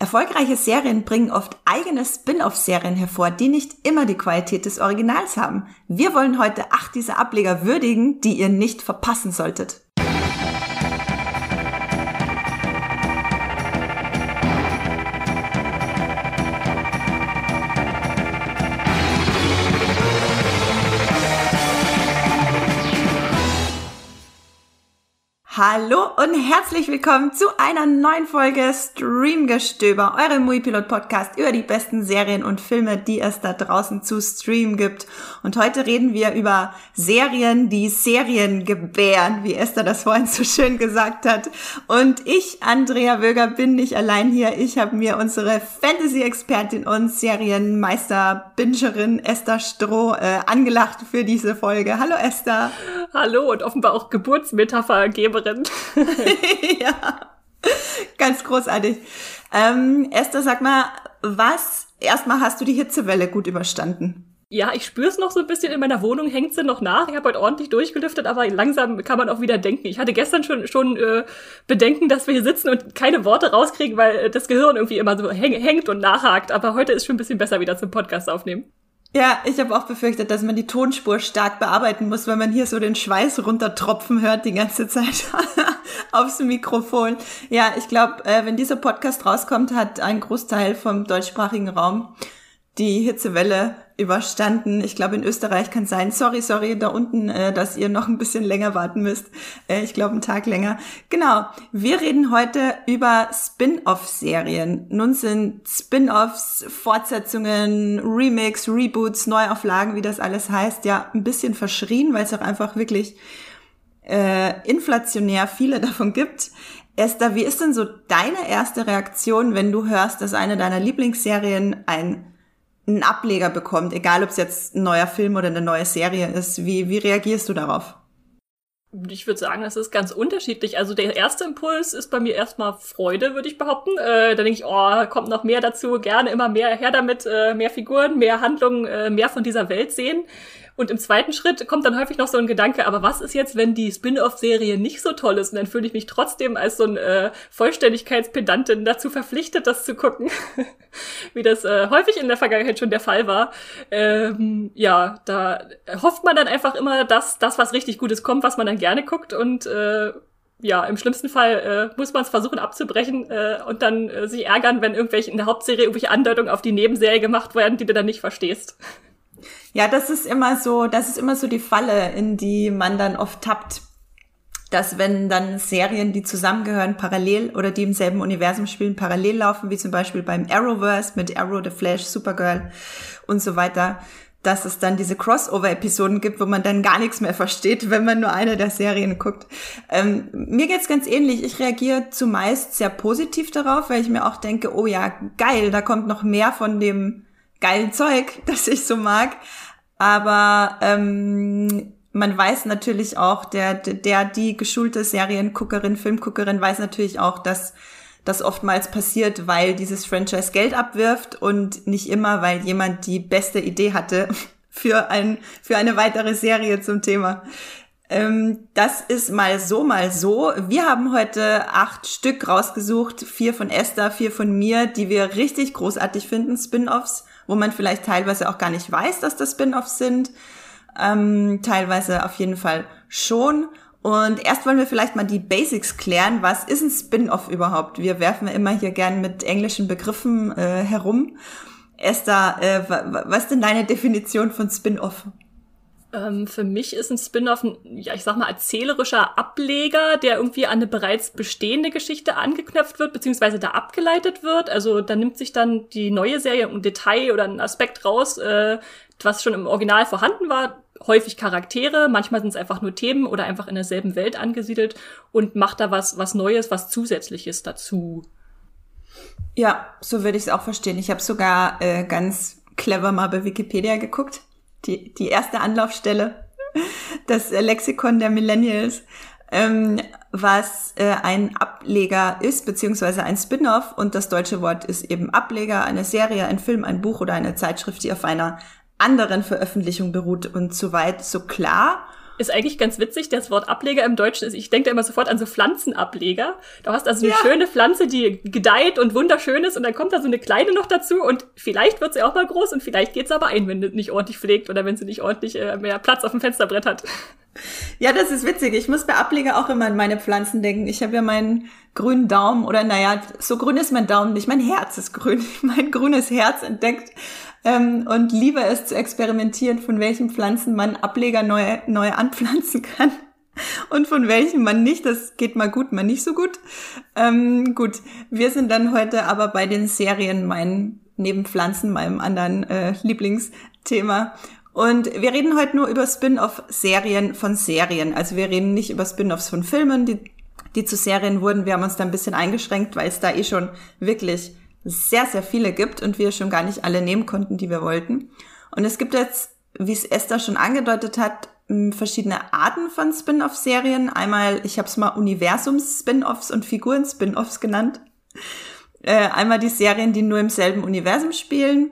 Erfolgreiche Serien bringen oft eigene Spin-off-Serien hervor, die nicht immer die Qualität des Originals haben. Wir wollen heute acht dieser Ableger würdigen, die ihr nicht verpassen solltet. Hallo und herzlich willkommen zu einer neuen Folge Streamgestöber, eurem Muipilot Podcast über die besten Serien und Filme, die es da draußen zu streamen gibt. Und heute reden wir über Serien, die Serien gebären, wie Esther das vorhin so schön gesagt hat. Und ich, Andrea Wöger, bin nicht allein hier. Ich habe mir unsere Fantasy-Expertin und Serienmeister-Bingerin Esther Stroh äh, angelacht für diese Folge. Hallo Esther. Hallo und offenbar auch Geburtsmetaphergeberin drin. ja, ganz großartig. Ähm, Esther, sag mal, was, erstmal hast du die Hitzewelle gut überstanden? Ja, ich spüre es noch so ein bisschen in meiner Wohnung, hängt sie noch nach. Ich habe heute ordentlich durchgelüftet, aber langsam kann man auch wieder denken. Ich hatte gestern schon schon äh, Bedenken, dass wir hier sitzen und keine Worte rauskriegen, weil äh, das Gehirn irgendwie immer so häng, hängt und nachhakt. Aber heute ist schon ein bisschen besser wieder zum Podcast aufnehmen. Ja, ich habe auch befürchtet, dass man die Tonspur stark bearbeiten muss, weil man hier so den Schweiß runtertropfen hört die ganze Zeit aufs Mikrofon. Ja, ich glaube, äh, wenn dieser Podcast rauskommt, hat ein Großteil vom deutschsprachigen Raum die Hitzewelle überstanden. Ich glaube, in Österreich kann sein, sorry, sorry, da unten, äh, dass ihr noch ein bisschen länger warten müsst. Äh, ich glaube, einen Tag länger. Genau, wir reden heute über Spin-off-Serien. Nun sind Spin-offs, Fortsetzungen, Remix, Reboots, Neuauflagen, wie das alles heißt, ja, ein bisschen verschrien, weil es auch einfach wirklich äh, inflationär viele davon gibt. Esther, wie ist denn so deine erste Reaktion, wenn du hörst, dass eine deiner Lieblingsserien ein einen Ableger bekommt, egal ob es jetzt ein neuer Film oder eine neue Serie ist. Wie, wie reagierst du darauf? Ich würde sagen, es ist ganz unterschiedlich. Also der erste Impuls ist bei mir erstmal Freude, würde ich behaupten. Äh, da denke ich, oh, kommt noch mehr dazu, gerne immer mehr her damit, äh, mehr Figuren, mehr Handlungen, äh, mehr von dieser Welt sehen. Und im zweiten Schritt kommt dann häufig noch so ein Gedanke, aber was ist jetzt, wenn die Spin-off-Serie nicht so toll ist? Und dann fühle ich mich trotzdem als so ein äh, Vollständigkeitspedantin dazu verpflichtet, das zu gucken, wie das äh, häufig in der Vergangenheit schon der Fall war. Ähm, ja, da hofft man dann einfach immer, dass das, was richtig Gutes kommt, was man dann gerne guckt und äh, ja, im schlimmsten Fall äh, muss man es versuchen abzubrechen äh, und dann äh, sich ärgern, wenn irgendwelche in der Hauptserie irgendwelche Andeutungen auf die Nebenserie gemacht werden, die du dann nicht verstehst. Ja, das ist immer so, das ist immer so die Falle, in die man dann oft tappt. Dass wenn dann Serien, die zusammengehören, parallel oder die im selben Universum spielen, parallel laufen, wie zum Beispiel beim Arrowverse mit Arrow, The Flash, Supergirl und so weiter, dass es dann diese Crossover-Episoden gibt, wo man dann gar nichts mehr versteht, wenn man nur eine der Serien guckt. Ähm, mir geht's ganz ähnlich. Ich reagiere zumeist sehr positiv darauf, weil ich mir auch denke, oh ja, geil, da kommt noch mehr von dem geilen Zeug, das ich so mag. Aber ähm, man weiß natürlich auch, der, der, die geschulte Serienguckerin, Filmguckerin weiß natürlich auch, dass das oftmals passiert, weil dieses Franchise Geld abwirft und nicht immer, weil jemand die beste Idee hatte für, ein, für eine weitere Serie zum Thema. Ähm, das ist mal so, mal so. Wir haben heute acht Stück rausgesucht, vier von Esther, vier von mir, die wir richtig großartig finden, Spin-offs wo man vielleicht teilweise auch gar nicht weiß, dass das Spin-offs sind. Ähm, teilweise auf jeden Fall schon. Und erst wollen wir vielleicht mal die Basics klären. Was ist ein Spin-off überhaupt? Wir werfen immer hier gern mit englischen Begriffen äh, herum. Esther, äh, was ist denn deine Definition von Spin-off? Ähm, für mich ist ein Spin-off ein, ja, ich sag mal, erzählerischer Ableger, der irgendwie an eine bereits bestehende Geschichte angeknöpft wird, beziehungsweise da abgeleitet wird. Also da nimmt sich dann die neue Serie ein Detail oder ein Aspekt raus, äh, was schon im Original vorhanden war, häufig Charaktere, manchmal sind es einfach nur Themen oder einfach in derselben Welt angesiedelt und macht da was, was Neues, was Zusätzliches dazu. Ja, so würde ich es auch verstehen. Ich habe sogar äh, ganz clever mal bei Wikipedia geguckt die, die erste Anlaufstelle, das Lexikon der Millennials, ähm, was äh, ein Ableger ist, beziehungsweise ein Spin-off. Und das deutsche Wort ist eben Ableger, eine Serie, ein Film, ein Buch oder eine Zeitschrift, die auf einer anderen Veröffentlichung beruht. Und soweit so klar. Ist eigentlich ganz witzig. Das Wort Ableger im Deutschen ist, ich denke da immer sofort an so Pflanzenableger. Du hast also eine ja. schöne Pflanze, die gedeiht und wunderschön ist und dann kommt da so eine kleine noch dazu und vielleicht wird sie auch mal groß und vielleicht geht sie aber ein, wenn sie nicht ordentlich pflegt oder wenn sie nicht ordentlich äh, mehr Platz auf dem Fensterbrett hat. Ja, das ist witzig. Ich muss bei Ableger auch immer an meine Pflanzen denken. Ich habe ja meinen grünen Daumen oder naja, so grün ist mein Daumen nicht. Mein Herz ist grün. Mein grünes Herz entdeckt ähm, und liebe es zu experimentieren, von welchen Pflanzen man Ableger neu, neu anpflanzen kann und von welchen man nicht. Das geht mal gut, mal nicht so gut. Ähm, gut, wir sind dann heute aber bei den Serien, mein neben Pflanzen, meinem anderen äh, Lieblingsthema. Und wir reden heute nur über Spin-off-Serien von Serien. Also wir reden nicht über Spin-offs von Filmen, die, die zu Serien wurden. Wir haben uns da ein bisschen eingeschränkt, weil es da eh schon wirklich sehr, sehr viele gibt und wir schon gar nicht alle nehmen konnten, die wir wollten. Und es gibt jetzt, wie es Esther schon angedeutet hat, verschiedene Arten von Spin-off-Serien. Einmal, ich habe es mal Universums-Spin-offs und Figuren-Spin-offs genannt. Äh, einmal die Serien, die nur im selben Universum spielen,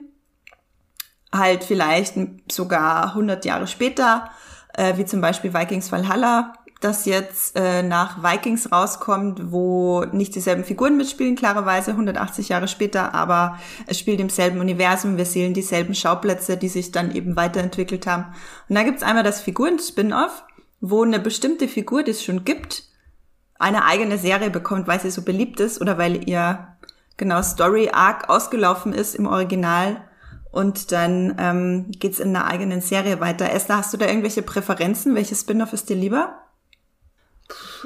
halt vielleicht sogar 100 Jahre später, äh, wie zum Beispiel Vikings Valhalla das jetzt äh, nach Vikings rauskommt, wo nicht dieselben Figuren mitspielen, klarerweise 180 Jahre später, aber es spielt im selben Universum, wir sehen dieselben Schauplätze, die sich dann eben weiterentwickelt haben. Und da gibt's einmal das Figuren-Spin-Off, wo eine bestimmte Figur, die es schon gibt, eine eigene Serie bekommt, weil sie so beliebt ist oder weil ihr genau Story Arc ausgelaufen ist im Original und dann ähm, geht's in einer eigenen Serie weiter. Esther, hast du da irgendwelche Präferenzen? Welches Spin-off ist dir lieber?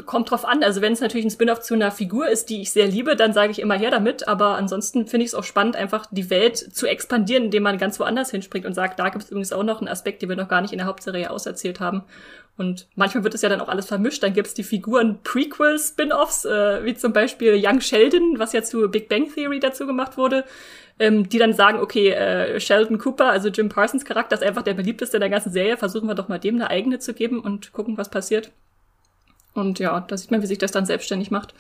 Kommt drauf an. Also wenn es natürlich ein Spin-off zu einer Figur ist, die ich sehr liebe, dann sage ich immer her damit. Aber ansonsten finde ich es auch spannend, einfach die Welt zu expandieren, indem man ganz woanders hinspringt und sagt, da gibt es übrigens auch noch einen Aspekt, den wir noch gar nicht in der Hauptserie auserzählt haben. Und manchmal wird es ja dann auch alles vermischt. Dann gibt es die Figuren Prequel-Spin-offs, äh, wie zum Beispiel Young Sheldon, was ja zu Big Bang Theory dazu gemacht wurde, ähm, die dann sagen, okay, äh, Sheldon Cooper, also Jim Parsons Charakter, ist einfach der beliebteste der ganzen Serie. Versuchen wir doch mal dem eine eigene zu geben und gucken, was passiert. Und ja, da sieht man, wie sich das dann selbstständig macht.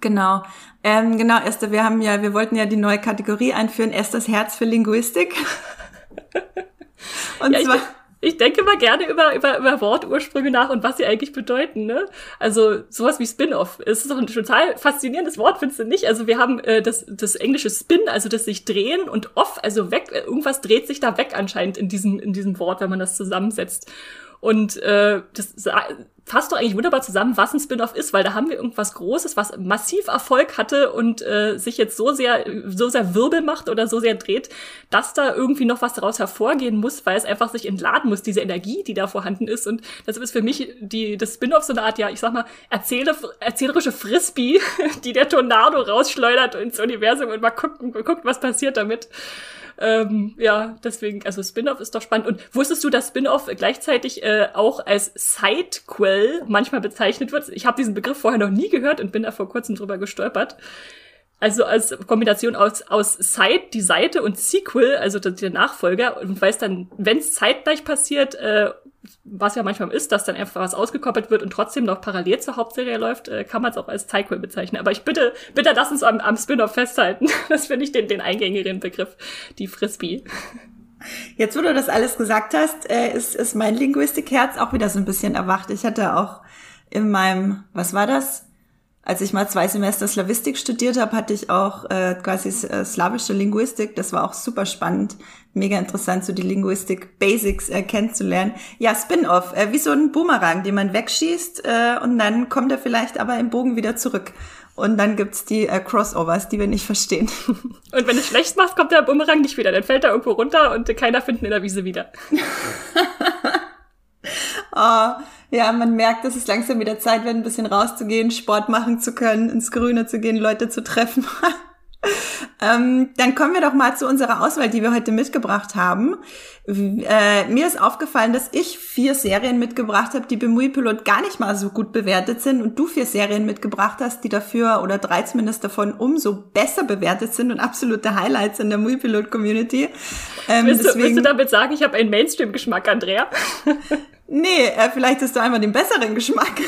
Genau. Ähm, genau, Esther, wir haben ja, wir wollten ja die neue Kategorie einführen, Esthers Herz für Linguistik. und ja, zwar. Ich, ich denke mal gerne über, über, über Wortursprünge nach und was sie eigentlich bedeuten. Ne? Also sowas wie Spin-off. Es ist doch ein total faszinierendes Wort, findest du nicht? Also wir haben äh, das, das englische Spin, also das sich drehen und off, also weg, irgendwas dreht sich da weg anscheinend in diesem, in diesem Wort, wenn man das zusammensetzt. Und äh, das fasst doch eigentlich wunderbar zusammen, was ein Spin-off ist, weil da haben wir irgendwas Großes, was massiv Erfolg hatte und äh, sich jetzt so sehr, so sehr Wirbel macht oder so sehr dreht, dass da irgendwie noch was daraus hervorgehen muss, weil es einfach sich entladen muss, diese Energie, die da vorhanden ist. Und das ist für mich die, das Spin-off so eine Art, ja, ich sag mal, erzähle, erzählerische Frisbee, die der Tornado rausschleudert ins Universum und mal guckt, guckt was passiert damit. Ähm, ja, deswegen, also Spin-off ist doch spannend. Und wusstest du, dass Spin-off gleichzeitig äh, auch als Sidequel manchmal bezeichnet wird? Ich habe diesen Begriff vorher noch nie gehört und bin da vor kurzem drüber gestolpert. Also als Kombination aus, aus Side, die Seite und Sequel, also der Nachfolger. Und weil es dann, wenn es zeitgleich passiert, äh, was ja manchmal ist, dass dann einfach was ausgekoppelt wird und trotzdem noch parallel zur Hauptserie läuft, äh, kann man es auch als Sequel bezeichnen. Aber ich bitte, bitte lass uns am, am Spin-off festhalten. Das finde ich den, den eingängigen Begriff, die Frisbee. Jetzt, wo du das alles gesagt hast, äh, ist, ist mein Linguistikherz auch wieder so ein bisschen erwacht. Ich hatte auch in meinem, was war das? Als ich mal zwei Semester Slavistik studiert habe, hatte ich auch äh, quasi äh, slawische Linguistik. Das war auch super spannend, mega interessant, so die Linguistik Basics äh, kennenzulernen. Ja, Spin-off, äh, wie so ein Boomerang, den man wegschießt äh, und dann kommt er vielleicht aber im Bogen wieder zurück. Und dann gibt's die äh, Crossovers, die wir nicht verstehen. Und wenn du schlecht machst, kommt der Boomerang nicht wieder. Dann fällt er irgendwo runter und keiner findet ihn in der Wiese wieder. oh, ja, man merkt, dass es langsam wieder Zeit wird, ein bisschen rauszugehen, Sport machen zu können, ins Grüne zu gehen, Leute zu treffen. ähm, dann kommen wir doch mal zu unserer Auswahl, die wir heute mitgebracht haben. Äh, mir ist aufgefallen, dass ich vier Serien mitgebracht habe, die beim Muipilot gar nicht mal so gut bewertet sind und du vier Serien mitgebracht hast, die dafür oder drei zumindest davon umso besser bewertet sind und absolute Highlights in der Muipilot-Community. Ähm, willst, du, willst du damit sagen, ich habe einen Mainstream-Geschmack, Andrea? Nee, äh, vielleicht hast du einmal den besseren Geschmack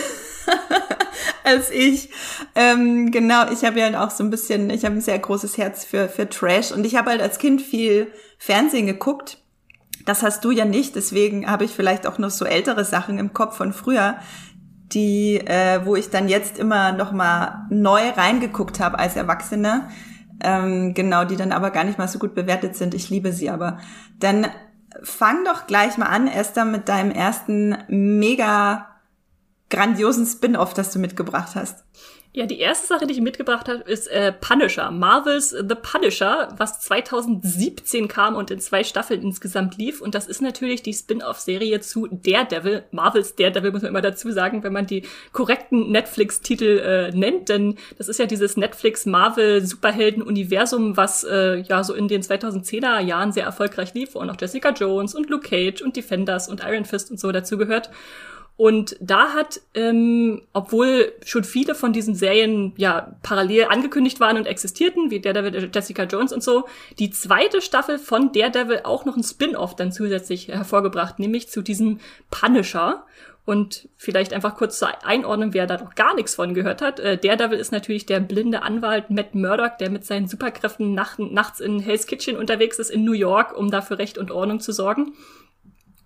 als ich. Ähm, genau, ich habe ja auch so ein bisschen, ich habe ein sehr großes Herz für, für Trash und ich habe halt als Kind viel Fernsehen geguckt. Das hast du ja nicht, deswegen habe ich vielleicht auch noch so ältere Sachen im Kopf von früher, die, äh, wo ich dann jetzt immer noch mal neu reingeguckt habe als Erwachsene. Ähm, genau, die dann aber gar nicht mal so gut bewertet sind. Ich liebe sie aber. Dann fang doch gleich mal an, Esther, mit deinem ersten mega grandiosen Spin-off, das du mitgebracht hast. Ja, die erste Sache, die ich mitgebracht habe, ist äh, Punisher. Marvels The Punisher, was 2017 kam und in zwei Staffeln insgesamt lief. Und das ist natürlich die Spin-off-Serie zu Daredevil. Marvels Daredevil muss man immer dazu sagen, wenn man die korrekten Netflix-Titel äh, nennt. Denn das ist ja dieses Netflix-Marvel-Superhelden-Universum, was äh, ja so in den 2010er Jahren sehr erfolgreich lief, wo auch Jessica Jones und Luke Cage und Defenders und Iron Fist und so dazugehört. Und da hat, ähm, obwohl schon viele von diesen Serien ja parallel angekündigt waren und existierten, wie Daredevil, Jessica Jones und so, die zweite Staffel von Daredevil auch noch ein Spin-off dann zusätzlich hervorgebracht, nämlich zu diesem Punisher. Und vielleicht einfach kurz zur Einordnung, wer da noch gar nichts von gehört hat. Äh, Daredevil ist natürlich der blinde Anwalt Matt Murdock, der mit seinen Superkräften nach, nachts in Hell's Kitchen unterwegs ist in New York, um dafür Recht und Ordnung zu sorgen.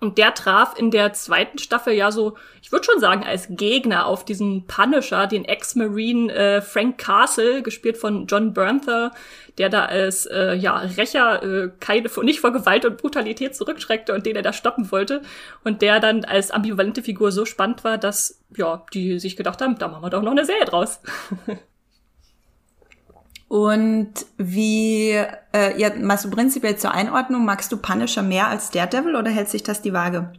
Und der traf in der zweiten Staffel ja so, ich würde schon sagen, als Gegner auf diesen Punisher, den Ex-Marine äh, Frank Castle, gespielt von John Bernthal, der da als äh, ja, Rächer äh, keine, nicht vor Gewalt und Brutalität zurückschreckte und den er da stoppen wollte. Und der dann als ambivalente Figur so spannend war, dass ja, die sich gedacht haben, da machen wir doch noch eine Serie draus. Und wie, äh, ja, machst du prinzipiell zur Einordnung, magst du Punisher mehr als Daredevil oder hält sich das die Waage?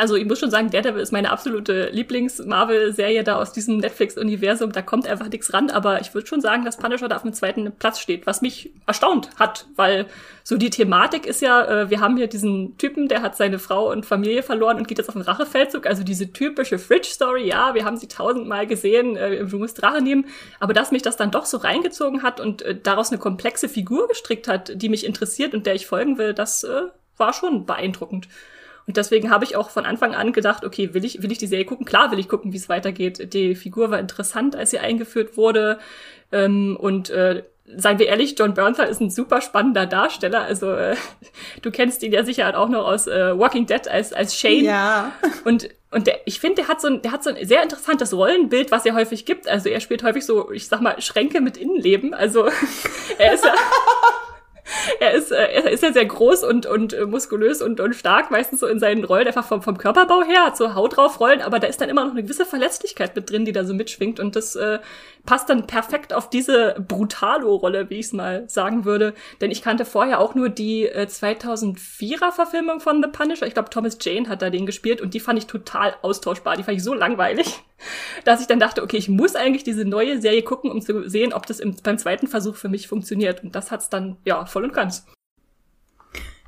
Also ich muss schon sagen, Daredevil ist meine absolute Lieblings-Marvel-Serie da aus diesem Netflix-Universum. Da kommt einfach nichts ran, aber ich würde schon sagen, dass Punisher da auf dem zweiten Platz steht, was mich erstaunt hat, weil so die Thematik ist ja, äh, wir haben hier diesen Typen, der hat seine Frau und Familie verloren und geht jetzt auf einen Rachefeldzug. Also diese typische Fridge-Story, ja, wir haben sie tausendmal gesehen, äh, du musst Rache nehmen. Aber dass mich das dann doch so reingezogen hat und äh, daraus eine komplexe Figur gestrickt hat, die mich interessiert und der ich folgen will, das war schon beeindruckend. Und deswegen habe ich auch von Anfang an gedacht, okay, will ich, will ich die Serie gucken? Klar will ich gucken, wie es weitergeht. Die Figur war interessant, als sie eingeführt wurde. Ähm, und äh, seien wir ehrlich, John Bernthal ist ein super spannender Darsteller. Also äh, du kennst ihn ja sicher auch noch aus äh, Walking Dead als, als Shane. Ja. Und und der, ich finde, der hat so ein, der hat so ein sehr interessantes Rollenbild, was er häufig gibt. Also er spielt häufig so, ich sag mal, Schränke mit Innenleben. Also er ist ja er ist, äh, er ist ja sehr groß und, und äh, muskulös und, und stark, meistens so in seinen Rollen, einfach vom, vom Körperbau her, hat so Haut drauf rollen, aber da ist dann immer noch eine gewisse Verletzlichkeit mit drin, die da so mitschwingt und das äh, passt dann perfekt auf diese Brutalo-Rolle, wie ich es mal sagen würde. Denn ich kannte vorher auch nur die äh, 2004er Verfilmung von The Punisher. Ich glaube, Thomas Jane hat da den gespielt und die fand ich total austauschbar. Die fand ich so langweilig, dass ich dann dachte, okay, ich muss eigentlich diese neue Serie gucken, um zu sehen, ob das im, beim zweiten Versuch für mich funktioniert. Und das hat's dann, ja, voll und ganz.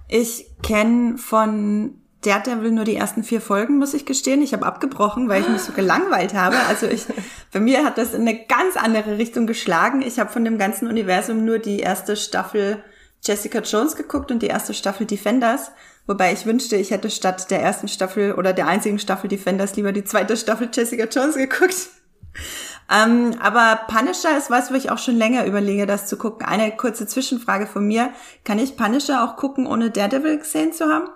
Ich kenne von Daredevil nur die ersten vier Folgen, muss ich gestehen. Ich habe abgebrochen, weil ich mich so gelangweilt habe. Also ich, bei mir hat das in eine ganz andere Richtung geschlagen. Ich habe von dem ganzen Universum nur die erste Staffel Jessica Jones geguckt und die erste Staffel Defenders. Wobei ich wünschte, ich hätte statt der ersten Staffel oder der einzigen Staffel Defenders lieber die zweite Staffel Jessica Jones geguckt. Ähm, aber Punisher ist was, wo ich auch schon länger überlege, das zu gucken. Eine kurze Zwischenfrage von mir. Kann ich Punisher auch gucken, ohne Daredevil gesehen zu haben?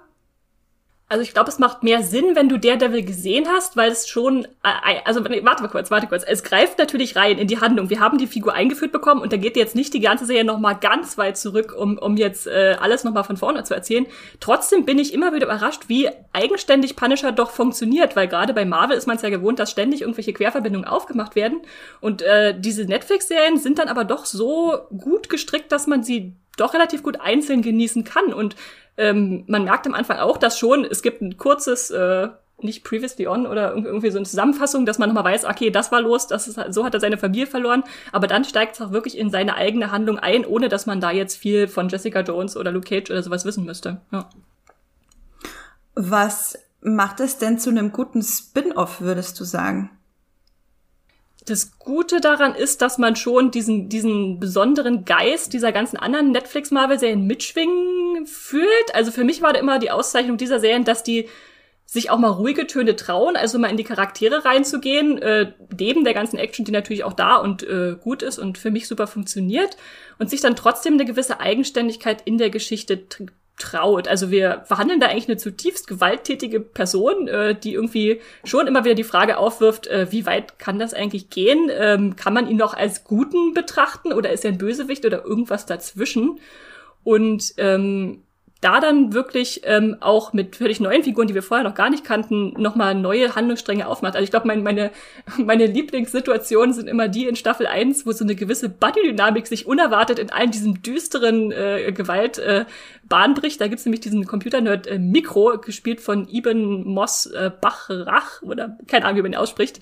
Also ich glaube, es macht mehr Sinn, wenn du Daredevil gesehen hast, weil es schon, äh, also warte mal kurz, warte kurz. Es greift natürlich rein in die Handlung. Wir haben die Figur eingeführt bekommen und da geht jetzt nicht die ganze Serie noch mal ganz weit zurück, um, um jetzt äh, alles noch mal von vorne zu erzählen. Trotzdem bin ich immer wieder überrascht, wie eigenständig Punisher doch funktioniert, weil gerade bei Marvel ist man es ja gewohnt, dass ständig irgendwelche Querverbindungen aufgemacht werden und äh, diese Netflix-Serien sind dann aber doch so gut gestrickt, dass man sie doch relativ gut einzeln genießen kann und ähm, man merkt am Anfang auch, dass schon, es gibt ein kurzes, äh, nicht previously on oder irgendwie so eine Zusammenfassung, dass man nochmal weiß, okay, das war los, das ist, so hat er seine Familie verloren, aber dann steigt es auch wirklich in seine eigene Handlung ein, ohne dass man da jetzt viel von Jessica Jones oder Luke Cage oder sowas wissen müsste. Ja. Was macht es denn zu einem guten Spin-off, würdest du sagen? Das Gute daran ist, dass man schon diesen, diesen besonderen Geist dieser ganzen anderen Netflix-Marvel-Serien mitschwingen fühlt. Also für mich war da immer die Auszeichnung dieser Serien, dass die sich auch mal ruhige Töne trauen, also mal in die Charaktere reinzugehen, äh, neben der ganzen Action, die natürlich auch da und äh, gut ist und für mich super funktioniert, und sich dann trotzdem eine gewisse Eigenständigkeit in der Geschichte traut. Also wir verhandeln da eigentlich eine zutiefst gewalttätige Person, äh, die irgendwie schon immer wieder die Frage aufwirft, äh, wie weit kann das eigentlich gehen? Ähm, kann man ihn noch als Guten betrachten oder ist er ein Bösewicht oder irgendwas dazwischen? Und ähm, da dann wirklich ähm, auch mit völlig neuen Figuren, die wir vorher noch gar nicht kannten, nochmal neue Handlungsstränge aufmacht. Also ich glaube, mein, meine, meine Lieblingssituationen sind immer die in Staffel 1, wo so eine gewisse Buddy-Dynamik sich unerwartet in allen diesem düsteren äh, Gewalt äh, Bahn bricht. Da gibt's nämlich diesen Computer-Nerd äh, Mikro, gespielt von Ibn Moss äh, Bachrach, oder keine Ahnung, wie man ihn ausspricht.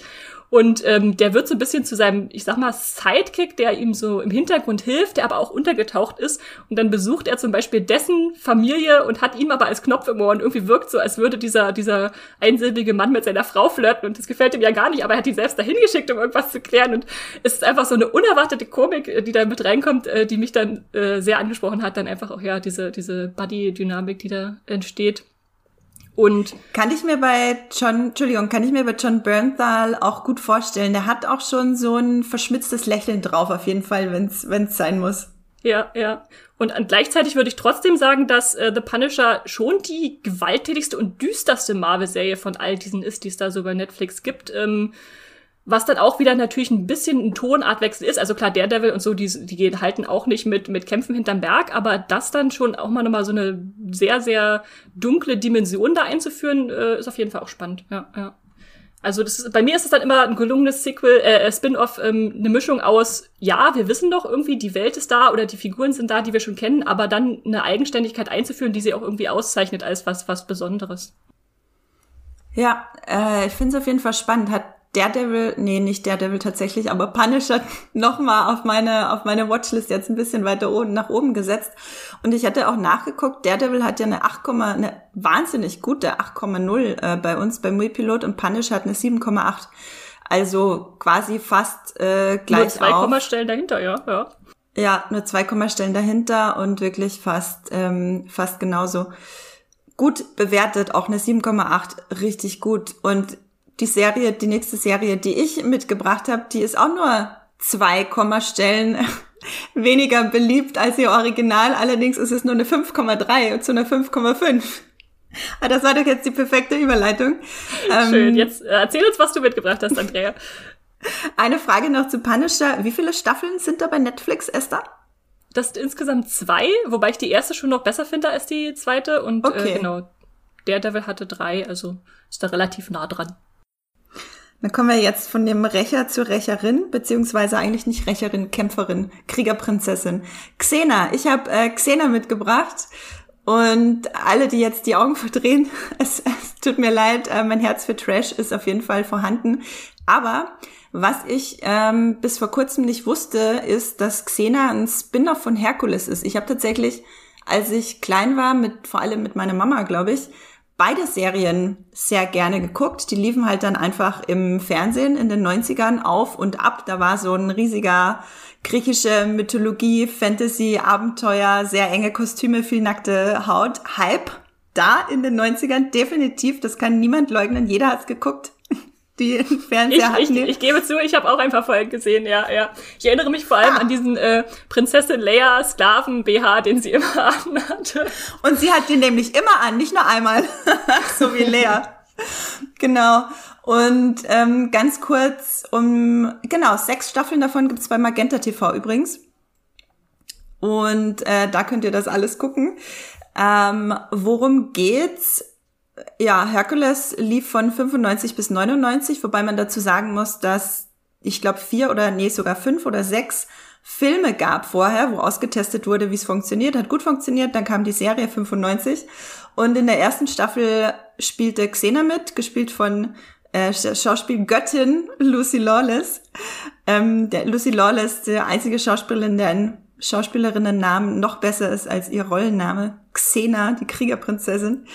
Und ähm, der wird so ein bisschen zu seinem, ich sag mal, Sidekick, der ihm so im Hintergrund hilft, der aber auch untergetaucht ist. Und dann besucht er zum Beispiel dessen Familie und hat ihm aber als Knopf im Ohr und irgendwie wirkt so, als würde dieser, dieser einsilbige Mann mit seiner Frau flirten. Und das gefällt ihm ja gar nicht, aber er hat ihn selbst dahin geschickt, um irgendwas zu klären. Und es ist einfach so eine unerwartete Komik, äh, die da mit reinkommt, äh, die mich dann äh, sehr angesprochen hat. Dann einfach auch, ja, diese, diese Buddy-Dynamik, die da entsteht. Und kann ich mir bei John, Entschuldigung, kann ich mir bei John Bernthal auch gut vorstellen. Der hat auch schon so ein verschmitztes Lächeln drauf, auf jeden Fall, wenn es sein muss. Ja, ja. Und gleichzeitig würde ich trotzdem sagen, dass äh, The Punisher schon die gewalttätigste und düsterste Marvel-Serie von all diesen ist, die es da so bei Netflix gibt. Ähm, was dann auch wieder natürlich ein bisschen ein Tonartwechsel ist. Also klar, Daredevil und so, die, die halten auch nicht mit, mit Kämpfen hinterm Berg, aber das dann schon auch mal nochmal so eine sehr, sehr dunkle Dimension da einzuführen, äh, ist auf jeden Fall auch spannend. Ja, ja. Also das ist, bei mir ist es dann immer ein gelungenes Sequel, äh, Spin-off, ähm, eine Mischung aus, ja, wir wissen doch irgendwie, die Welt ist da oder die Figuren sind da, die wir schon kennen, aber dann eine Eigenständigkeit einzuführen, die sie auch irgendwie auszeichnet als was, was Besonderes. Ja, äh, ich finde es auf jeden Fall spannend. Hat Daredevil, nee, nicht Daredevil tatsächlich, aber Punisher nochmal auf meine, auf meine Watchlist jetzt ein bisschen weiter oben, nach oben gesetzt. Und ich hatte auch nachgeguckt, Daredevil hat ja eine 8, eine wahnsinnig gute 8,0 äh, bei uns beim Wii-Pilot und Punisher hat eine 7,8. Also quasi fast äh, gleich Nur zwei Kommastellen dahinter, ja, ja. Ja, nur zwei Kommastellen dahinter und wirklich fast, ähm, fast genauso gut bewertet, auch eine 7,8, richtig gut. Und die Serie, die nächste Serie, die ich mitgebracht habe, die ist auch nur zwei Kommastellen weniger beliebt als ihr Original. Allerdings ist es nur eine 5,3 zu einer 5,5. Ah, das war doch jetzt die perfekte Überleitung. Schön. Ähm, jetzt äh, erzähl uns, was du mitgebracht hast, Andrea. Eine Frage noch zu Punisher. Wie viele Staffeln sind da bei Netflix, Esther? Das sind insgesamt zwei, wobei ich die erste schon noch besser finde als die zweite. Und äh, okay. äh, genau, Daredevil hatte drei, also ist da relativ nah dran. Dann kommen wir jetzt von dem Rächer zur Rächerin, beziehungsweise eigentlich nicht Rächerin, Kämpferin, Kriegerprinzessin. Xena, ich habe äh, Xena mitgebracht und alle, die jetzt die Augen verdrehen, es, es tut mir leid, äh, mein Herz für Trash ist auf jeden Fall vorhanden. Aber was ich ähm, bis vor kurzem nicht wusste, ist, dass Xena ein Spin-off von Herkules ist. Ich habe tatsächlich, als ich klein war, mit vor allem mit meiner Mama, glaube ich, beide Serien sehr gerne geguckt. Die liefen halt dann einfach im Fernsehen in den 90ern auf und ab. Da war so ein riesiger griechische Mythologie, Fantasy, Abenteuer, sehr enge Kostüme, viel nackte Haut. Hype da in den 90ern definitiv. Das kann niemand leugnen. Jeder hat's geguckt die im Fernseher ich, ich, ich, gebe zu, ich habe auch ein paar Folgen gesehen, ja, ja. Ich erinnere mich vor allem ah. an diesen äh, Prinzessin Leia Sklaven BH, den sie immer anhatte. Und sie hat den nämlich immer an, nicht nur einmal, so wie Leia. genau. Und ähm, ganz kurz um genau sechs Staffeln davon gibt's bei Magenta TV übrigens. Und äh, da könnt ihr das alles gucken. Ähm, worum geht's? Ja, Hercules lief von 95 bis 99, wobei man dazu sagen muss, dass ich glaube vier oder nee, sogar fünf oder sechs Filme gab vorher, wo ausgetestet wurde, wie es funktioniert. Hat gut funktioniert, dann kam die Serie 95 und in der ersten Staffel spielte Xena mit, gespielt von äh, Schauspielgöttin Lucy Lawless. Ähm, der Lucy Lawless, die einzige Schauspielerin, deren Schauspielerinnen-Namen noch besser ist als ihr Rollenname. Xena, die Kriegerprinzessin.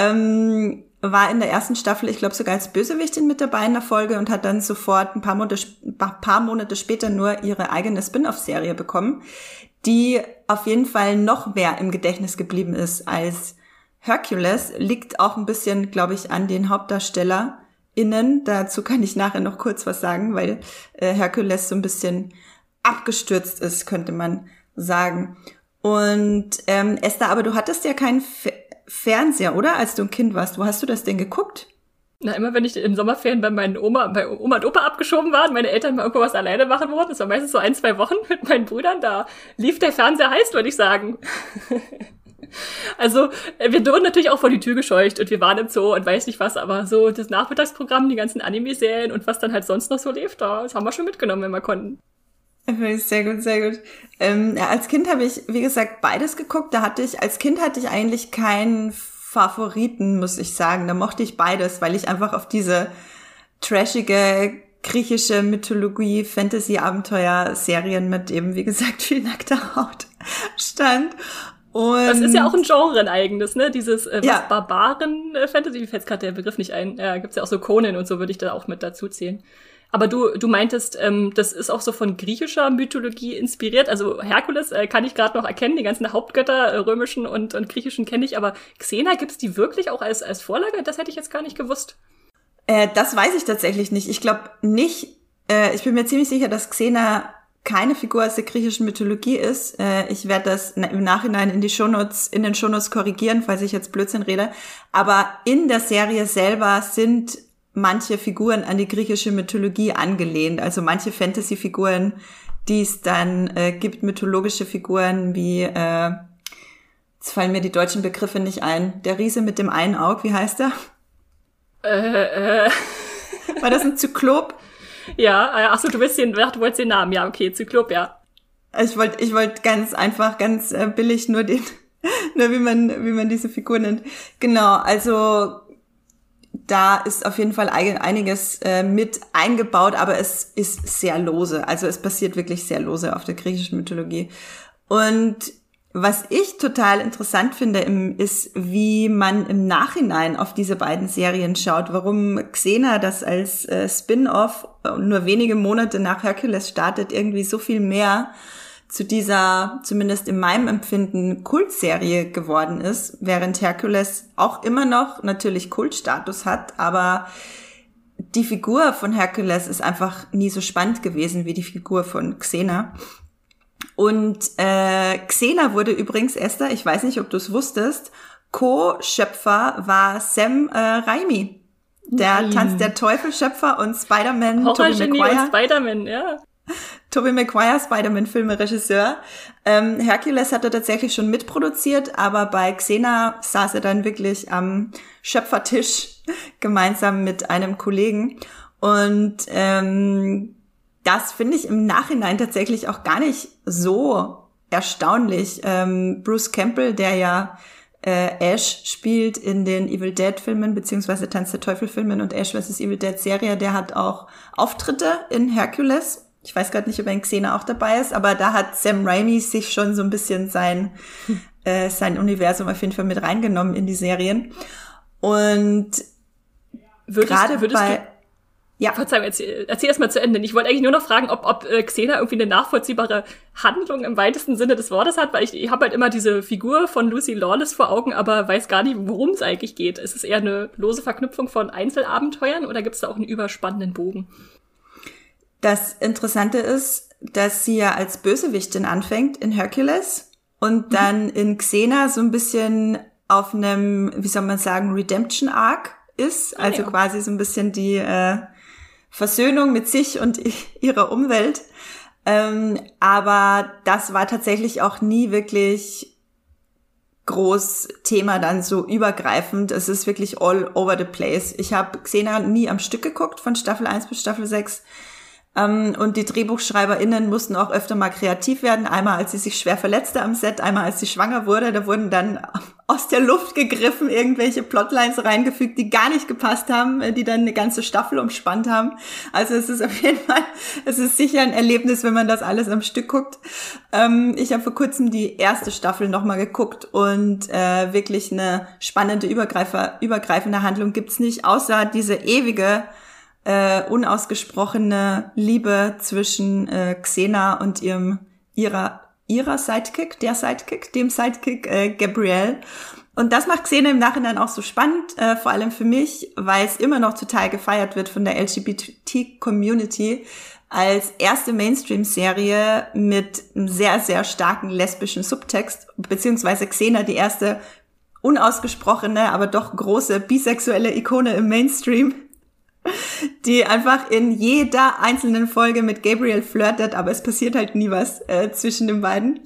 Ähm, war in der ersten Staffel, ich glaube sogar als Bösewichtin mit dabei in der Folge und hat dann sofort ein paar Monate, paar Monate später nur ihre eigene Spin-off-Serie bekommen, die auf jeden Fall noch mehr im Gedächtnis geblieben ist als Hercules. Liegt auch ein bisschen, glaube ich, an den HauptdarstellerInnen. Dazu kann ich nachher noch kurz was sagen, weil äh, Hercules so ein bisschen abgestürzt ist, könnte man sagen. Und ähm, Esther, aber du hattest ja keinen Fernseher, oder? Als du ein Kind warst. Wo hast du das denn geguckt? Na, immer wenn ich im Sommerferien bei meinen Oma, bei Oma und Opa abgeschoben war und meine Eltern mal irgendwo was alleine machen wollten, das war meistens so ein, zwei Wochen mit meinen Brüdern, da lief der Fernseher heiß, würde ich sagen. also, äh, wir wurden natürlich auch vor die Tür gescheucht und wir waren im Zoo und weiß nicht was, aber so das Nachmittagsprogramm, die ganzen Anime-Serien und was dann halt sonst noch so lief, da, das haben wir schon mitgenommen, wenn wir konnten. Sehr gut, sehr gut. Ähm, ja, als Kind habe ich, wie gesagt, beides geguckt. Da hatte ich, als Kind hatte ich eigentlich keinen Favoriten, muss ich sagen. Da mochte ich beides, weil ich einfach auf diese trashige griechische Mythologie, Fantasy-Abenteuer-Serien mit eben, wie gesagt, viel nackter Haut stand. Und das ist ja auch ein Genre ein eigenes, ne? Dieses äh, ja. Barbaren-Fantasy, äh, mir fällt gerade der Begriff nicht ein. Ja, gibt's ja auch so Conan und so würde ich da auch mit dazu zählen. Aber du, du meintest, ähm, das ist auch so von griechischer Mythologie inspiriert. Also Herkules äh, kann ich gerade noch erkennen, die ganzen Hauptgötter, äh, römischen und, und griechischen kenne ich, aber Xena gibt's die wirklich auch als, als Vorlage? Das hätte ich jetzt gar nicht gewusst. Äh, das weiß ich tatsächlich nicht. Ich glaube nicht, äh, ich bin mir ziemlich sicher, dass Xena keine Figur aus der griechischen Mythologie ist. Äh, ich werde das im Nachhinein in die Shownotes, in den Shownotes korrigieren, falls ich jetzt Blödsinn rede. Aber in der Serie selber sind manche Figuren an die griechische Mythologie angelehnt. Also manche Fantasy-Figuren, die es dann äh, gibt, mythologische Figuren wie, äh, jetzt fallen mir die deutschen Begriffe nicht ein. Der Riese mit dem einen Auge, wie heißt er? Äh, äh. War das ein Zyklop? Ja, äh, achso, du willst den, du wolltest den Namen, ja, okay, Zyklop, ja. Ich wollte ich wollte ganz einfach, ganz äh, billig nur den, nur wie man, wie man diese Figur nennt. Genau, also da ist auf jeden Fall einiges äh, mit eingebaut, aber es ist sehr lose. Also es passiert wirklich sehr lose auf der griechischen Mythologie. Und was ich total interessant finde, ist, wie man im Nachhinein auf diese beiden Serien schaut. Warum Xena das als äh, Spin-off nur wenige Monate nach Hercules startet, irgendwie so viel mehr zu dieser, zumindest in meinem Empfinden, Kultserie geworden ist, während Hercules auch immer noch natürlich Kultstatus hat, aber die Figur von Hercules ist einfach nie so spannend gewesen wie die Figur von Xena. Und äh, Xena wurde übrigens, Esther, ich weiß nicht, ob du es wusstest, Co-Schöpfer war Sam äh, Raimi. Der Nein. Tanz der Teufel-Schöpfer und Spider-Man, Tobey Maguire. Spider-Man, ja. Tobey Maguire, Spider-Man-Filme, Regisseur. Ähm, Hercules hat er tatsächlich schon mitproduziert, aber bei Xena saß er dann wirklich am Schöpfertisch gemeinsam mit einem Kollegen. Und ähm, das finde ich im Nachhinein tatsächlich auch gar nicht so erstaunlich. Ähm, Bruce Campbell, der ja äh, Ash spielt in den Evil Dead Filmen beziehungsweise Tanz der Teufel Filmen und Ash vs. Evil Dead Serie, der hat auch Auftritte in Hercules ich weiß gerade nicht, ob ein Xena auch dabei ist, aber da hat Sam Raimi sich schon so ein bisschen sein, äh, sein Universum auf jeden Fall mit reingenommen in die Serien. Und gerade bei... Ja. Verzeihung, erzähl, erzähl erst mal zu Ende. Ich wollte eigentlich nur noch fragen, ob, ob äh, Xena irgendwie eine nachvollziehbare Handlung im weitesten Sinne des Wortes hat, weil ich, ich habe halt immer diese Figur von Lucy Lawless vor Augen, aber weiß gar nicht, worum es eigentlich geht. Ist es eher eine lose Verknüpfung von Einzelabenteuern oder gibt es da auch einen überspannenden Bogen? Das Interessante ist, dass sie ja als Bösewichtin anfängt in Hercules und mhm. dann in Xena so ein bisschen auf einem, wie soll man sagen, Redemption Arc ist. Ah, also ja. quasi so ein bisschen die äh, Versöhnung mit sich und ihrer Umwelt. Ähm, aber das war tatsächlich auch nie wirklich groß Thema dann so übergreifend. Es ist wirklich all over the place. Ich habe Xena nie am Stück geguckt, von Staffel 1 bis Staffel 6. Ähm, und die DrehbuchschreiberInnen mussten auch öfter mal kreativ werden. Einmal, als sie sich schwer verletzte am Set, einmal, als sie schwanger wurde. Da wurden dann aus der Luft gegriffen irgendwelche Plotlines reingefügt, die gar nicht gepasst haben, äh, die dann eine ganze Staffel umspannt haben. Also es ist auf jeden Fall, es ist sicher ein Erlebnis, wenn man das alles am Stück guckt. Ähm, ich habe vor kurzem die erste Staffel nochmal geguckt und äh, wirklich eine spannende, übergreifende Handlung gibt's nicht, außer diese ewige äh, unausgesprochene Liebe zwischen äh, Xena und ihrem ihrer ihrer Sidekick, der Sidekick, dem Sidekick äh, Gabrielle. Und das macht Xena im Nachhinein auch so spannend, äh, vor allem für mich, weil es immer noch total gefeiert wird von der LGBT-Community. als erste Mainstream-Serie mit einem sehr, sehr starken lesbischen Subtext, beziehungsweise Xena die erste unausgesprochene, aber doch große bisexuelle Ikone im Mainstream, die einfach in jeder einzelnen Folge mit Gabriel flirtet, aber es passiert halt nie was äh, zwischen den beiden.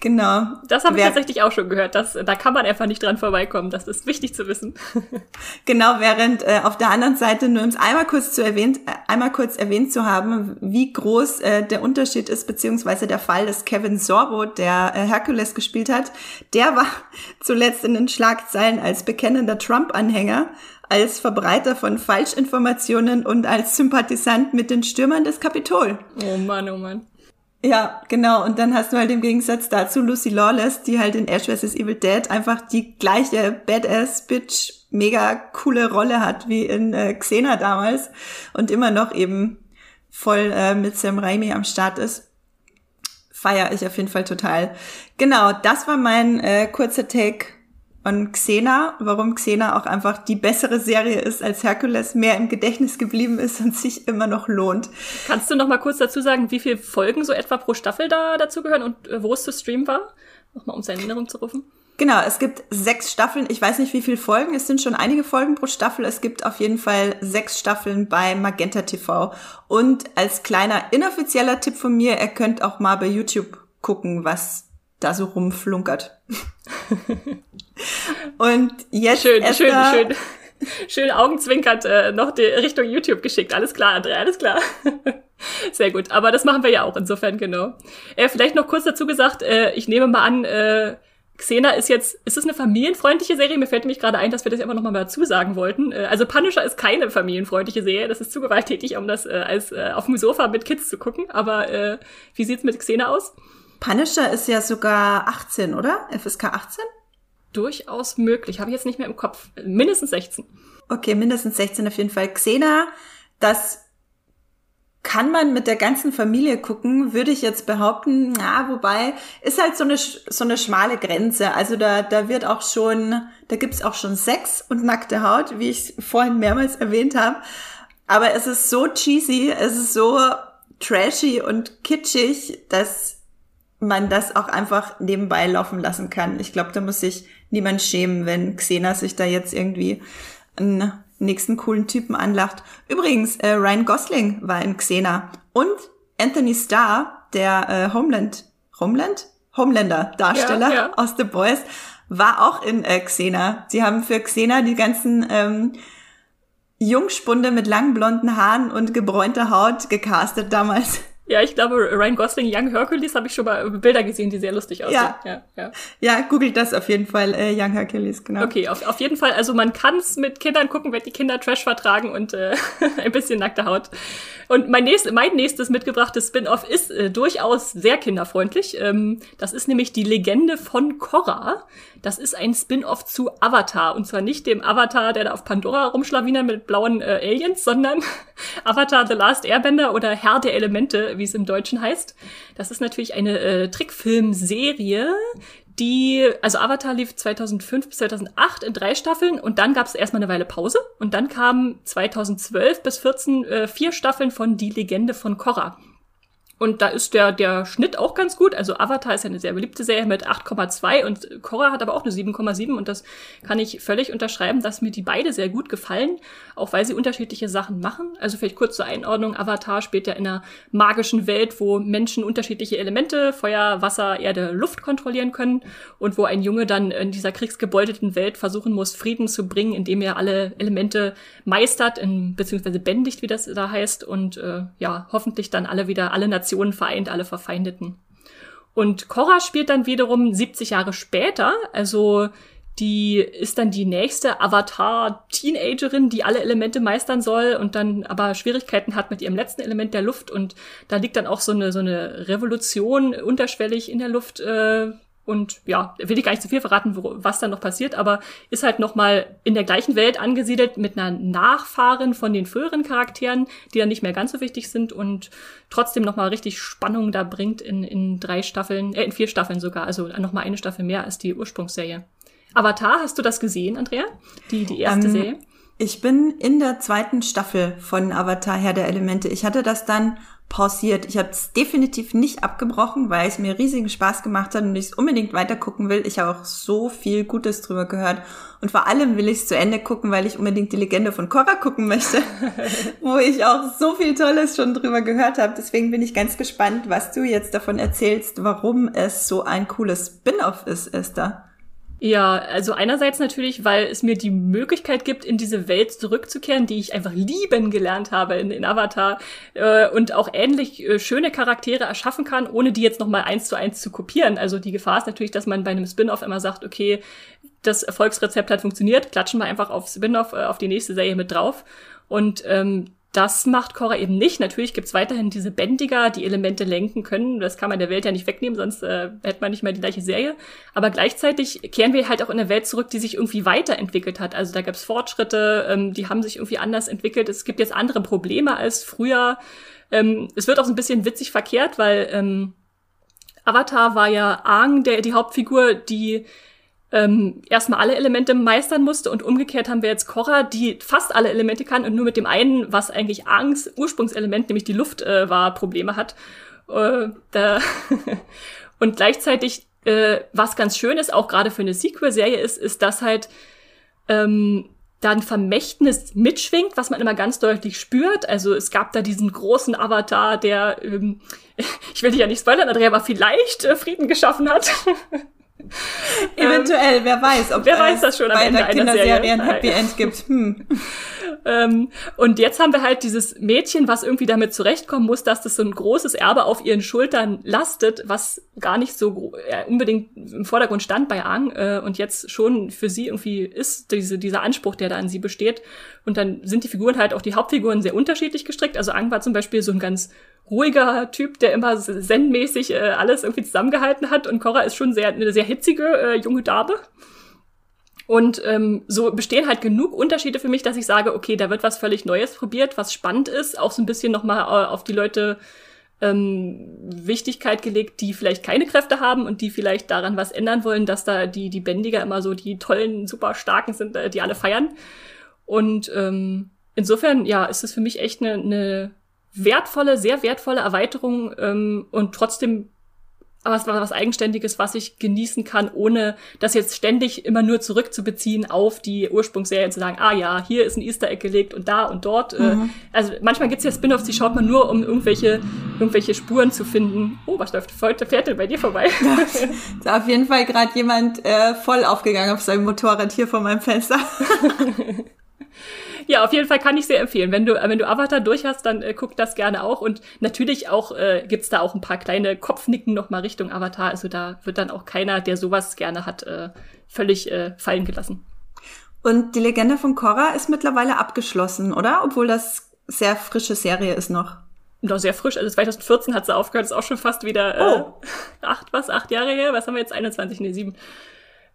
Genau. Das habe ich tatsächlich auch schon gehört. Dass, da kann man einfach nicht dran vorbeikommen. Das ist wichtig zu wissen. genau, während äh, auf der anderen Seite, nur um es einmal kurz zu erwähnt, äh, einmal kurz erwähnt zu haben, wie groß äh, der Unterschied ist, beziehungsweise der Fall des Kevin Sorbo, der äh, Hercules gespielt hat, der war zuletzt in den Schlagzeilen als bekennender Trump-Anhänger, als Verbreiter von Falschinformationen und als Sympathisant mit den Stürmern des Kapitol. Oh Mann, oh Mann. Ja, genau. Und dann hast du halt im Gegensatz dazu Lucy Lawless, die halt in Ash vs. Evil Dead einfach die gleiche Badass-Bitch, mega coole Rolle hat wie in äh, Xena damals und immer noch eben voll äh, mit Sam Raimi am Start ist. Feier ich auf jeden Fall total. Genau, das war mein äh, kurzer Take und Xena, warum Xena auch einfach die bessere Serie ist als Hercules, mehr im Gedächtnis geblieben ist und sich immer noch lohnt. Kannst du noch mal kurz dazu sagen, wie viele Folgen so etwa pro Staffel da dazu gehören und äh, wo es zu streamen war? Nochmal, um seine Erinnerung zu rufen. Genau, es gibt sechs Staffeln. Ich weiß nicht, wie viele Folgen. Es sind schon einige Folgen pro Staffel. Es gibt auf jeden Fall sechs Staffeln bei Magenta TV. Und als kleiner inoffizieller Tipp von mir, ihr könnt auch mal bei YouTube gucken, was da so rumflunkert. Und jetzt schön, schön, schön, schön augenzwinkert äh, noch die Richtung YouTube geschickt. Alles klar, Andrea, alles klar. Sehr gut. Aber das machen wir ja auch insofern genau. Äh, vielleicht noch kurz dazu gesagt, äh, ich nehme mal an, äh, Xena ist jetzt, ist es eine familienfreundliche Serie? Mir fällt nämlich gerade ein, dass wir das immer noch mal dazu sagen wollten. Äh, also Punisher ist keine familienfreundliche Serie. Das ist zu gewalttätig, um das äh, als äh, auf dem Sofa mit Kids zu gucken. Aber äh, wie sieht's mit Xena aus? Punisher ist ja sogar 18, oder? FSK 18? Durchaus möglich. Habe ich jetzt nicht mehr im Kopf. Mindestens 16. Okay, mindestens 16 auf jeden Fall. Xena, das kann man mit der ganzen Familie gucken, würde ich jetzt behaupten. Ja, wobei ist halt so eine so eine schmale Grenze. Also da da wird auch schon, da gibt's auch schon Sex und nackte Haut, wie ich vorhin mehrmals erwähnt habe. Aber es ist so cheesy, es ist so trashy und kitschig, dass man das auch einfach nebenbei laufen lassen kann. Ich glaube, da muss sich niemand schämen, wenn Xena sich da jetzt irgendwie einen nächsten coolen Typen anlacht. Übrigens, äh, Ryan Gosling war in Xena und Anthony Starr, der äh, Homeland, Homeland? Homelander Darsteller ja, ja. aus The Boys, war auch in äh, Xena. Sie haben für Xena die ganzen ähm, Jungspunde mit langen blonden Haaren und gebräunter Haut gecastet damals. Ja, ich glaube, Ryan Gosling, Young Hercules, habe ich schon mal Bilder gesehen, die sehr lustig aussehen. Ja, ja, ja. ja googelt das auf jeden Fall, äh, Young Hercules, genau. Okay, auf, auf jeden Fall, also man kann es mit Kindern gucken, wenn die Kinder Trash vertragen und äh, ein bisschen nackte Haut. Und mein, nächst, mein nächstes mitgebrachtes Spin-off ist äh, durchaus sehr kinderfreundlich. Ähm, das ist nämlich die Legende von Korra. Das ist ein Spin-off zu Avatar. Und zwar nicht dem Avatar, der da auf Pandora rumschlawinert mit blauen äh, Aliens, sondern Avatar The Last Airbender oder Herr der Elemente, wie es im Deutschen heißt. Das ist natürlich eine äh, Trickfilmserie, die, also Avatar lief 2005 bis 2008 in drei Staffeln und dann gab es erstmal eine Weile Pause und dann kamen 2012 bis 14 äh, vier Staffeln von Die Legende von Korra. Und da ist der, der Schnitt auch ganz gut. Also Avatar ist ja eine sehr beliebte Serie mit 8,2 und Korra hat aber auch eine 7,7 und das kann ich völlig unterschreiben, dass mir die beide sehr gut gefallen, auch weil sie unterschiedliche Sachen machen. Also vielleicht kurz zur Einordnung. Avatar spielt ja in einer magischen Welt, wo Menschen unterschiedliche Elemente, Feuer, Wasser, Erde, Luft kontrollieren können und wo ein Junge dann in dieser kriegsgebeuteten Welt versuchen muss, Frieden zu bringen, indem er alle Elemente meistert, in, beziehungsweise bändigt, wie das da heißt und äh, ja, hoffentlich dann alle wieder, alle Nationen Nationen vereint alle Verfeindeten. Und Korra spielt dann wiederum 70 Jahre später, also die ist dann die nächste Avatar-Teenagerin, die alle Elemente meistern soll und dann aber Schwierigkeiten hat mit ihrem letzten Element der Luft. Und da liegt dann auch so eine, so eine Revolution unterschwellig in der Luft äh, und ja, will ich gar nicht zu viel verraten, wo, was da noch passiert, aber ist halt noch mal in der gleichen Welt angesiedelt mit einer Nachfahrin von den früheren Charakteren, die dann nicht mehr ganz so wichtig sind und trotzdem noch mal richtig Spannung da bringt in, in drei Staffeln, äh, in vier Staffeln sogar, also noch mal eine Staffel mehr als die Ursprungsserie. Avatar, hast du das gesehen, Andrea? Die, die erste ähm, Serie? Ich bin in der zweiten Staffel von Avatar Herr der Elemente. Ich hatte das dann pausiert. Ich habe es definitiv nicht abgebrochen, weil es mir riesigen Spaß gemacht hat und ich es unbedingt weiter gucken will. Ich habe auch so viel Gutes drüber gehört. Und vor allem will ich es zu Ende gucken, weil ich unbedingt die Legende von Korra gucken möchte, wo ich auch so viel Tolles schon drüber gehört habe. Deswegen bin ich ganz gespannt, was du jetzt davon erzählst, warum es so ein cooles Spin-off ist, Esther. Ja, also einerseits natürlich, weil es mir die Möglichkeit gibt, in diese Welt zurückzukehren, die ich einfach lieben gelernt habe in, in Avatar äh, und auch ähnlich äh, schöne Charaktere erschaffen kann, ohne die jetzt nochmal eins zu eins zu kopieren. Also die Gefahr ist natürlich, dass man bei einem Spin-off immer sagt, okay, das Erfolgsrezept hat funktioniert, klatschen wir einfach auf Spin-off, äh, auf die nächste Serie mit drauf. Und ähm, das macht Korra eben nicht. Natürlich gibt's weiterhin diese Bändiger, die Elemente lenken können. Das kann man der Welt ja nicht wegnehmen, sonst äh, hätte man nicht mehr die gleiche Serie. Aber gleichzeitig kehren wir halt auch in eine Welt zurück, die sich irgendwie weiterentwickelt hat. Also da gab's Fortschritte, ähm, die haben sich irgendwie anders entwickelt. Es gibt jetzt andere Probleme als früher. Ähm, es wird auch so ein bisschen witzig verkehrt, weil ähm, Avatar war ja Aang, der die Hauptfigur, die ähm, erstmal alle Elemente meistern musste und umgekehrt haben wir jetzt Korra, die fast alle Elemente kann und nur mit dem einen, was eigentlich Angst, Ursprungselement, nämlich die Luft äh, war, Probleme hat. Äh, da und gleichzeitig, äh, was ganz schön ist, auch gerade für eine Sequel-Serie ist, ist, dass halt ähm, dann Vermächtnis mitschwingt, was man immer ganz deutlich spürt. Also es gab da diesen großen Avatar, der, ähm, ich will dich ja nicht spoilern, Andrea, aber vielleicht äh, Frieden geschaffen hat. Eventuell, ähm, wer weiß, ob wer weiß das schon bei einer Kinderserie ein Happy End gibt. Hm. ähm, und jetzt haben wir halt dieses Mädchen, was irgendwie damit zurechtkommen muss, dass das so ein großes Erbe auf ihren Schultern lastet, was gar nicht so äh, unbedingt im Vordergrund stand bei Ang äh, und jetzt schon für sie irgendwie ist, diese, dieser Anspruch, der da an sie besteht. Und dann sind die Figuren halt auch die Hauptfiguren sehr unterschiedlich gestrickt. Also Ang war zum Beispiel so ein ganz ruhiger Typ, der immer zen-mäßig äh, alles irgendwie zusammengehalten hat. Und Cora ist schon sehr, eine sehr hitzige äh, junge Dame. Und ähm, so bestehen halt genug Unterschiede für mich, dass ich sage, okay, da wird was völlig Neues probiert, was spannend ist, auch so ein bisschen nochmal äh, auf die Leute ähm, Wichtigkeit gelegt, die vielleicht keine Kräfte haben und die vielleicht daran was ändern wollen, dass da die, die Bändiger immer so die tollen, super starken sind, äh, die alle feiern. Und ähm, insofern, ja, ist es für mich echt eine, eine wertvolle, sehr wertvolle Erweiterung ähm, und trotzdem was, was Eigenständiges, was ich genießen kann, ohne das jetzt ständig immer nur zurückzubeziehen auf die Ursprungsserie und zu sagen, ah ja, hier ist ein Easter Egg gelegt und da und dort. Äh, mhm. Also manchmal gibt's ja Spin-offs, die schaut man nur, um irgendwelche, irgendwelche Spuren zu finden. Oh, was läuft heute fährt denn bei dir vorbei? ist auf jeden Fall gerade jemand äh, voll aufgegangen auf seinem Motorrad hier vor meinem Fenster. Ja, auf jeden Fall kann ich sehr empfehlen. Wenn du, wenn du Avatar durch hast, dann äh, guck das gerne auch. Und natürlich auch äh, gibt's da auch ein paar kleine Kopfnicken noch mal Richtung Avatar. Also da wird dann auch keiner, der sowas gerne hat, äh, völlig äh, fallen gelassen. Und die Legende von Korra ist mittlerweile abgeschlossen, oder? Obwohl das sehr frische Serie ist noch. Noch sehr frisch. Also 2014 hat sie aufgehört, ist auch schon fast wieder äh, oh. acht, was, acht Jahre her? Was haben wir jetzt? 21, nee, sieben.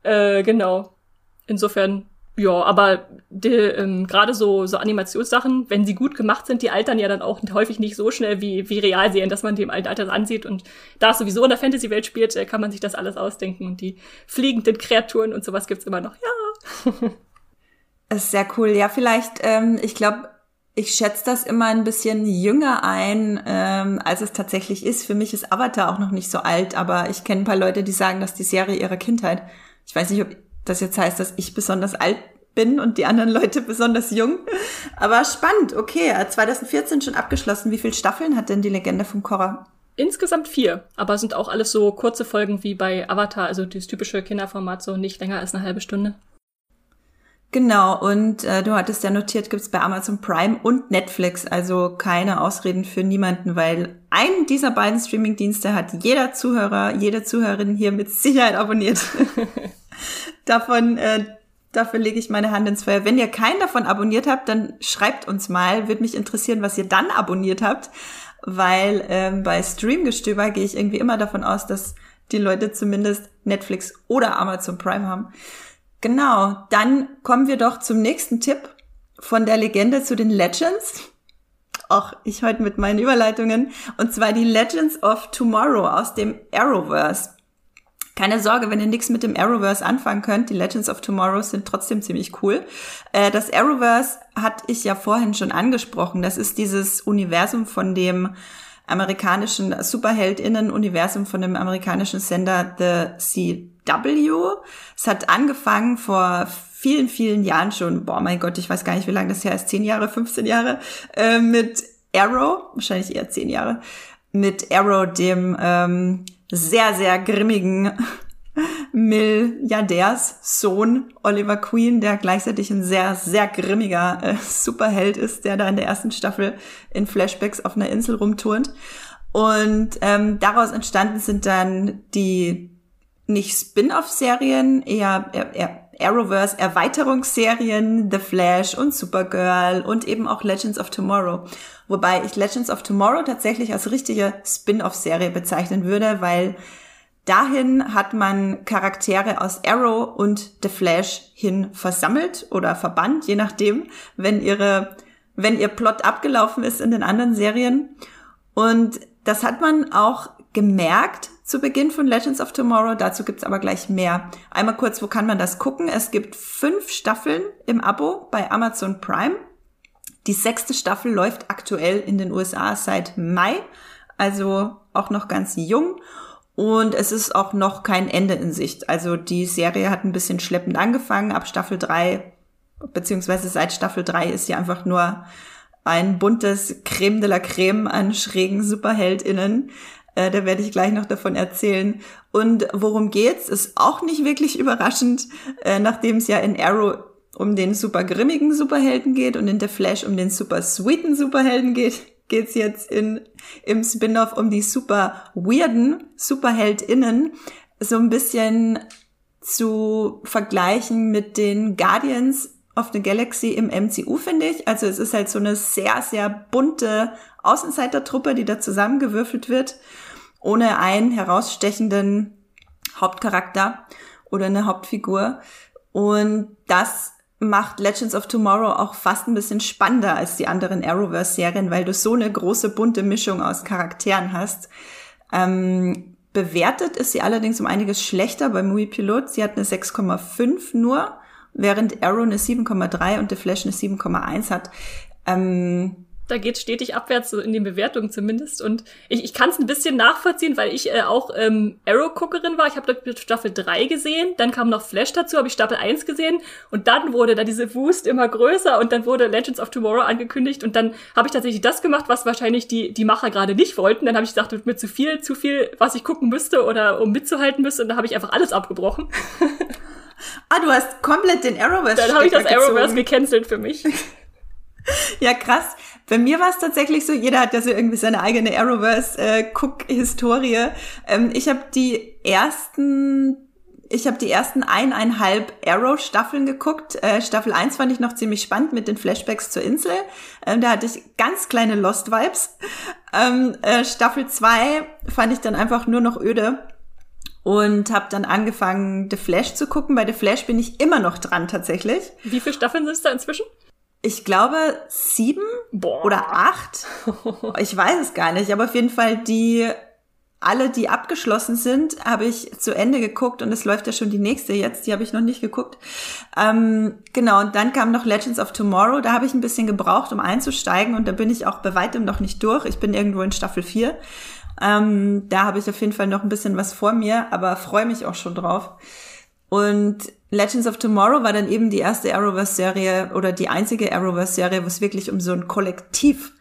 Äh, genau. Insofern ja, aber ähm, gerade so, so Animationssachen, wenn sie gut gemacht sind, die altern ja dann auch häufig nicht so schnell wie, wie Realserien, dass man dem Alter ansieht. Und da es sowieso in der Fantasy-Welt spielt, äh, kann man sich das alles ausdenken. Und die fliegenden Kreaturen und sowas gibt's immer noch. Ja. Das ist sehr cool. Ja, vielleicht, ähm, ich glaube, ich schätze das immer ein bisschen jünger ein, ähm, als es tatsächlich ist. Für mich ist Avatar auch noch nicht so alt, aber ich kenne ein paar Leute, die sagen, dass die Serie ihrer Kindheit. Ich weiß nicht, ob das jetzt heißt, dass ich besonders alt bin und die anderen Leute besonders jung. Aber spannend, okay. 2014 schon abgeschlossen. Wie viele Staffeln hat denn die Legende von Korra? Insgesamt vier, aber sind auch alles so kurze Folgen wie bei Avatar, also das typische Kinderformat, so nicht länger als eine halbe Stunde. Genau, und äh, du hattest ja notiert, gibt's bei Amazon Prime und Netflix, also keine Ausreden für niemanden, weil einen dieser beiden Streamingdienste hat jeder Zuhörer, jede Zuhörerin hier mit Sicherheit abonniert. davon, äh, dafür lege ich meine Hand ins Feuer. Wenn ihr keinen davon abonniert habt, dann schreibt uns mal. Würde mich interessieren, was ihr dann abonniert habt, weil ähm, bei Streamgestöber gehe ich irgendwie immer davon aus, dass die Leute zumindest Netflix oder Amazon Prime haben. Genau, dann kommen wir doch zum nächsten Tipp von der Legende zu den Legends. Ach, ich heute mit meinen Überleitungen. Und zwar die Legends of Tomorrow aus dem Arrowverse. Keine Sorge, wenn ihr nichts mit dem Arrowverse anfangen könnt, die Legends of Tomorrow sind trotzdem ziemlich cool. Äh, das Arrowverse hatte ich ja vorhin schon angesprochen. Das ist dieses Universum, von dem amerikanischen Superheldinnen-Universum von dem amerikanischen Sender The CW. Es hat angefangen vor vielen, vielen Jahren schon, boah mein Gott, ich weiß gar nicht, wie lange das her ist, 10 Jahre, 15 Jahre, äh, mit Arrow, wahrscheinlich eher 10 Jahre, mit Arrow, dem ähm, sehr, sehr grimmigen Milliardärssohn Oliver Queen, der gleichzeitig ein sehr, sehr grimmiger äh, Superheld ist, der da in der ersten Staffel in Flashbacks auf einer Insel rumturnt. Und ähm, daraus entstanden sind dann die nicht Spin-off-Serien, eher, eher Arrowverse Erweiterungsserien, The Flash und Supergirl und eben auch Legends of Tomorrow. Wobei ich Legends of Tomorrow tatsächlich als richtige Spin-off-Serie bezeichnen würde, weil dahin hat man Charaktere aus Arrow und The Flash hin versammelt oder verbannt, je nachdem, wenn ihre, wenn ihr Plot abgelaufen ist in den anderen Serien. Und das hat man auch gemerkt zu Beginn von Legends of Tomorrow. Dazu gibt's aber gleich mehr. Einmal kurz, wo kann man das gucken? Es gibt fünf Staffeln im Abo bei Amazon Prime. Die sechste Staffel läuft aktuell in den USA seit Mai, also auch noch ganz jung. Und es ist auch noch kein Ende in Sicht. Also die Serie hat ein bisschen schleppend angefangen. Ab Staffel drei beziehungsweise seit Staffel drei ist sie einfach nur ein buntes Creme de la Creme an schrägen SuperheldInnen. Äh, da werde ich gleich noch davon erzählen. Und worum geht's, ist auch nicht wirklich überraschend, äh, nachdem es ja in Arrow um den super grimmigen Superhelden geht und in The Flash um den super sweeten Superhelden geht, geht's jetzt in, im Spin-off um die super weirden SuperheldInnen. So ein bisschen zu vergleichen mit den Guardians of the Galaxy im MCU, finde ich. Also es ist halt so eine sehr, sehr bunte Außenseitertruppe, die da zusammengewürfelt wird ohne einen herausstechenden Hauptcharakter oder eine Hauptfigur. Und das macht Legends of Tomorrow auch fast ein bisschen spannender als die anderen Arrowverse-Serien, weil du so eine große bunte Mischung aus Charakteren hast. Ähm, bewertet ist sie allerdings um einiges schlechter bei Movie Pilot. Sie hat eine 6,5 nur, während Arrow eine 7,3 und The Flash eine 7,1 hat. Ähm, da geht stetig abwärts, so in den Bewertungen zumindest. Und ich, ich kann es ein bisschen nachvollziehen, weil ich äh, auch ähm, Arrow-Guckerin war. Ich habe Staffel 3 gesehen, dann kam noch Flash dazu, habe ich Staffel 1 gesehen und dann wurde da diese Wust immer größer und dann wurde Legends of Tomorrow angekündigt und dann habe ich tatsächlich das gemacht, was wahrscheinlich die, die Macher gerade nicht wollten. Dann habe ich gesagt, wird mir zu viel, zu viel, was ich gucken müsste oder um mitzuhalten müsste und dann habe ich einfach alles abgebrochen. ah, du hast komplett den Arrowverse Dann habe ich das Arrowverse gecancelt für mich. Ja, krass. Bei mir war es tatsächlich so, jeder hat ja so irgendwie seine eigene Arrowverse-Cook-Historie. Äh, ähm, ich habe die ersten ich habe die ersten eineinhalb Arrow-Staffeln geguckt. Äh, Staffel 1 fand ich noch ziemlich spannend mit den Flashbacks zur Insel. Ähm, da hatte ich ganz kleine Lost-Vibes. Ähm, äh, Staffel 2 fand ich dann einfach nur noch öde und habe dann angefangen, The Flash zu gucken. Bei The Flash bin ich immer noch dran tatsächlich. Wie viele Staffeln sind es da inzwischen? Ich glaube, sieben Boah. oder acht. Ich weiß es gar nicht, aber auf jeden Fall die, alle, die abgeschlossen sind, habe ich zu Ende geguckt und es läuft ja schon die nächste jetzt, die habe ich noch nicht geguckt. Ähm, genau, und dann kam noch Legends of Tomorrow, da habe ich ein bisschen gebraucht, um einzusteigen und da bin ich auch bei weitem noch nicht durch. Ich bin irgendwo in Staffel 4. Ähm, da habe ich auf jeden Fall noch ein bisschen was vor mir, aber freue mich auch schon drauf. Und Legends of Tomorrow war dann eben die erste Arrowverse-Serie oder die einzige Arrowverse-Serie, wo es wirklich um so ein Kollektiv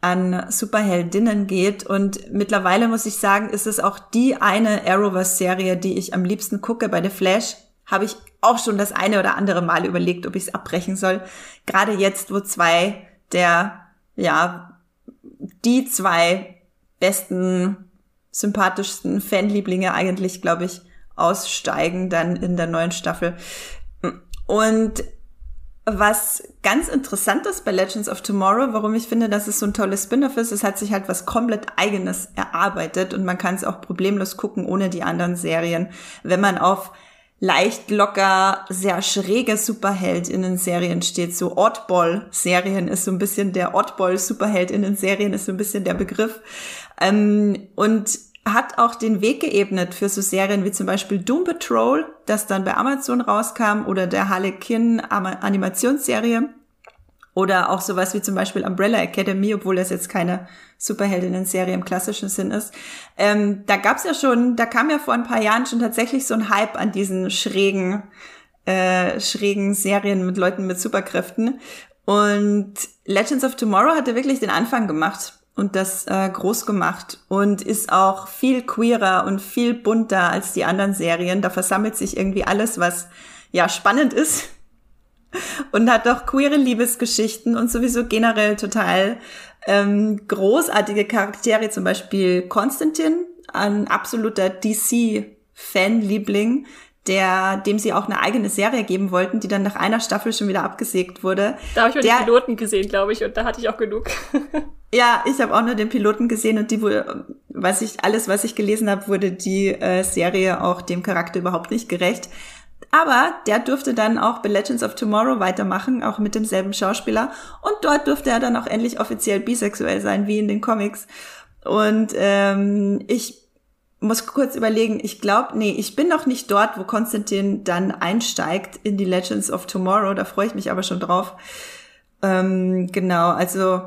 an Superheldinnen geht. Und mittlerweile muss ich sagen, ist es auch die eine Arrowverse-Serie, die ich am liebsten gucke. Bei The Flash habe ich auch schon das eine oder andere Mal überlegt, ob ich es abbrechen soll. Gerade jetzt, wo zwei der, ja, die zwei besten, sympathischsten Fanlieblinge eigentlich, glaube ich, aussteigen dann in der neuen Staffel. Und was ganz interessant ist bei Legends of Tomorrow, warum ich finde, dass es so ein tolles Spin-off ist, es hat sich halt was komplett eigenes erarbeitet und man kann es auch problemlos gucken ohne die anderen Serien, wenn man auf leicht locker, sehr schräge Superheldinnen-Serien steht. So Oddball-Serien ist so ein bisschen der Oddball-Superheldinnen-Serien ist so ein bisschen der Begriff. Ähm, und hat auch den Weg geebnet für so Serien wie zum Beispiel Doom Patrol, das dann bei Amazon rauskam, oder der Harlequin Animationsserie. Oder auch sowas wie zum Beispiel Umbrella Academy, obwohl das jetzt keine Superheldinnen-Serie im klassischen Sinn ist. Ähm, da gab's ja schon, da kam ja vor ein paar Jahren schon tatsächlich so ein Hype an diesen schrägen, äh, schrägen Serien mit Leuten mit Superkräften. Und Legends of Tomorrow hatte wirklich den Anfang gemacht und das äh, groß gemacht und ist auch viel queerer und viel bunter als die anderen Serien. Da versammelt sich irgendwie alles, was ja spannend ist und hat auch queere Liebesgeschichten und sowieso generell total ähm, großartige Charaktere, zum Beispiel Konstantin, ein absoluter DC-Fanliebling, der, dem sie auch eine eigene Serie geben wollten, die dann nach einer Staffel schon wieder abgesägt wurde. Da habe ich mal der, den Piloten gesehen, glaube ich, und da hatte ich auch genug. ja, ich habe auch nur den Piloten gesehen und die wurde, was ich, alles, was ich gelesen habe, wurde die äh, Serie auch dem Charakter überhaupt nicht gerecht. Aber der durfte dann auch bei Legends of Tomorrow weitermachen, auch mit demselben Schauspieler. Und dort durfte er dann auch endlich offiziell bisexuell sein, wie in den Comics. Und ähm, ich muss kurz überlegen, ich glaube, nee, ich bin noch nicht dort, wo Konstantin dann einsteigt in die Legends of Tomorrow. Da freue ich mich aber schon drauf. Ähm, genau, also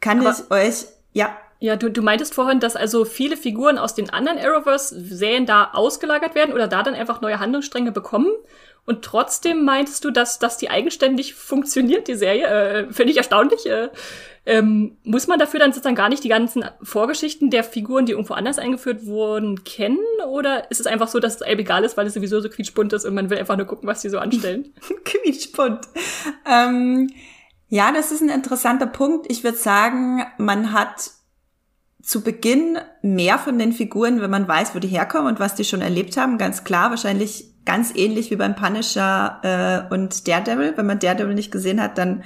kann aber ich euch, ja. Ja, du, du meintest vorhin, dass also viele Figuren aus den anderen Arrowverse-Serien da ausgelagert werden oder da dann einfach neue Handlungsstränge bekommen. Und trotzdem meintest du, dass, dass die eigenständig funktioniert, die Serie. Äh, Finde ich erstaunlich. Äh, ähm, muss man dafür dann sozusagen gar nicht die ganzen Vorgeschichten der Figuren, die irgendwo anders eingeführt wurden, kennen? Oder ist es einfach so, dass es egal ist, weil es sowieso so quietschbunt ist und man will einfach nur gucken, was die so anstellen? quietschbunt. Ähm, ja, das ist ein interessanter Punkt. Ich würde sagen, man hat zu Beginn mehr von den Figuren, wenn man weiß, wo die herkommen und was die schon erlebt haben. Ganz klar, wahrscheinlich ganz ähnlich wie beim Punisher äh, und Daredevil. Wenn man Daredevil nicht gesehen hat, dann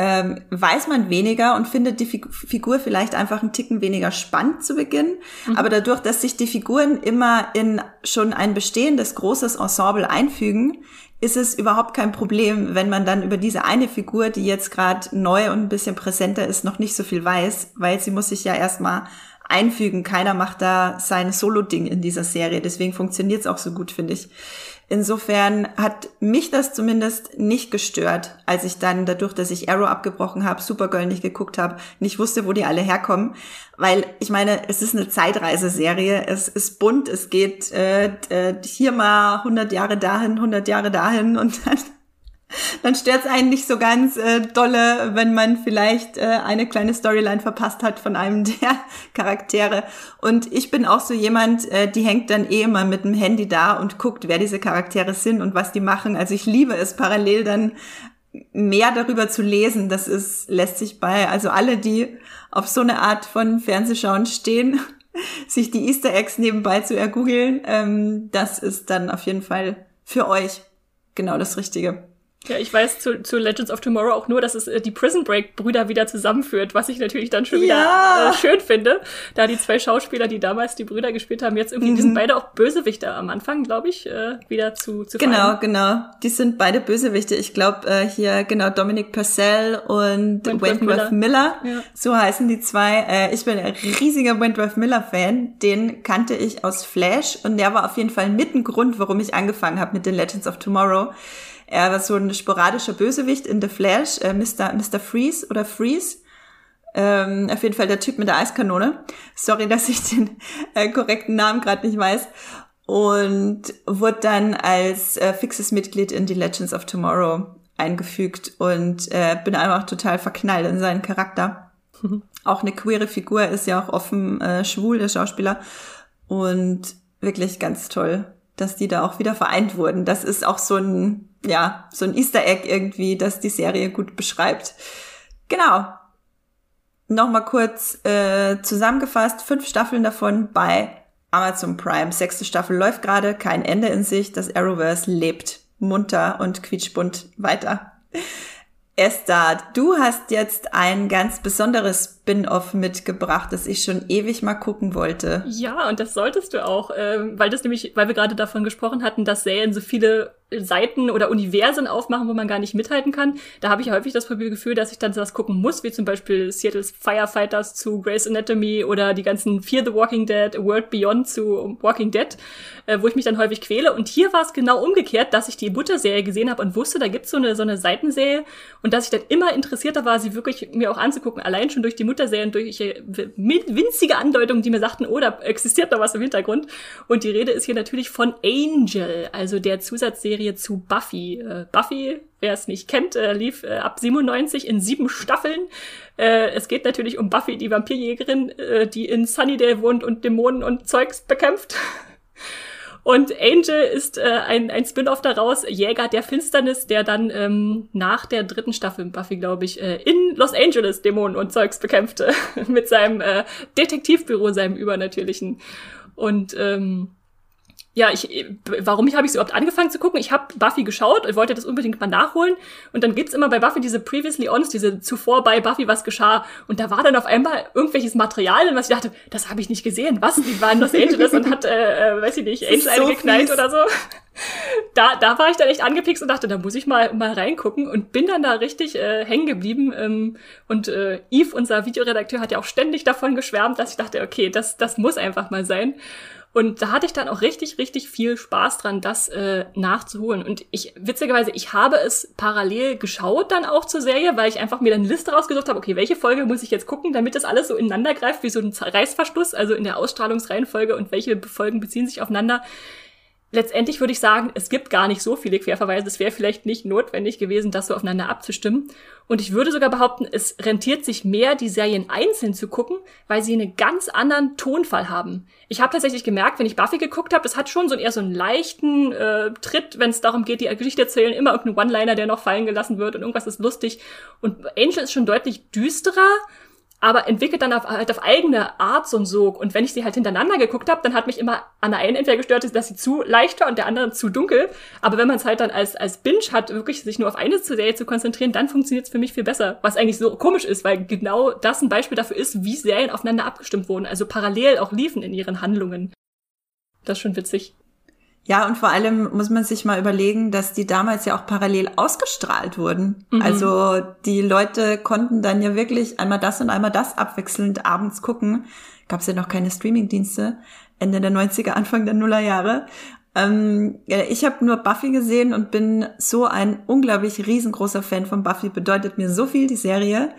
ähm, weiß man weniger und findet die Figur vielleicht einfach einen Ticken weniger spannend zu Beginn. Mhm. Aber dadurch, dass sich die Figuren immer in schon ein bestehendes großes Ensemble einfügen, ist es überhaupt kein Problem, wenn man dann über diese eine Figur, die jetzt gerade neu und ein bisschen präsenter ist, noch nicht so viel weiß, weil sie muss sich ja erstmal einfügen. Keiner macht da sein Solo-Ding in dieser Serie. Deswegen funktioniert es auch so gut, finde ich. Insofern hat mich das zumindest nicht gestört, als ich dann dadurch, dass ich Arrow abgebrochen habe, Supergirl nicht geguckt habe, nicht wusste, wo die alle herkommen. Weil ich meine, es ist eine Zeitreiseserie, es ist bunt, es geht äh, äh hier mal 100 Jahre dahin, 100 Jahre dahin und dann dann stört es einen nicht so ganz äh, dolle, wenn man vielleicht äh, eine kleine Storyline verpasst hat von einem der Charaktere. Und ich bin auch so jemand, äh, die hängt dann eh immer mit dem Handy da und guckt, wer diese Charaktere sind und was die machen. Also ich liebe es parallel dann mehr darüber zu lesen. Das ist, lässt sich bei, also alle, die auf so eine Art von Fernsehschauen stehen, sich die Easter Eggs nebenbei zu ergoogeln, ähm, das ist dann auf jeden Fall für euch genau das Richtige. Ja, ich weiß zu, zu Legends of Tomorrow auch nur, dass es äh, die Prison Break Brüder wieder zusammenführt, was ich natürlich dann schon wieder äh, schön finde. Da die zwei Schauspieler, die damals die Brüder gespielt haben, jetzt irgendwie, mhm. die sind mhm. beide auch Bösewichter am Anfang, glaube ich, äh, wieder zu, zu Genau, vereinen. genau. Die sind beide Bösewichte. Ich glaube, äh, hier genau Dominic Purcell und Wentworth, Wentworth Miller. Miller. Ja. So heißen die zwei. Äh, ich bin ein riesiger Wentworth Miller Fan. Den kannte ich aus Flash und der war auf jeden Fall mit ein Grund, warum ich angefangen habe mit den Legends of Tomorrow er war so ein sporadischer Bösewicht in The Flash, äh, Mr. Mr. Freeze oder Freeze. Ähm, auf jeden Fall der Typ mit der Eiskanone. Sorry, dass ich den äh, korrekten Namen gerade nicht weiß. Und wurde dann als äh, fixes Mitglied in die Legends of Tomorrow eingefügt und äh, bin einfach total verknallt in seinen Charakter. auch eine queere Figur, ist ja auch offen äh, schwul, der Schauspieler. Und wirklich ganz toll, dass die da auch wieder vereint wurden. Das ist auch so ein ja, so ein Easter Egg irgendwie, das die Serie gut beschreibt. Genau. Nochmal kurz äh, zusammengefasst, fünf Staffeln davon bei Amazon Prime. Sechste Staffel läuft gerade, kein Ende in sich. Das Arrowverse lebt munter und quietschbunt weiter. Esther, du hast jetzt ein ganz besonderes Spin-off mitgebracht, das ich schon ewig mal gucken wollte. Ja, und das solltest du auch, ähm, weil das nämlich, weil wir gerade davon gesprochen hatten, dass Serien so viele Seiten oder Universen aufmachen, wo man gar nicht mithalten kann. Da habe ich häufig das Gefühl, dass ich dann sowas gucken muss, wie zum Beispiel Seattle's Firefighters zu Grey's Anatomy oder die ganzen Fear the Walking Dead, A World Beyond zu Walking Dead, äh, wo ich mich dann häufig quäle. Und hier war es genau umgekehrt, dass ich die Mutterserie gesehen habe und wusste, da gibt's so eine, so eine Seitenserie und dass ich dann immer interessierter war, sie wirklich mir auch anzugucken, allein schon durch die Mutterserie und durch winzige Andeutungen, die mir sagten, oh, da existiert noch was im Hintergrund. Und die Rede ist hier natürlich von Angel, also der Zusatzserie Serie zu Buffy. Äh, Buffy, wer es nicht kennt, äh, lief äh, ab 97 in sieben Staffeln. Äh, es geht natürlich um Buffy, die Vampirjägerin, äh, die in Sunnydale wohnt und Dämonen und Zeugs bekämpft. Und Angel ist äh, ein, ein Spin-off daraus, Jäger der Finsternis, der dann ähm, nach der dritten Staffel Buffy, glaube ich, äh, in Los Angeles Dämonen und Zeugs bekämpfte. mit seinem äh, Detektivbüro, seinem übernatürlichen. Und ähm, ja, ich, warum ich habe ich überhaupt angefangen zu gucken? Ich habe Buffy geschaut und wollte das unbedingt mal nachholen. Und dann gibt's immer bei Buffy diese Previously Ons, diese zuvor bei Buffy was geschah. Und da war dann auf einmal irgendwelches Material, was ich dachte, das habe ich nicht gesehen. Was? Die war in Los Angeles und hat, äh, äh weiß ich nicht, Angel so geknallt oder so. Da, da war ich dann echt angepickst und dachte, da muss ich mal, mal reingucken und bin dann da richtig äh, hängen geblieben. Ähm, und äh, Yves, unser Videoredakteur, hat ja auch ständig davon geschwärmt, dass ich dachte, okay, das, das muss einfach mal sein. Und da hatte ich dann auch richtig, richtig viel Spaß dran, das äh, nachzuholen. Und ich, witzigerweise, ich habe es parallel geschaut dann auch zur Serie, weil ich einfach mir dann eine Liste rausgesucht habe, okay, welche Folge muss ich jetzt gucken, damit das alles so ineinander greift, wie so ein Reißverschluss, also in der Ausstrahlungsreihenfolge und welche Folgen beziehen sich aufeinander letztendlich würde ich sagen, es gibt gar nicht so viele Querverweise. Es wäre vielleicht nicht notwendig gewesen, das so aufeinander abzustimmen. Und ich würde sogar behaupten, es rentiert sich mehr, die Serien einzeln zu gucken, weil sie einen ganz anderen Tonfall haben. Ich habe tatsächlich gemerkt, wenn ich Buffy geguckt habe, das hat schon so eher so einen leichten äh, Tritt, wenn es darum geht, die Geschichte erzählen, immer irgendein One-Liner, der noch fallen gelassen wird und irgendwas ist lustig. Und Angel ist schon deutlich düsterer aber entwickelt dann auf, halt auf eigene Art so ein Sog. Und wenn ich sie halt hintereinander geguckt habe, dann hat mich immer an der einen entweder gestört, dass sie zu leicht war und der anderen zu dunkel. Aber wenn man es halt dann als, als Binge hat, wirklich sich nur auf eine Serie zu konzentrieren, dann funktioniert es für mich viel besser. Was eigentlich so komisch ist, weil genau das ein Beispiel dafür ist, wie Serien aufeinander abgestimmt wurden. Also parallel auch liefen in ihren Handlungen. Das ist schon witzig. Ja, und vor allem muss man sich mal überlegen, dass die damals ja auch parallel ausgestrahlt wurden. Mhm. Also die Leute konnten dann ja wirklich einmal das und einmal das abwechselnd abends gucken. Gab es ja noch keine Streamingdienste. Ende der 90er, Anfang der Nullerjahre. Ähm, ich habe nur Buffy gesehen und bin so ein unglaublich riesengroßer Fan von Buffy. Bedeutet mir so viel die Serie.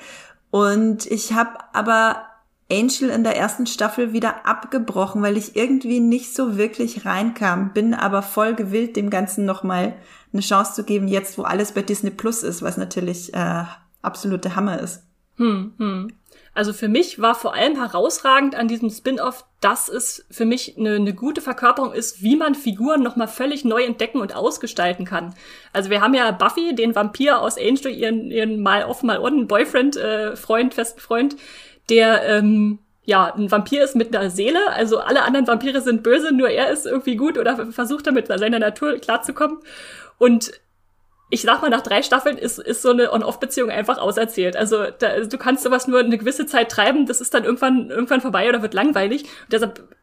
Und ich habe aber Angel in der ersten Staffel wieder abgebrochen, weil ich irgendwie nicht so wirklich reinkam, bin aber voll gewillt, dem Ganzen nochmal eine Chance zu geben, jetzt wo alles bei Disney Plus ist, was natürlich äh, absolute Hammer ist. Hm, hm. Also für mich war vor allem herausragend an diesem Spin-off, dass es für mich eine, eine gute Verkörperung ist, wie man Figuren nochmal völlig neu entdecken und ausgestalten kann. Also wir haben ja Buffy, den Vampir aus Angel, ihren, ihren mal off, mal on Boyfriend, äh, Freund, festen Freund, der ähm, ja ein Vampir ist mit einer Seele. Also alle anderen Vampire sind böse, nur er ist irgendwie gut oder versucht damit seiner Natur klarzukommen. Und ich sag mal, nach drei Staffeln ist, ist so eine On-Off-Beziehung einfach auserzählt. Also da, du kannst sowas nur eine gewisse Zeit treiben, das ist dann irgendwann, irgendwann vorbei oder wird langweilig. Und deshalb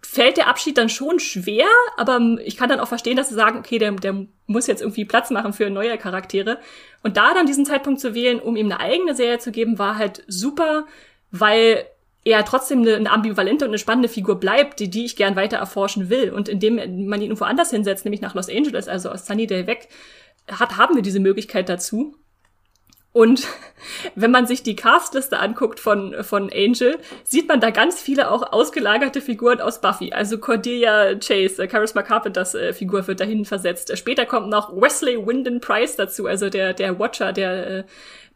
fällt der Abschied dann schon schwer, aber ich kann dann auch verstehen, dass sie sagen, okay, der, der muss jetzt irgendwie Platz machen für neue Charaktere. Und da dann diesen Zeitpunkt zu wählen, um ihm eine eigene Serie zu geben, war halt super, weil er trotzdem eine, eine ambivalente und eine spannende Figur bleibt, die, die ich gern weiter erforschen will. Und indem man ihn irgendwo anders hinsetzt, nämlich nach Los Angeles, also aus Sunnydale weg, hat, haben wir diese Möglichkeit dazu. Und wenn man sich die Castliste anguckt von, von Angel, sieht man da ganz viele auch ausgelagerte Figuren aus Buffy. Also Cordelia Chase, äh, Charisma Carpenters äh, Figur wird dahin versetzt. Später kommt noch Wesley Wyndon Price dazu, also der, der Watcher, der äh,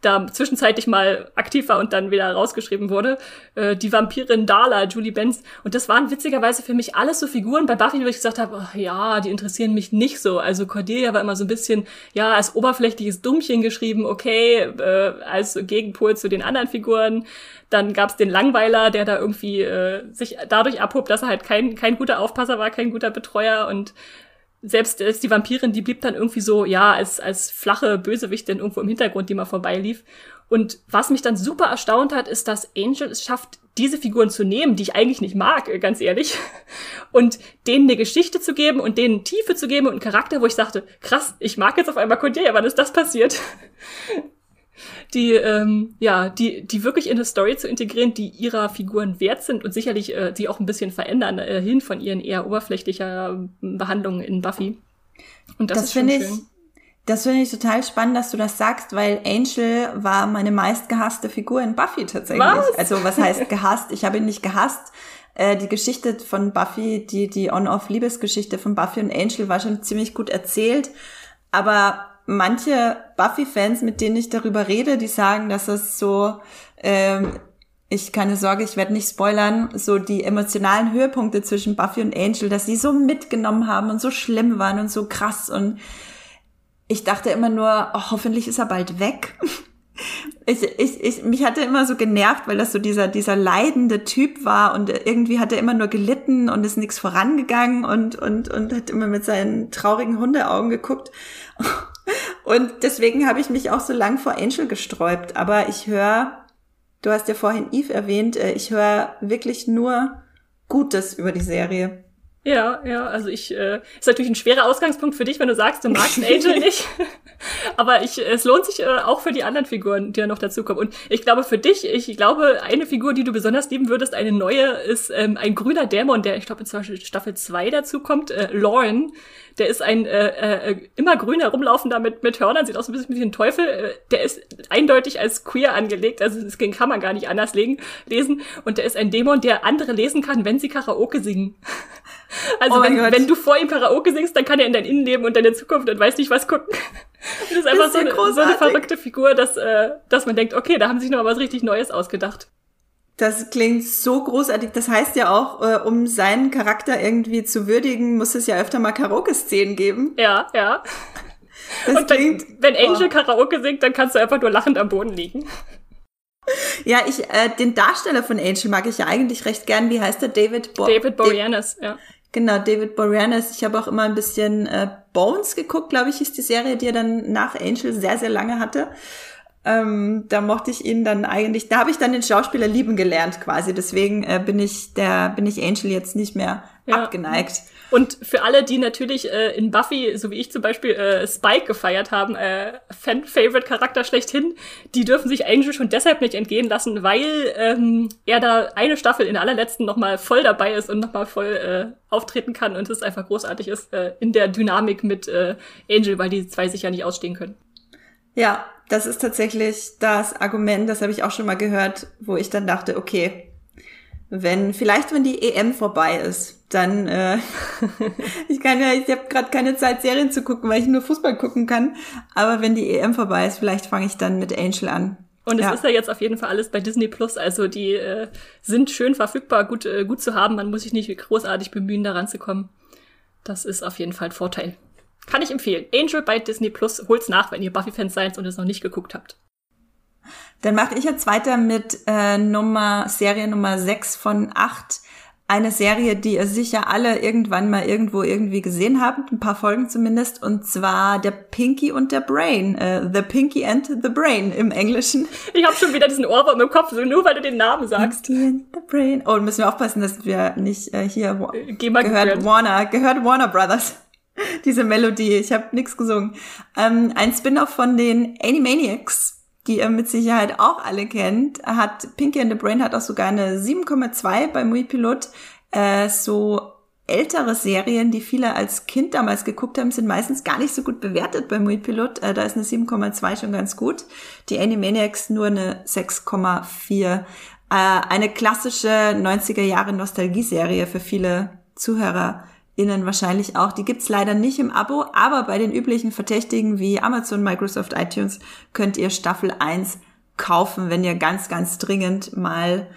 da zwischenzeitlich mal aktiv war und dann wieder rausgeschrieben wurde. Äh, die Vampirin Darla, Julie Benz. Und das waren witzigerweise für mich alles so Figuren bei Buffy, wo ich gesagt habe, oh, ja, die interessieren mich nicht so. Also Cordelia war immer so ein bisschen, ja, als oberflächliches Dummchen geschrieben, okay, äh, als Gegenpol zu den anderen Figuren. Dann gab's den Langweiler, der da irgendwie äh, sich dadurch abhob, dass er halt kein, kein guter Aufpasser war, kein guter Betreuer und selbst, selbst die Vampirin, die blieb dann irgendwie so, ja, als, als flache Bösewichtin irgendwo im Hintergrund, die mal vorbeilief. Und was mich dann super erstaunt hat, ist, dass Angel es schafft, diese Figuren zu nehmen, die ich eigentlich nicht mag, äh, ganz ehrlich, und denen eine Geschichte zu geben und denen Tiefe zu geben und einen Charakter, wo ich sagte, krass, ich mag jetzt auf einmal Cordelia, wann ist das passiert? Die, ähm, ja, die, die wirklich in eine Story zu integrieren, die ihrer Figuren wert sind und sicherlich äh, die auch ein bisschen verändern, äh, hin von ihren eher oberflächlicher Behandlungen in Buffy. Und das, das ist schon schön. Ich das finde ich total spannend, dass du das sagst, weil Angel war meine meistgehasste Figur in Buffy tatsächlich. Was? Also was heißt gehasst? Ich habe ihn nicht gehasst. Äh, die Geschichte von Buffy, die, die On-Off-Liebesgeschichte von Buffy und Angel war schon ziemlich gut erzählt. Aber manche Buffy-Fans, mit denen ich darüber rede, die sagen, dass es so, ähm, ich keine Sorge, ich werde nicht spoilern, so die emotionalen Höhepunkte zwischen Buffy und Angel, dass sie so mitgenommen haben und so schlimm waren und so krass und ich dachte immer nur, oh, hoffentlich ist er bald weg. Ich, ich, ich, mich hatte immer so genervt, weil das so dieser, dieser leidende Typ war und irgendwie hat er immer nur gelitten und ist nichts vorangegangen und, und, und hat immer mit seinen traurigen Hundeaugen geguckt. Und deswegen habe ich mich auch so lang vor Angel gesträubt. Aber ich höre, du hast ja vorhin Eve erwähnt, äh, ich höre wirklich nur Gutes über die Serie. Ja, ja, also ich, äh, ist natürlich ein schwerer Ausgangspunkt für dich, wenn du sagst, du magst Angel nicht. Aber ich, es lohnt sich äh, auch für die anderen Figuren, die da noch dazukommen. Und ich glaube für dich, ich glaube, eine Figur, die du besonders lieben würdest, eine neue, ist ähm, ein grüner Dämon, der, ich glaube, in Staffel 2 dazu kommt, äh, Lauren. Der ist ein äh, äh, immer grün herumlaufender mit, mit Hörnern, sieht aus ein bisschen wie ein Teufel. Äh, der ist eindeutig als queer angelegt, also das kann man gar nicht anders legen, lesen. Und der ist ein Dämon, der andere lesen kann, wenn sie Karaoke singen. Also oh wenn, wenn du vor ihm Karaoke singst, dann kann er in dein Innenleben und deine Zukunft und weiß nicht was gucken. das ist einfach das ist so, eine, so, eine, verrückte Figur, dass, äh, dass man denkt, okay, da haben sie sich noch mal was richtig Neues ausgedacht. Das klingt so großartig. Das heißt ja auch, äh, um seinen Charakter irgendwie zu würdigen, muss es ja öfter mal Karaoke-Szenen geben. Ja, ja. Das und klingt, wenn, wenn Angel oh. Karaoke singt, dann kannst du einfach nur lachend am Boden liegen. Ja, ich, äh, den Darsteller von Angel mag ich ja eigentlich recht gern. Wie heißt der? David Bo David Boreanaz, ja. Genau, David Boreanaz. Ich habe auch immer ein bisschen äh, Bones geguckt, glaube ich, ist die Serie, die er dann nach Angel sehr, sehr lange hatte. Ähm, da mochte ich ihn dann eigentlich, da habe ich dann den Schauspieler lieben gelernt quasi. Deswegen äh, bin ich der, bin ich Angel jetzt nicht mehr ja. abgeneigt. Und für alle, die natürlich äh, in Buffy, so wie ich zum Beispiel, äh, Spike gefeiert haben, äh, Fan-Favorite-Charakter schlechthin, die dürfen sich Angel schon deshalb nicht entgehen lassen, weil ähm, er da eine Staffel in der allerletzten nochmal voll dabei ist und nochmal voll äh, auftreten kann und es einfach großartig ist äh, in der Dynamik mit äh, Angel, weil die zwei sich ja nicht ausstehen können. Ja, das ist tatsächlich das Argument, das habe ich auch schon mal gehört, wo ich dann dachte, okay, wenn vielleicht wenn die EM vorbei ist, dann äh, ich kann ja, ich habe gerade keine Zeit Serien zu gucken, weil ich nur Fußball gucken kann, aber wenn die EM vorbei ist, vielleicht fange ich dann mit Angel an. Und es ja. ist ja jetzt auf jeden Fall alles bei Disney Plus, also die äh, sind schön verfügbar, gut äh, gut zu haben, man muss sich nicht großartig bemühen, daran zu kommen. Das ist auf jeden Fall ein Vorteil. Kann ich empfehlen. Angel bei Disney Plus, holt's nach, wenn ihr Buffy-Fans seid und es noch nicht geguckt habt. Dann mache ich jetzt weiter mit äh, Nummer, Serie Nummer 6 von 8. Eine Serie, die ihr sicher alle irgendwann mal irgendwo irgendwie gesehen habt, ein paar Folgen zumindest, und zwar der Pinky und der Brain, äh, The Pinky and the Brain im Englischen. Ich habe schon wieder diesen Ohrwurm im Kopf, nur weil du den Namen sagst. Pinky and the Brain. Oh, müssen wir aufpassen, dass wir nicht äh, hier äh, gehört gehört. Warner, gehört Warner Brothers. Diese Melodie, ich habe nichts gesungen. Ähm, ein Spin-off von den Animaniacs die ihr mit Sicherheit auch alle kennt, hat Pinky and the Brain hat auch sogar eine 7,2 bei Muipilot. Äh, so ältere Serien, die viele als Kind damals geguckt haben, sind meistens gar nicht so gut bewertet bei Muipilot. Äh, da ist eine 7,2 schon ganz gut. Die Animaniacs nur eine 6,4. Äh, eine klassische 90er Jahre Nostalgieserie für viele Zuhörer Ihnen wahrscheinlich auch. Die gibt's leider nicht im Abo, aber bei den üblichen Verdächtigen wie Amazon, Microsoft, iTunes könnt ihr Staffel 1 kaufen, wenn ihr ganz, ganz dringend mal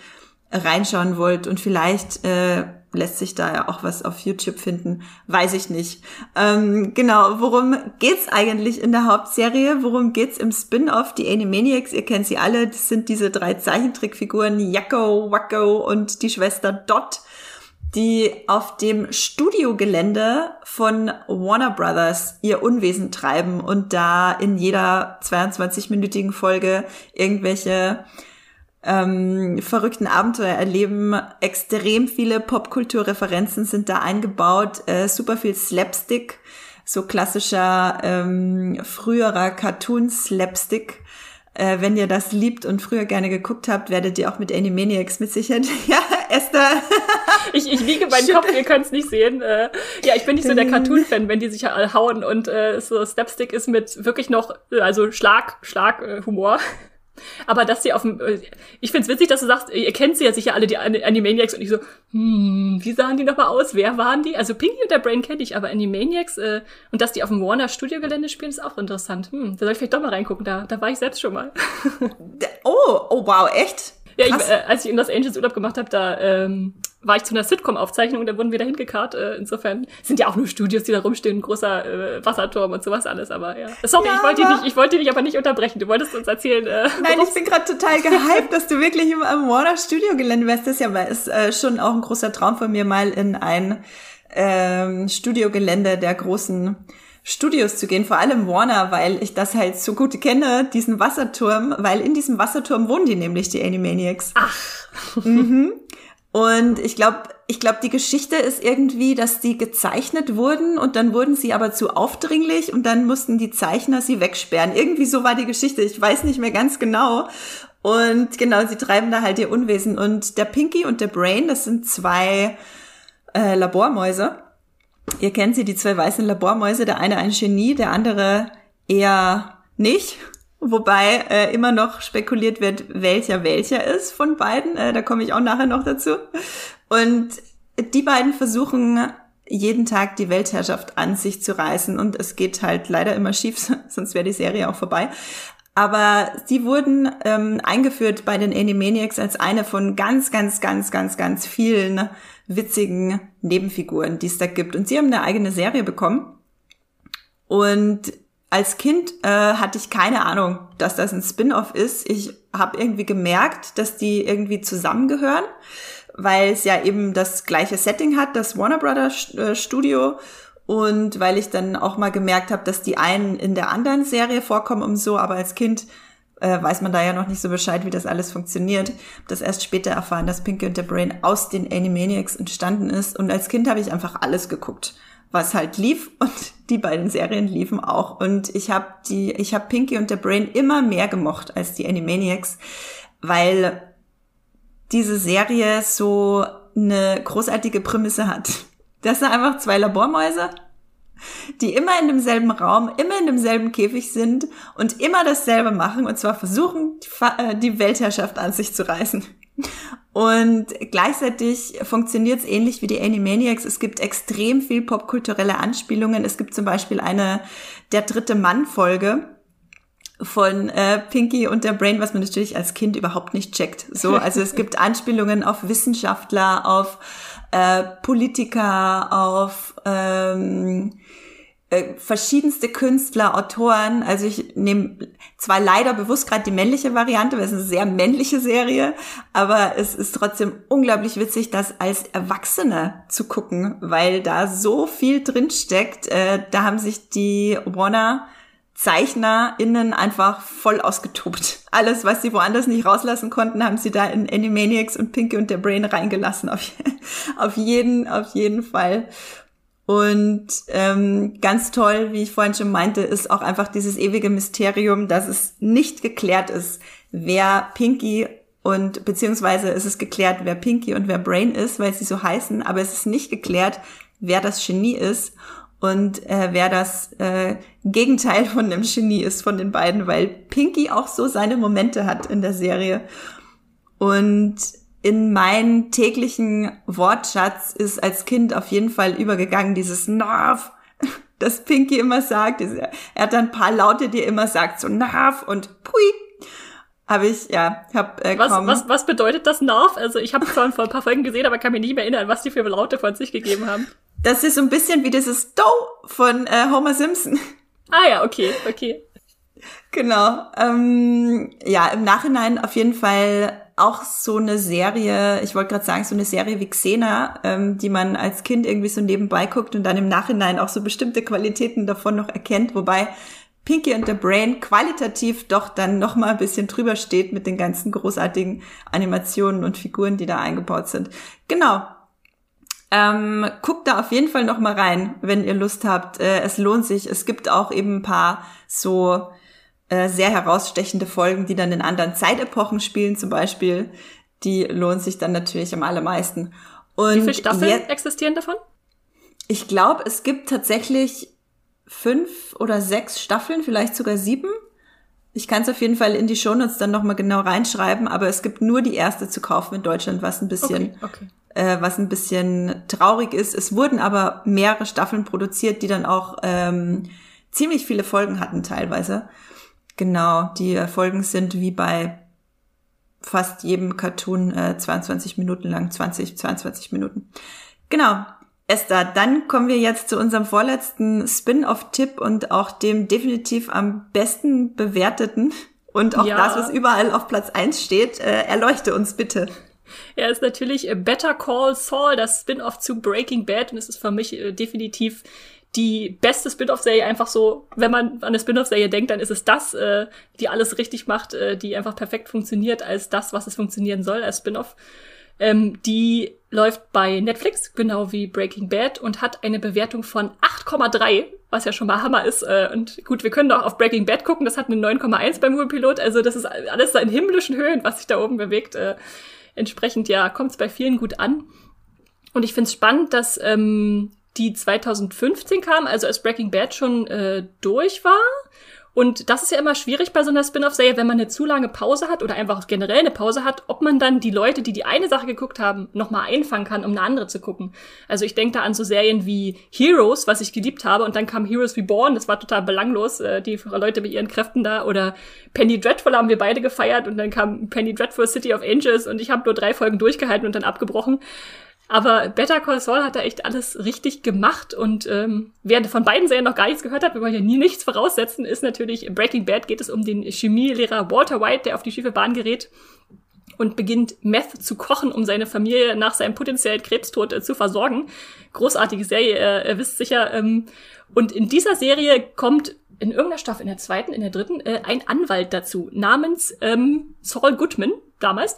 reinschauen wollt und vielleicht äh, lässt sich da ja auch was auf YouTube finden, weiß ich nicht. Ähm, genau, worum geht's eigentlich in der Hauptserie? Worum geht's im Spin-off? Die Animaniacs, ihr kennt sie alle, das sind diese drei Zeichentrickfiguren, Yakko, Wacko und die Schwester Dot die auf dem Studiogelände von Warner Brothers ihr Unwesen treiben und da in jeder 22-minütigen Folge irgendwelche ähm, verrückten Abenteuer erleben. Extrem viele Popkulturreferenzen sind da eingebaut, äh, super viel Slapstick, so klassischer ähm, früherer Cartoon-Slapstick. Äh, wenn ihr das liebt und früher gerne geguckt habt, werdet ihr auch mit Animaniacs mit Sicherheit. ja, Esther. ich, ich wiege meinen Kopf, ihr könnt es nicht sehen. Äh, ja, ich bin nicht so der Cartoon-Fan, wenn die sich hauen und äh, so Slapstick ist mit wirklich noch, also Schlag, Schlag, äh, Humor. Aber dass sie auf dem, äh, ich find's witzig, dass du sagst, ihr kennt sie ja sicher alle, die Animaniacs, und ich so, hm, wie sahen die nochmal aus? Wer waren die? Also Pinky und der Brain kenne ich, aber Animaniacs, äh, und dass die auf dem Warner Studiogelände spielen, ist auch interessant. Hm, da soll ich vielleicht doch mal reingucken, da, da war ich selbst schon mal. oh, oh wow, echt? Ja, ich, äh, als ich in Los Angeles Urlaub gemacht habe, da ähm, war ich zu einer Sitcom-Aufzeichnung und da wurden wir da hingekarrt. Äh, insofern sind ja auch nur Studios, die da rumstehen, ein großer äh, Wasserturm und sowas alles, aber ja. Sorry, ja, ich wollte dich nicht, ich wollte dich aber nicht unterbrechen. Du wolltest uns erzählen. Äh, Nein, ich bin gerade total gehypt, dass du wirklich im, im Warner Studio Gelände wärst. Das ist ja mal ist äh, schon auch ein großer Traum von mir, mal in ein ähm, Studiogelände der großen Studios zu gehen, vor allem Warner, weil ich das halt so gut kenne, diesen Wasserturm, weil in diesem Wasserturm wohnen die nämlich, die Animaniacs. Ach. Mhm. Und ich glaube, ich glaube, die Geschichte ist irgendwie, dass die gezeichnet wurden und dann wurden sie aber zu aufdringlich und dann mussten die Zeichner sie wegsperren. Irgendwie so war die Geschichte. Ich weiß nicht mehr ganz genau. Und genau, sie treiben da halt ihr Unwesen. Und der Pinky und der Brain, das sind zwei äh, Labormäuse Ihr kennt sie, die zwei weißen Labormäuse, der eine ein Genie, der andere eher nicht. Wobei äh, immer noch spekuliert wird, welcher welcher ist von beiden. Äh, da komme ich auch nachher noch dazu. Und die beiden versuchen jeden Tag die Weltherrschaft an sich zu reißen und es geht halt leider immer schief, sonst wäre die Serie auch vorbei. Aber sie wurden ähm, eingeführt bei den Animaniacs als eine von ganz, ganz, ganz, ganz, ganz vielen witzigen Nebenfiguren, die es da gibt. Und sie haben eine eigene Serie bekommen. Und als Kind äh, hatte ich keine Ahnung, dass das ein Spin-off ist. Ich habe irgendwie gemerkt, dass die irgendwie zusammengehören, weil es ja eben das gleiche Setting hat, das Warner Brothers äh, Studio und weil ich dann auch mal gemerkt habe, dass die einen in der anderen Serie vorkommen und so, aber als Kind äh, weiß man da ja noch nicht so Bescheid, wie das alles funktioniert. Das erst später erfahren, dass Pinky und der Brain aus den Animaniacs entstanden ist. Und als Kind habe ich einfach alles geguckt, was halt lief und die beiden Serien liefen auch. Und ich habe die, ich habe Pinky und der Brain immer mehr gemocht als die Animaniacs, weil diese Serie so eine großartige Prämisse hat. Das sind einfach zwei Labormäuse, die immer in demselben Raum, immer in demselben Käfig sind und immer dasselbe machen, und zwar versuchen, die äh, Weltherrschaft an sich zu reißen. Und gleichzeitig funktioniert es ähnlich wie die Animaniacs. Es gibt extrem viel popkulturelle Anspielungen. Es gibt zum Beispiel eine Der dritte Mann-Folge von äh, Pinky und der Brain, was man natürlich als Kind überhaupt nicht checkt. So, also es gibt Anspielungen auf Wissenschaftler, auf äh, Politiker, auf ähm, äh, verschiedenste Künstler, Autoren. Also ich nehme zwar leider bewusst gerade die männliche Variante, weil es eine sehr männliche Serie, aber es ist trotzdem unglaublich witzig, das als Erwachsene zu gucken, weil da so viel drin steckt. Äh, da haben sich die Warner ZeichnerInnen einfach voll ausgetobt. Alles, was sie woanders nicht rauslassen konnten, haben sie da in Animaniacs und Pinky und der Brain reingelassen. Auf, auf jeden, auf jeden Fall. Und ähm, ganz toll, wie ich vorhin schon meinte, ist auch einfach dieses ewige Mysterium, dass es nicht geklärt ist, wer Pinky und beziehungsweise ist es geklärt, wer Pinky und wer Brain ist, weil sie so heißen, aber es ist nicht geklärt, wer das Genie ist und äh, wer das äh, Gegenteil von dem Genie ist von den beiden, weil Pinky auch so seine Momente hat in der Serie. Und in meinen täglichen Wortschatz ist als Kind auf jeden Fall übergegangen dieses Nerv, das Pinky immer sagt. Er hat dann ein paar Laute, die er immer sagt, so Nerv und Pui. Habe ich, ja, hab äh, was, was, was bedeutet das Nerv? Also ich habe zwar vor ein paar Folgen gesehen, aber kann mich nicht mehr erinnern, was die für Laute von sich gegeben haben. Das ist so ein bisschen wie dieses Do von äh, Homer Simpson. Ah ja, okay, okay. Genau. Ähm, ja, im Nachhinein auf jeden Fall auch so eine Serie, ich wollte gerade sagen, so eine Serie wie Xena, ähm, die man als Kind irgendwie so nebenbei guckt und dann im Nachhinein auch so bestimmte Qualitäten davon noch erkennt, wobei Pinky and the Brain qualitativ doch dann noch mal ein bisschen drüber steht mit den ganzen großartigen Animationen und Figuren, die da eingebaut sind. Genau. Ähm, guckt da auf jeden Fall noch mal rein, wenn ihr Lust habt. Äh, es lohnt sich. Es gibt auch eben ein paar so äh, sehr herausstechende Folgen, die dann in anderen Zeitepochen spielen, zum Beispiel. Die lohnt sich dann natürlich am allermeisten. Und Wie viele Staffeln existieren davon? Ich glaube, es gibt tatsächlich fünf oder sechs Staffeln, vielleicht sogar sieben. Ich kann es auf jeden Fall in die Shownotes dann nochmal genau reinschreiben, aber es gibt nur die erste zu kaufen in Deutschland, was ein bisschen, okay, okay. Äh, was ein bisschen traurig ist. Es wurden aber mehrere Staffeln produziert, die dann auch ähm, ziemlich viele Folgen hatten teilweise. Genau, die Folgen sind wie bei fast jedem Cartoon äh, 22 Minuten lang, 20, 22 Minuten. Genau, Esther, dann kommen wir jetzt zu unserem vorletzten Spin-off-Tipp und auch dem definitiv am besten bewerteten und auch ja. das, was überall auf Platz eins steht. Äh, erleuchte uns bitte. Er ist natürlich Better Call Saul, das Spin-off zu Breaking Bad und es ist für mich äh, definitiv die beste Spin-off-Serie einfach so, wenn man an eine Spin-off-Serie denkt, dann ist es das, äh, die alles richtig macht, äh, die einfach perfekt funktioniert als das, was es funktionieren soll als Spin-off. Ähm, die läuft bei Netflix, genau wie Breaking Bad, und hat eine Bewertung von 8,3, was ja schon mal Hammer ist. Äh, und gut, wir können doch auf Breaking Bad gucken, das hat eine 9,1 beim Moviepilot. Also das ist alles in himmlischen Höhen, was sich da oben bewegt. Äh, entsprechend, ja, kommt es bei vielen gut an. Und ich finde es spannend, dass ähm, die 2015 kam, also als Breaking Bad schon äh, durch war und das ist ja immer schwierig bei so einer Spin-off-Serie, wenn man eine zu lange Pause hat oder einfach generell eine Pause hat, ob man dann die Leute, die die eine Sache geguckt haben, nochmal einfangen kann, um eine andere zu gucken. Also ich denke da an so Serien wie Heroes, was ich geliebt habe, und dann kam Heroes Reborn, das war total belanglos, äh, die Leute mit ihren Kräften da, oder Penny Dreadful haben wir beide gefeiert und dann kam Penny Dreadful City of Angels und ich habe nur drei Folgen durchgehalten und dann abgebrochen. Aber Better Call Saul hat da echt alles richtig gemacht und ähm, wer von beiden Serien noch gar nichts gehört hat, wir wollen ja nie nichts voraussetzen, ist natürlich Breaking Bad geht es um den Chemielehrer Walter White, der auf die schiefe Bahn gerät und beginnt Meth zu kochen, um seine Familie nach seinem potenziellen Krebstod äh, zu versorgen. Großartige Serie, äh, ihr wisst sicher. Ähm, und in dieser Serie kommt in irgendeiner Staffel, in der zweiten, in der dritten, äh, ein Anwalt dazu, namens ähm, Saul Goodman damals.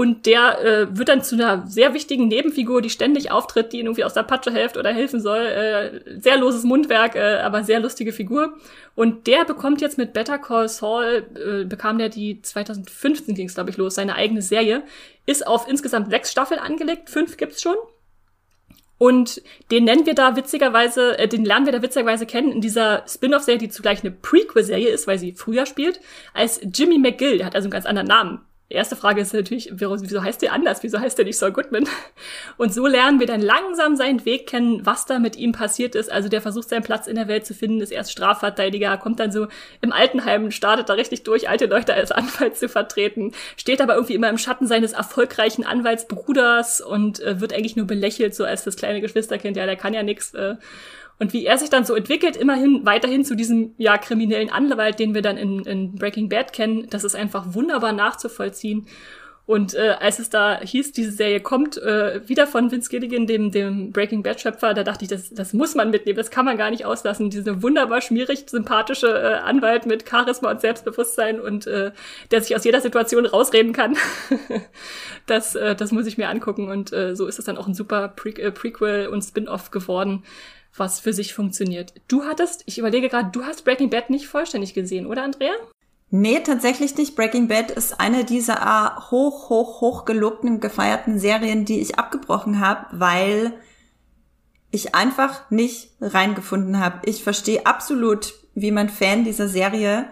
Und der äh, wird dann zu einer sehr wichtigen Nebenfigur, die ständig auftritt, die irgendwie aus der Patsche hilft oder helfen soll. Äh, sehr loses Mundwerk, äh, aber sehr lustige Figur. Und der bekommt jetzt mit Better Call Saul, äh, bekam der die 2015 ging es, glaube ich, los, seine eigene Serie. Ist auf insgesamt sechs Staffeln angelegt, fünf gibt's schon. Und den nennen wir da witzigerweise, äh, den lernen wir da witzigerweise kennen in dieser Spin-off-Serie, die zugleich eine Prequel-Serie ist, weil sie früher spielt, als Jimmy McGill. Der hat also einen ganz anderen Namen erste Frage ist natürlich, wieso heißt der anders? Wieso heißt der nicht Saul Goodman? Und so lernen wir dann langsam seinen Weg kennen, was da mit ihm passiert ist. Also der versucht seinen Platz in der Welt zu finden, ist erst Strafverteidiger, kommt dann so im Altenheim, startet da richtig durch, alte Leute als Anwalt zu vertreten, steht aber irgendwie immer im Schatten seines erfolgreichen Anwaltsbruders und äh, wird eigentlich nur belächelt, so als das kleine Geschwisterkind, ja, der kann ja nix. Äh, und wie er sich dann so entwickelt, immerhin weiterhin zu diesem ja kriminellen Anwalt, den wir dann in, in Breaking Bad kennen, das ist einfach wunderbar nachzuvollziehen. Und äh, als es da hieß, diese Serie kommt, äh, wieder von Vince Gilligan, dem, dem Breaking Bad-Schöpfer, da dachte ich, das, das muss man mitnehmen, das kann man gar nicht auslassen. Diese wunderbar schmierig sympathische äh, Anwalt mit Charisma und Selbstbewusstsein und äh, der sich aus jeder Situation rausreden kann. das, äh, das muss ich mir angucken. Und äh, so ist es dann auch ein super Pre äh, Prequel und Spin-off geworden was für sich funktioniert. Du hattest, ich überlege gerade, du hast Breaking Bad nicht vollständig gesehen, oder Andrea? Nee, tatsächlich nicht. Breaking Bad ist eine dieser ah, hoch, hoch, hoch gelobten, gefeierten Serien, die ich abgebrochen habe, weil ich einfach nicht reingefunden habe. Ich verstehe absolut, wie man Fan dieser Serie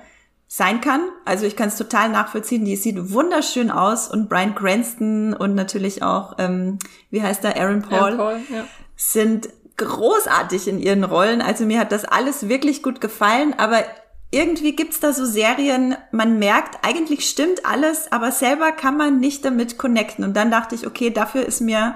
sein kann. Also ich kann es total nachvollziehen. Die sieht wunderschön aus und Brian Cranston und natürlich auch, ähm, wie heißt der, Aaron Paul, Aaron Paul ja. sind großartig in ihren Rollen. Also mir hat das alles wirklich gut gefallen, aber irgendwie gibt's da so Serien, man merkt, eigentlich stimmt alles, aber selber kann man nicht damit connecten. Und dann dachte ich, okay, dafür ist mir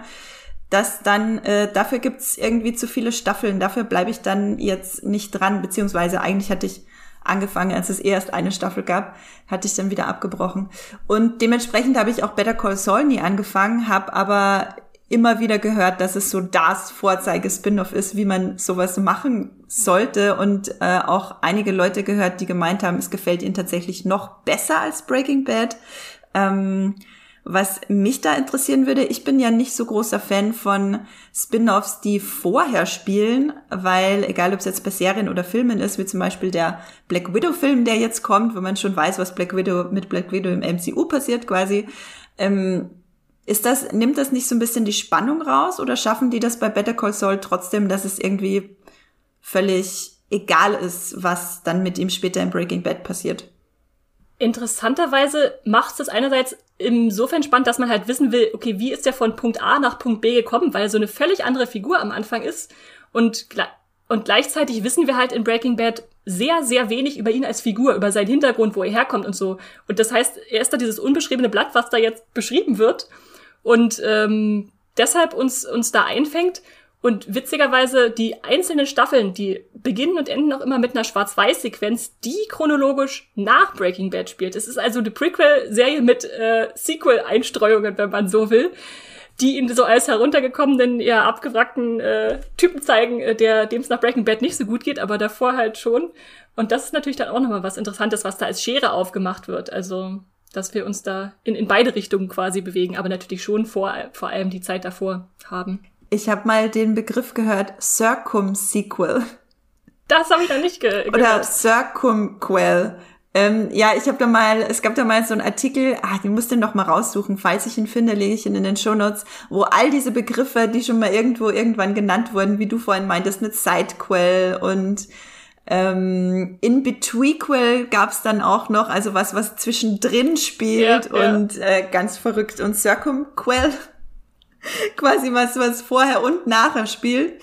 das dann, äh, dafür gibt's irgendwie zu viele Staffeln, dafür bleibe ich dann jetzt nicht dran, beziehungsweise eigentlich hatte ich angefangen, als es erst eine Staffel gab, hatte ich dann wieder abgebrochen. Und dementsprechend habe ich auch Better Call Saul nie angefangen, habe aber immer wieder gehört, dass es so das Vorzeige-Spin-off ist, wie man sowas machen sollte und äh, auch einige Leute gehört, die gemeint haben, es gefällt ihnen tatsächlich noch besser als Breaking Bad. Ähm, was mich da interessieren würde, ich bin ja nicht so großer Fan von Spin-offs, die vorher spielen, weil egal ob es jetzt bei Serien oder Filmen ist, wie zum Beispiel der Black Widow-Film, der jetzt kommt, wo man schon weiß, was Black Widow mit Black Widow im MCU passiert quasi, ähm, ist das, nimmt das nicht so ein bisschen die Spannung raus oder schaffen die das bei Better Call Saul trotzdem, dass es irgendwie völlig egal ist, was dann mit ihm später in Breaking Bad passiert? Interessanterweise macht es einerseits insofern spannend, dass man halt wissen will, okay, wie ist der von Punkt A nach Punkt B gekommen, weil er so eine völlig andere Figur am Anfang ist und, und gleichzeitig wissen wir halt in Breaking Bad sehr, sehr wenig über ihn als Figur, über seinen Hintergrund, wo er herkommt und so. Und das heißt, er ist da dieses unbeschriebene Blatt, was da jetzt beschrieben wird und ähm, deshalb uns, uns da einfängt und witzigerweise, die einzelnen Staffeln, die beginnen und enden auch immer mit einer Schwarz-Weiß-Sequenz, die chronologisch nach Breaking Bad spielt. Es ist also eine Prequel-Serie mit äh, Sequel-Einstreuungen, wenn man so will, die ihn so als heruntergekommenen, ja, abgewrackten äh, Typen zeigen, äh, der dem es nach Breaking Bad nicht so gut geht, aber davor halt schon. Und das ist natürlich dann auch nochmal was Interessantes, was da als Schere aufgemacht wird. Also, dass wir uns da in, in beide Richtungen quasi bewegen, aber natürlich schon vor, vor allem die Zeit davor haben. Ich habe mal den Begriff gehört, Circum-Sequel. Das habe ich noch nicht ge gehört. Oder Circumquel. Ähm, ja, ich habe da mal, es gab da mal so einen Artikel, ah, den musst du noch mal raussuchen, falls ich ihn finde, lege ich ihn in den Shownotes, wo all diese Begriffe, die schon mal irgendwo irgendwann genannt wurden, wie du vorhin meintest, mit Sidequel und ähm, in Betweequel gab's dann auch noch, also was, was zwischendrin spielt ja, und ja. Äh, ganz verrückt und Circumquel quasi was, was vorher und nachher spielt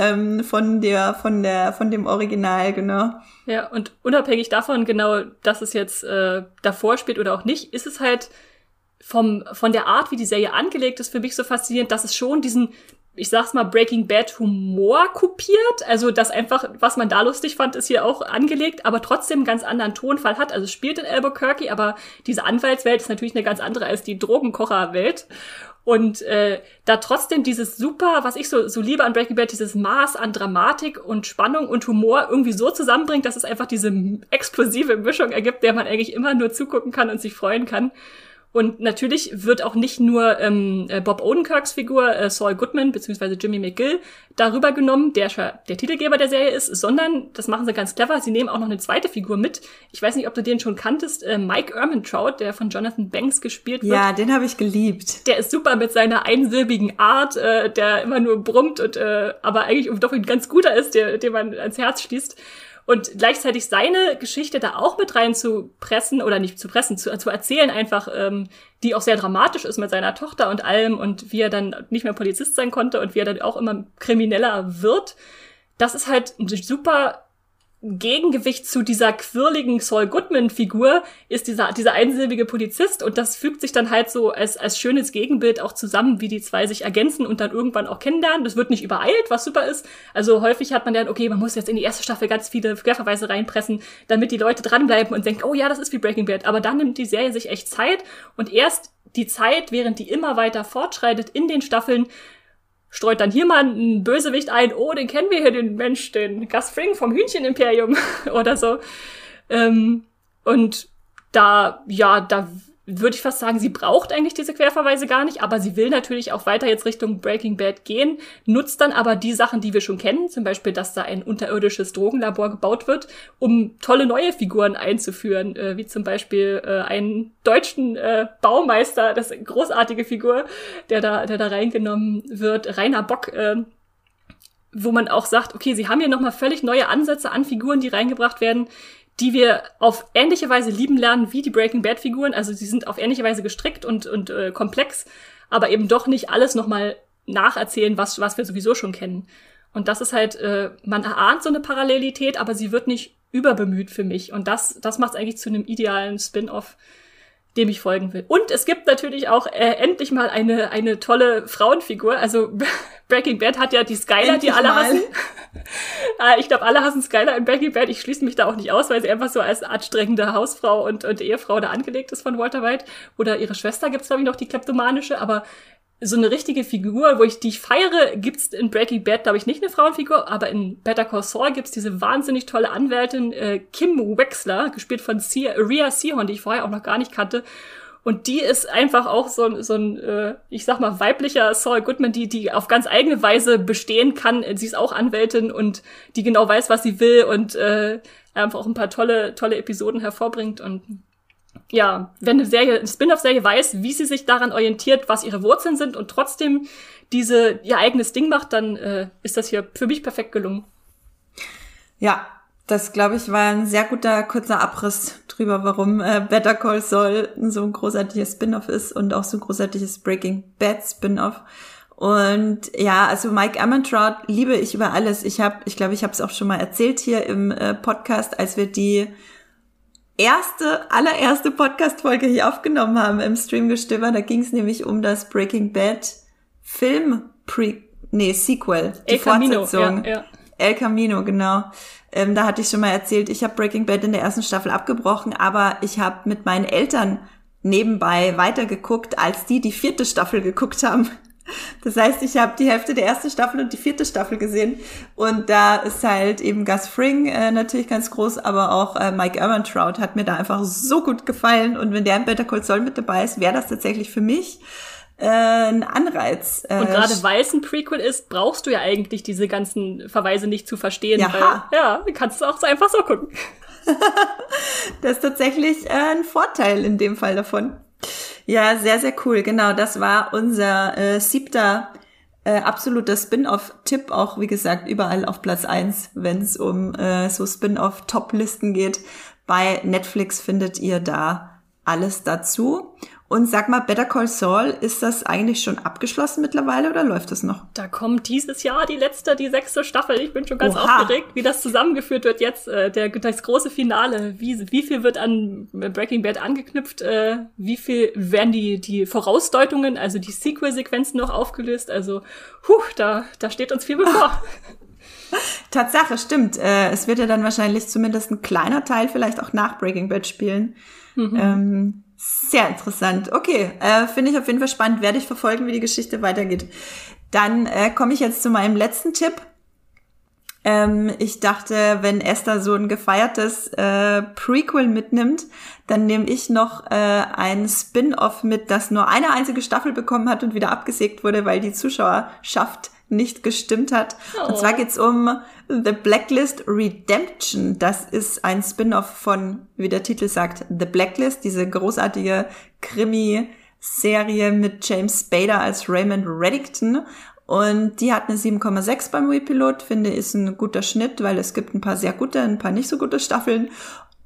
ähm, von der, von der, von dem Original, genau. Ja, und unabhängig davon, genau, dass es jetzt äh, davor spielt oder auch nicht, ist es halt vom, von der Art, wie die Serie angelegt ist, für mich so faszinierend, dass es schon diesen, ich sag's mal, Breaking Bad Humor kopiert. Also das einfach, was man da lustig fand, ist hier auch angelegt, aber trotzdem einen ganz anderen Tonfall hat. Also spielt in Albuquerque, aber diese Anwaltswelt ist natürlich eine ganz andere als die Drogenkocherwelt. Und äh, da trotzdem dieses super, was ich so, so liebe an Breaking Bad, dieses Maß an Dramatik und Spannung und Humor irgendwie so zusammenbringt, dass es einfach diese explosive Mischung ergibt, der man eigentlich immer nur zugucken kann und sich freuen kann. Und natürlich wird auch nicht nur ähm, äh, Bob Odenkirks Figur äh, Saul Goodman beziehungsweise Jimmy McGill darüber genommen, der der Titelgeber der Serie ist, sondern das machen sie ganz clever. Sie nehmen auch noch eine zweite Figur mit. Ich weiß nicht, ob du den schon kanntest, äh, Mike Ehrmantraut, der von Jonathan Banks gespielt wird. Ja, den habe ich geliebt. Der ist super mit seiner einsilbigen Art, äh, der immer nur brummt und äh, aber eigentlich doch ein ganz guter ist, der, dem man ans Herz schließt. Und gleichzeitig seine Geschichte da auch mit rein zu pressen oder nicht zu pressen, zu, zu erzählen einfach, ähm, die auch sehr dramatisch ist mit seiner Tochter und allem und wie er dann nicht mehr Polizist sein konnte und wie er dann auch immer krimineller wird. Das ist halt ein super Gegengewicht zu dieser quirligen Saul Goodman-Figur ist dieser, dieser einsilbige Polizist und das fügt sich dann halt so als, als schönes Gegenbild auch zusammen, wie die zwei sich ergänzen und dann irgendwann auch kennenlernen. Das wird nicht übereilt, was super ist. Also häufig hat man dann, okay, man muss jetzt in die erste Staffel ganz viele Querverweise reinpressen, damit die Leute dranbleiben und denken, oh ja, das ist wie Breaking Bad. Aber dann nimmt die Serie sich echt Zeit und erst die Zeit, während die immer weiter fortschreitet in den Staffeln, streut dann hier mal ein Bösewicht ein, oh, den kennen wir hier, den Mensch, den Gus Fring vom Hühnchenimperium oder so. Ähm, und da, ja, da würde ich fast sagen, sie braucht eigentlich diese Querverweise gar nicht, aber sie will natürlich auch weiter jetzt Richtung Breaking Bad gehen, nutzt dann aber die Sachen, die wir schon kennen, zum Beispiel, dass da ein unterirdisches Drogenlabor gebaut wird, um tolle neue Figuren einzuführen, äh, wie zum Beispiel äh, einen deutschen äh, Baumeister, das großartige Figur, der da, der da reingenommen wird, Rainer Bock, äh, wo man auch sagt, okay, sie haben hier nochmal völlig neue Ansätze an Figuren, die reingebracht werden, die wir auf ähnliche Weise lieben lernen wie die Breaking Bad Figuren. Also sie sind auf ähnliche Weise gestrickt und, und äh, komplex, aber eben doch nicht alles nochmal nacherzählen, was, was wir sowieso schon kennen. Und das ist halt, äh, man erahnt so eine Parallelität, aber sie wird nicht überbemüht für mich. Und das, das macht es eigentlich zu einem idealen Spin-off, dem ich folgen will. Und es gibt natürlich auch äh, endlich mal eine, eine tolle Frauenfigur. Also Breaking Bad hat ja die Skyler, endlich die alle mal. hassen. äh, ich glaube, alle hassen Skyler in Breaking Bad. Ich schließe mich da auch nicht aus, weil sie einfach so als anstrengende Hausfrau und, und Ehefrau da angelegt ist von Walter White. Oder ihre Schwester gibt's glaube ich, noch, die kleptomanische. Aber so eine richtige Figur, wo ich die ich feiere, gibt's in Breaking Bad, glaube ich, nicht eine Frauenfigur, aber in Better Call Saul gibt's diese wahnsinnig tolle Anwältin äh, Kim Wexler, gespielt von Sia, Rhea Seahorn, die ich vorher auch noch gar nicht kannte. Und die ist einfach auch so, so ein, äh, ich sag mal, weiblicher Saul Goodman, die, die auf ganz eigene Weise bestehen kann. Sie ist auch Anwältin und die genau weiß, was sie will und äh, einfach auch ein paar tolle, tolle Episoden hervorbringt. Und ja, wenn eine Serie, eine Spin-off-Serie weiß, wie sie sich daran orientiert, was ihre Wurzeln sind und trotzdem diese ihr eigenes Ding macht, dann äh, ist das hier für mich perfekt gelungen. Ja, das glaube ich war ein sehr guter kurzer Abriss drüber, warum äh, Better Call Saul so ein großartiges Spin-off ist und auch so ein großartiges Breaking Bad Spin-off. Und ja, also Mike Ammontrout liebe ich über alles. Ich habe, ich glaube, ich habe es auch schon mal erzählt hier im äh, Podcast, als wir die erste, allererste Podcast-Folge hier aufgenommen haben im Streamgestöber. Da ging es nämlich um das Breaking Bad Film Pre, nee, Sequel, die El Fortsetzung. Ja, ja. El Camino, genau. Ähm, da hatte ich schon mal erzählt, ich habe Breaking Bad in der ersten Staffel abgebrochen, aber ich habe mit meinen Eltern nebenbei weitergeguckt, als die die vierte Staffel geguckt haben. Das heißt, ich habe die Hälfte der ersten Staffel und die vierte Staffel gesehen. Und da ist halt eben Gus Fring äh, natürlich ganz groß, aber auch äh, Mike Ehrmantraut hat mir da einfach so gut gefallen. Und wenn der in Better Call Saul mit dabei ist, wäre das tatsächlich für mich äh, ein Anreiz. Äh, und gerade weil es ein Prequel ist, brauchst du ja eigentlich diese ganzen Verweise nicht zu verstehen. Ja, weil, ja kannst du auch einfach so gucken. das ist tatsächlich äh, ein Vorteil in dem Fall davon. Ja, sehr, sehr cool. Genau, das war unser äh, siebter äh, absoluter Spin-off-Tipp. Auch, wie gesagt, überall auf Platz eins, wenn es um äh, so Spin-off-Top-Listen geht. Bei Netflix findet ihr da alles dazu. Und sag mal, Better Call Saul, ist das eigentlich schon abgeschlossen mittlerweile oder läuft das noch? Da kommt dieses Jahr die letzte, die sechste Staffel. Ich bin schon ganz Oha. aufgeregt, wie das zusammengeführt wird jetzt, äh, der, das große Finale. Wie, wie viel wird an Breaking Bad angeknüpft? Äh, wie viel werden die, die Vorausdeutungen, also die Sequel-Sequenzen noch aufgelöst? Also, huh, da, da steht uns viel bevor. Tatsache, stimmt. Äh, es wird ja dann wahrscheinlich zumindest ein kleiner Teil vielleicht auch nach Breaking Bad spielen. Mhm. Ähm, sehr interessant. Okay, äh, finde ich auf jeden Fall spannend. Werde ich verfolgen, wie die Geschichte weitergeht. Dann äh, komme ich jetzt zu meinem letzten Tipp. Ähm, ich dachte, wenn Esther so ein gefeiertes äh, Prequel mitnimmt, dann nehme ich noch äh, ein Spin-off mit, das nur eine einzige Staffel bekommen hat und wieder abgesägt wurde, weil die Zuschauerschaft nicht gestimmt hat. Oh. Und zwar geht's um The Blacklist Redemption. Das ist ein Spin-off von, wie der Titel sagt, The Blacklist, diese großartige Krimi-Serie mit James Spader als Raymond Reddington. Und die hat eine 7,6 beim Wii-Pilot, finde ist ein guter Schnitt, weil es gibt ein paar sehr gute, ein paar nicht so gute Staffeln.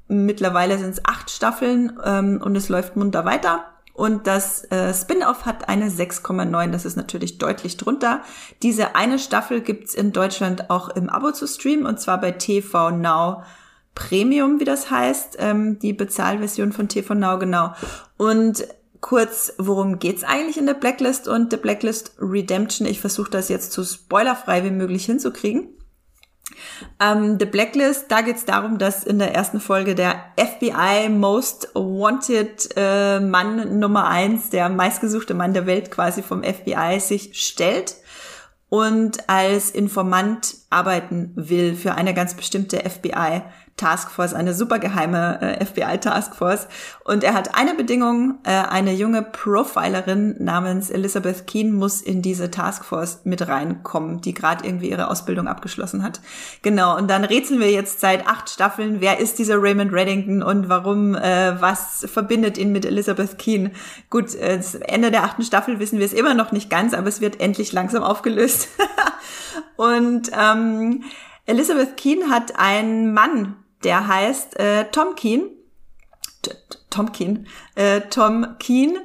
Mittlerweile sind es acht Staffeln ähm, und es läuft munter weiter. Und das äh, Spin-off hat eine 6,9. Das ist natürlich deutlich drunter. Diese eine Staffel gibt's in Deutschland auch im Abo zu streamen und zwar bei TV Now Premium, wie das heißt. Ähm, die Bezahlversion von TV Now, genau. Und kurz, worum geht's eigentlich in der Blacklist und der Blacklist Redemption? Ich versuche das jetzt so spoilerfrei wie möglich hinzukriegen. Ähm, The Blacklist, da geht es darum, dass in der ersten Folge der FBI Most Wanted äh, Mann Nummer eins, der meistgesuchte Mann der Welt quasi vom FBI sich stellt und als Informant arbeiten will für eine ganz bestimmte FBI Taskforce, eine supergeheime äh, FBI Taskforce. Und er hat eine Bedingung, äh, eine junge Profilerin namens Elizabeth Keen muss in diese Taskforce mit reinkommen, die gerade irgendwie ihre Ausbildung abgeschlossen hat. Genau, und dann rätseln wir jetzt seit acht Staffeln, wer ist dieser Raymond Reddington und warum, äh, was verbindet ihn mit Elizabeth Keen. Gut, äh, Ende der achten Staffel wissen wir es immer noch nicht ganz, aber es wird endlich langsam aufgelöst. und ähm, Elizabeth Keen hat einen Mann der heißt äh, Tom Keen. Tom Keen. Äh, Tom Keen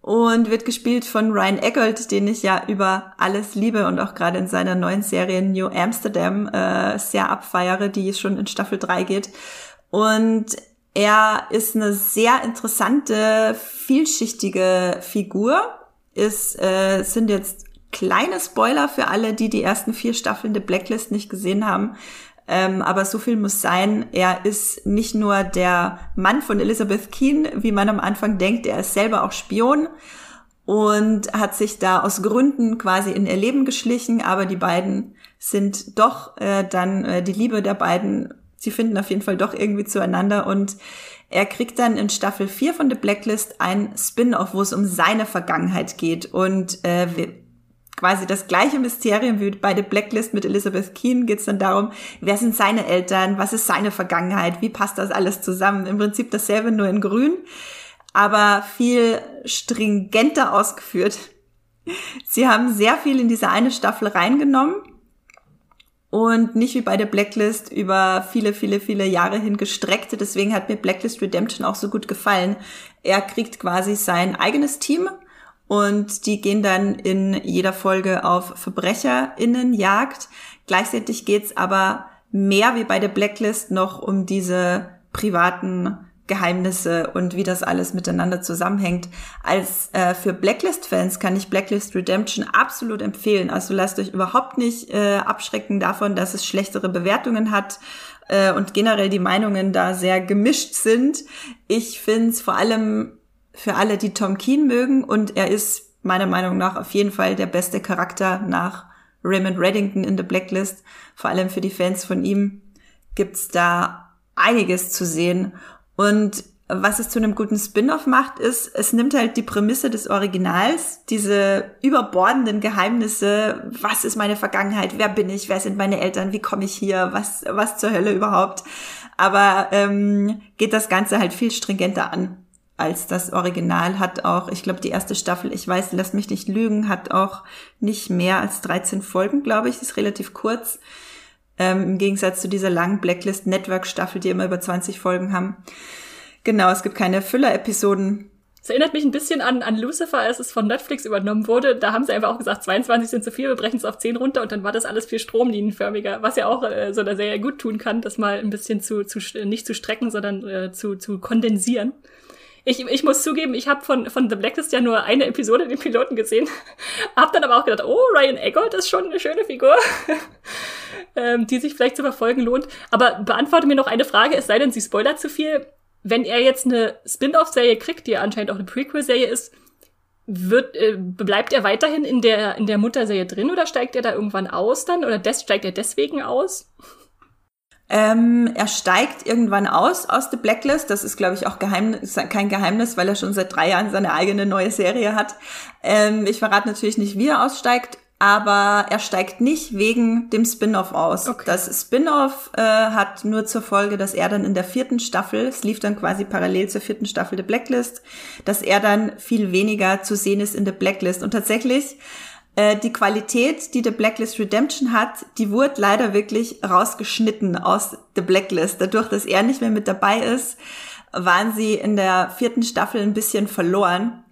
und wird gespielt von Ryan Eggold, den ich ja über alles liebe und auch gerade in seiner neuen Serie New Amsterdam äh, sehr abfeiere, die schon in Staffel 3 geht. Und Er ist eine sehr interessante, vielschichtige Figur. Es äh, sind jetzt kleine Spoiler für alle, die die ersten vier Staffeln der Blacklist nicht gesehen haben. Ähm, aber so viel muss sein. Er ist nicht nur der Mann von Elizabeth Keen, wie man am Anfang denkt. Er ist selber auch Spion und hat sich da aus Gründen quasi in ihr Leben geschlichen. Aber die beiden sind doch äh, dann äh, die Liebe der beiden. Sie finden auf jeden Fall doch irgendwie zueinander und er kriegt dann in Staffel 4 von The Blacklist ein Spin-off, wo es um seine Vergangenheit geht und äh, quasi das gleiche Mysterium wie bei The Blacklist mit Elizabeth Keen geht es dann darum, wer sind seine Eltern, was ist seine Vergangenheit, wie passt das alles zusammen. Im Prinzip dasselbe nur in grün, aber viel stringenter ausgeführt. Sie haben sehr viel in diese eine Staffel reingenommen und nicht wie bei der Blacklist über viele, viele, viele Jahre hin gestreckt. Deswegen hat mir Blacklist Redemption auch so gut gefallen. Er kriegt quasi sein eigenes Team und die gehen dann in jeder Folge auf VerbrecherInnenjagd. Gleichzeitig geht's aber mehr wie bei der Blacklist noch um diese privaten Geheimnisse und wie das alles miteinander zusammenhängt. Als äh, für Blacklist-Fans kann ich Blacklist Redemption absolut empfehlen. Also lasst euch überhaupt nicht äh, abschrecken davon, dass es schlechtere Bewertungen hat äh, und generell die Meinungen da sehr gemischt sind. Ich finde es vor allem für alle, die Tom Keen mögen. Und er ist meiner Meinung nach auf jeden Fall der beste Charakter nach Raymond Reddington in The Blacklist. Vor allem für die Fans von ihm gibt's da einiges zu sehen. Und was es zu einem guten Spin-off macht, ist, es nimmt halt die Prämisse des Originals, diese überbordenden Geheimnisse, was ist meine Vergangenheit, wer bin ich, wer sind meine Eltern, wie komme ich hier, was, was zur Hölle überhaupt. Aber ähm, geht das Ganze halt viel stringenter an als das Original hat auch, ich glaube, die erste Staffel, ich weiß, lass mich nicht lügen, hat auch nicht mehr als 13 Folgen, glaube ich, ist relativ kurz. Ähm, Im Gegensatz zu dieser langen Blacklist Network Staffel, die immer über 20 Folgen haben. Genau, es gibt keine Füller-Episoden. Es erinnert mich ein bisschen an, an Lucifer, als es von Netflix übernommen wurde. Da haben sie einfach auch gesagt, 22 sind zu viel, wir brechen es auf 10 runter und dann war das alles viel stromlinienförmiger, was ja auch äh, so einer Serie gut tun kann, das mal ein bisschen zu, zu nicht zu strecken, sondern äh, zu, zu kondensieren ich, ich muss zugeben, ich habe von, von The Blacklist ja nur eine Episode den Piloten gesehen. hab dann aber auch gedacht, oh, Ryan Eggert ist schon eine schöne Figur, ähm, die sich vielleicht zu verfolgen lohnt. Aber beantworte mir noch eine Frage, es sei denn, sie spoilert zu viel. Wenn er jetzt eine Spin-off-Serie kriegt, die ja anscheinend auch eine Prequel-Serie ist, wird, äh, bleibt er weiterhin in der, in der Mutterserie drin oder steigt er da irgendwann aus dann? Oder des, steigt er deswegen aus? Ähm, er steigt irgendwann aus aus The Blacklist. Das ist, glaube ich, auch Geheimnis, kein Geheimnis, weil er schon seit drei Jahren seine eigene neue Serie hat. Ähm, ich verrate natürlich nicht, wie er aussteigt, aber er steigt nicht wegen dem Spin-off aus. Okay. Das Spin-off äh, hat nur zur Folge, dass er dann in der vierten Staffel, es lief dann quasi parallel zur vierten Staffel The Blacklist, dass er dann viel weniger zu sehen ist in The Blacklist. Und tatsächlich äh, die Qualität, die The Blacklist Redemption hat, die wurde leider wirklich rausgeschnitten aus The Blacklist. Dadurch, dass er nicht mehr mit dabei ist, waren sie in der vierten Staffel ein bisschen verloren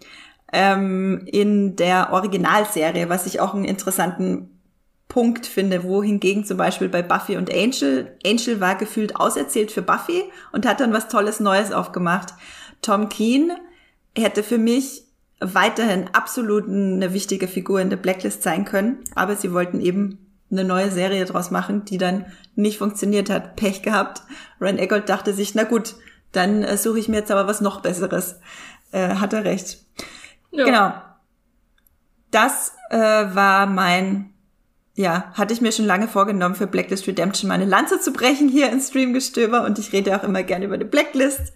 ähm, in der Originalserie, was ich auch einen interessanten Punkt finde, wohingegen zum Beispiel bei Buffy und Angel, Angel war gefühlt auserzählt für Buffy und hat dann was Tolles Neues aufgemacht. Tom Keen hätte für mich weiterhin absolut eine wichtige Figur in der Blacklist sein können, aber sie wollten eben eine neue Serie draus machen, die dann nicht funktioniert hat. Pech gehabt. Ryan Eggold dachte sich, na gut, dann äh, suche ich mir jetzt aber was noch Besseres. Äh, hat er recht. Ja. Genau. Das äh, war mein, ja, hatte ich mir schon lange vorgenommen, für Blacklist Redemption meine Lanze zu brechen hier in Streamgestöber und ich rede auch immer gerne über die Blacklist.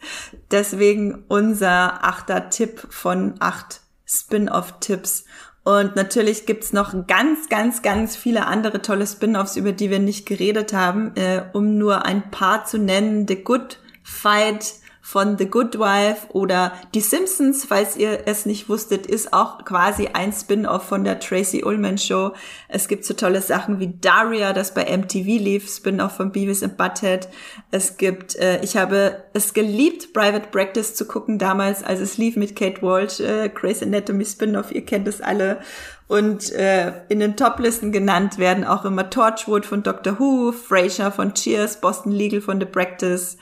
Deswegen unser achter Tipp von acht Spin-off-Tipps. Und natürlich gibt's noch ganz, ganz, ganz viele andere tolle Spin-offs, über die wir nicht geredet haben, äh, um nur ein paar zu nennen. The Good Fight, von The Good Wife oder Die Simpsons, falls ihr es nicht wusstet, ist auch quasi ein Spin-off von der Tracy Ullman Show. Es gibt so tolle Sachen wie Daria, das bei MTV lief, Spin-off von Beavis and Butthead. Es gibt, äh, ich habe es geliebt, Private Practice zu gucken damals, als es lief mit Kate Walsh, äh, Grey's Anatomy Spin-off, ihr kennt es alle. Und äh, in den Toplisten genannt werden auch immer Torchwood von Doctor Who, Frasier von Cheers, Boston Legal von The Practice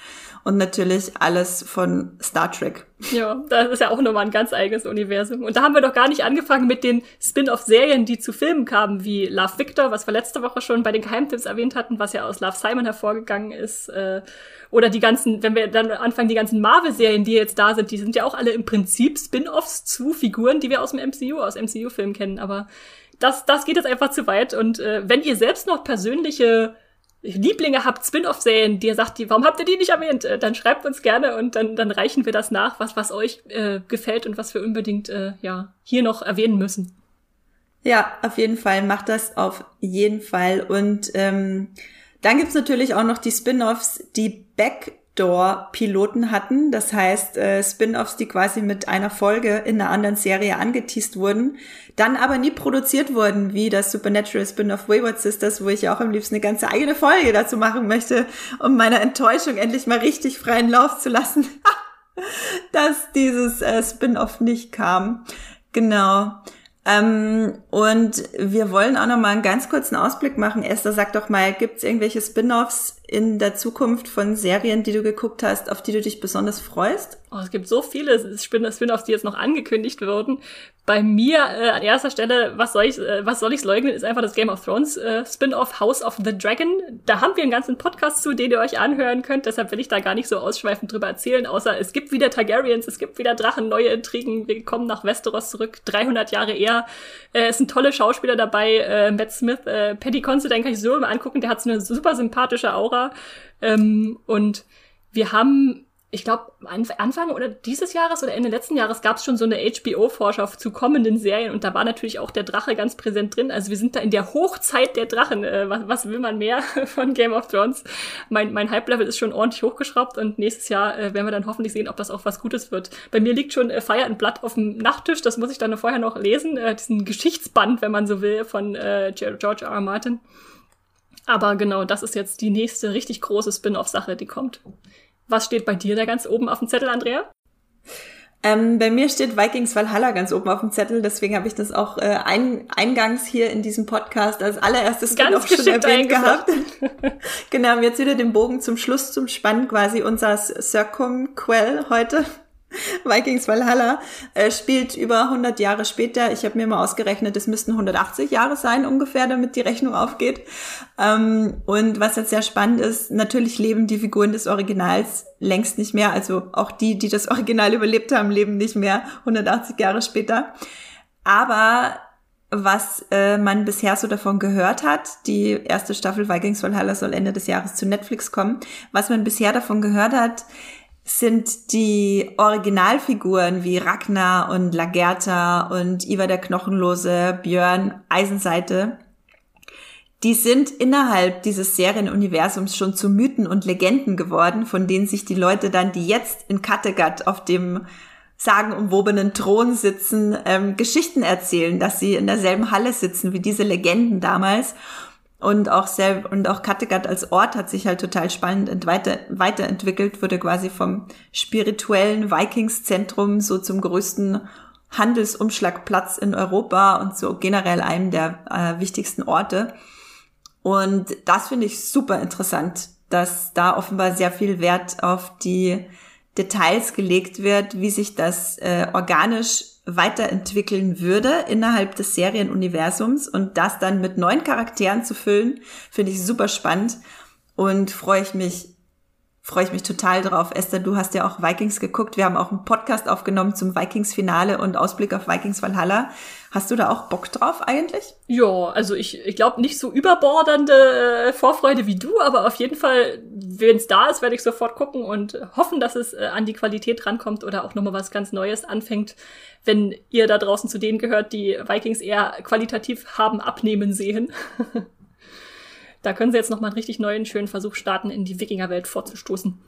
und natürlich alles von Star Trek. Ja, das ist ja auch nochmal ein ganz eigenes Universum. Und da haben wir doch gar nicht angefangen mit den Spin-off-Serien, die zu Filmen kamen, wie Love Victor, was wir letzte Woche schon bei den Geheimtipps erwähnt hatten, was ja aus Love Simon hervorgegangen ist. Äh, oder die ganzen, wenn wir dann anfangen, die ganzen Marvel-Serien, die jetzt da sind, die sind ja auch alle im Prinzip Spin-offs zu Figuren, die wir aus dem MCU, aus MCU-Filmen kennen. Aber das, das geht jetzt einfach zu weit. Und äh, wenn ihr selbst noch persönliche Lieblinge habt, Spin-off-Serien, die ihr sagt, die, warum habt ihr die nicht erwähnt? Äh, dann schreibt uns gerne und dann, dann reichen wir das nach, was, was euch äh, gefällt und was wir unbedingt äh, ja, hier noch erwähnen müssen. Ja, auf jeden Fall. Macht das auf jeden Fall. Und ähm, dann gibt's natürlich auch noch die Spin-offs, die Back Backdoor-Piloten hatten. Das heißt, äh, Spin-offs, die quasi mit einer Folge in einer anderen Serie angeteased wurden, dann aber nie produziert wurden, wie das Supernatural Spin-off Wayward Sisters, wo ich ja auch am liebsten eine ganze eigene Folge dazu machen möchte, um meiner Enttäuschung endlich mal richtig freien Lauf zu lassen, dass dieses äh, Spin-off nicht kam. Genau. Ähm, und wir wollen auch noch mal einen ganz kurzen Ausblick machen. Esther, sag doch mal, gibt es irgendwelche Spin-offs in der Zukunft von Serien, die du geguckt hast, auf die du dich besonders freust? Oh, es gibt so viele Spin-offs, die jetzt noch angekündigt wurden. Bei mir äh, an erster Stelle, was soll ich, äh, was soll ich's leugnen, ist einfach das Game of Thrones äh, Spin-off House of the Dragon. Da haben wir einen ganzen Podcast zu, den ihr euch anhören könnt. Deshalb will ich da gar nicht so ausschweifend drüber erzählen, außer es gibt wieder Targaryens, es gibt wieder Drachen, neue Intrigen. Wir kommen nach Westeros zurück, 300 Jahre eher. Äh, es sind tolle Schauspieler dabei, äh, Matt Smith, äh, Paddy Considine kann ich so immer angucken, der hat so eine super sympathische Aura. Ähm, und wir haben ich glaube, Anfang oder dieses Jahres oder Ende letzten Jahres gab es schon so eine HBO-Vorschau zu kommenden Serien und da war natürlich auch der Drache ganz präsent drin. Also wir sind da in der Hochzeit der Drachen. Äh, was, was will man mehr von Game of Thrones? Mein, mein Hype-Level ist schon ordentlich hochgeschraubt und nächstes Jahr äh, werden wir dann hoffentlich sehen, ob das auch was Gutes wird. Bei mir liegt schon äh, Fire and Blood auf dem Nachttisch, das muss ich dann vorher noch lesen. Äh, diesen Geschichtsband, wenn man so will, von George R. R. Martin. Aber genau, das ist jetzt die nächste richtig große Spin-off-Sache, die kommt. Was steht bei dir da ganz oben auf dem Zettel, Andrea? Ähm, bei mir steht Vikings Valhalla ganz oben auf dem Zettel, deswegen habe ich das auch äh, ein, eingangs hier in diesem Podcast als allererstes ganz schon erwähnt gehabt. genau, jetzt wieder den Bogen zum Schluss zum Spannen quasi unser Circumquell heute. Vikings Valhalla äh, spielt über 100 Jahre später. Ich habe mir mal ausgerechnet, es müssten 180 Jahre sein ungefähr, damit die Rechnung aufgeht. Ähm, und was jetzt sehr spannend ist, natürlich leben die Figuren des Originals längst nicht mehr. Also auch die, die das Original überlebt haben, leben nicht mehr 180 Jahre später. Aber was äh, man bisher so davon gehört hat, die erste Staffel Vikings Valhalla soll Ende des Jahres zu Netflix kommen. Was man bisher davon gehört hat, sind die Originalfiguren wie Ragnar und Lagerta und Ivar der Knochenlose, Björn, Eisenseite, die sind innerhalb dieses Serienuniversums schon zu Mythen und Legenden geworden, von denen sich die Leute dann, die jetzt in Kattegat auf dem sagenumwobenen Thron sitzen, ähm, Geschichten erzählen, dass sie in derselben Halle sitzen wie diese Legenden damals und auch selb und auch Kattegat als Ort hat sich halt total spannend weiter, weiterentwickelt, wurde quasi vom spirituellen Vikingszentrum so zum größten Handelsumschlagplatz in Europa und so generell einem der äh, wichtigsten Orte. Und das finde ich super interessant, dass da offenbar sehr viel Wert auf die Details gelegt wird, wie sich das äh, organisch weiterentwickeln würde innerhalb des Serienuniversums und das dann mit neuen Charakteren zu füllen, finde ich super spannend und freue ich mich freue ich mich total drauf. Esther, du hast ja auch Vikings geguckt. Wir haben auch einen Podcast aufgenommen zum Vikings-Finale und Ausblick auf Vikings Valhalla. Hast du da auch Bock drauf eigentlich? Ja, also ich, ich glaube nicht so überbordernde äh, Vorfreude wie du, aber auf jeden Fall, wenn es da ist, werde ich sofort gucken und hoffen, dass es äh, an die Qualität rankommt oder auch nochmal was ganz Neues anfängt, wenn ihr da draußen zu denen gehört, die Vikings eher qualitativ haben abnehmen sehen. Da können sie jetzt nochmal einen richtig neuen, schönen Versuch starten, in die Wikingerwelt vorzustoßen.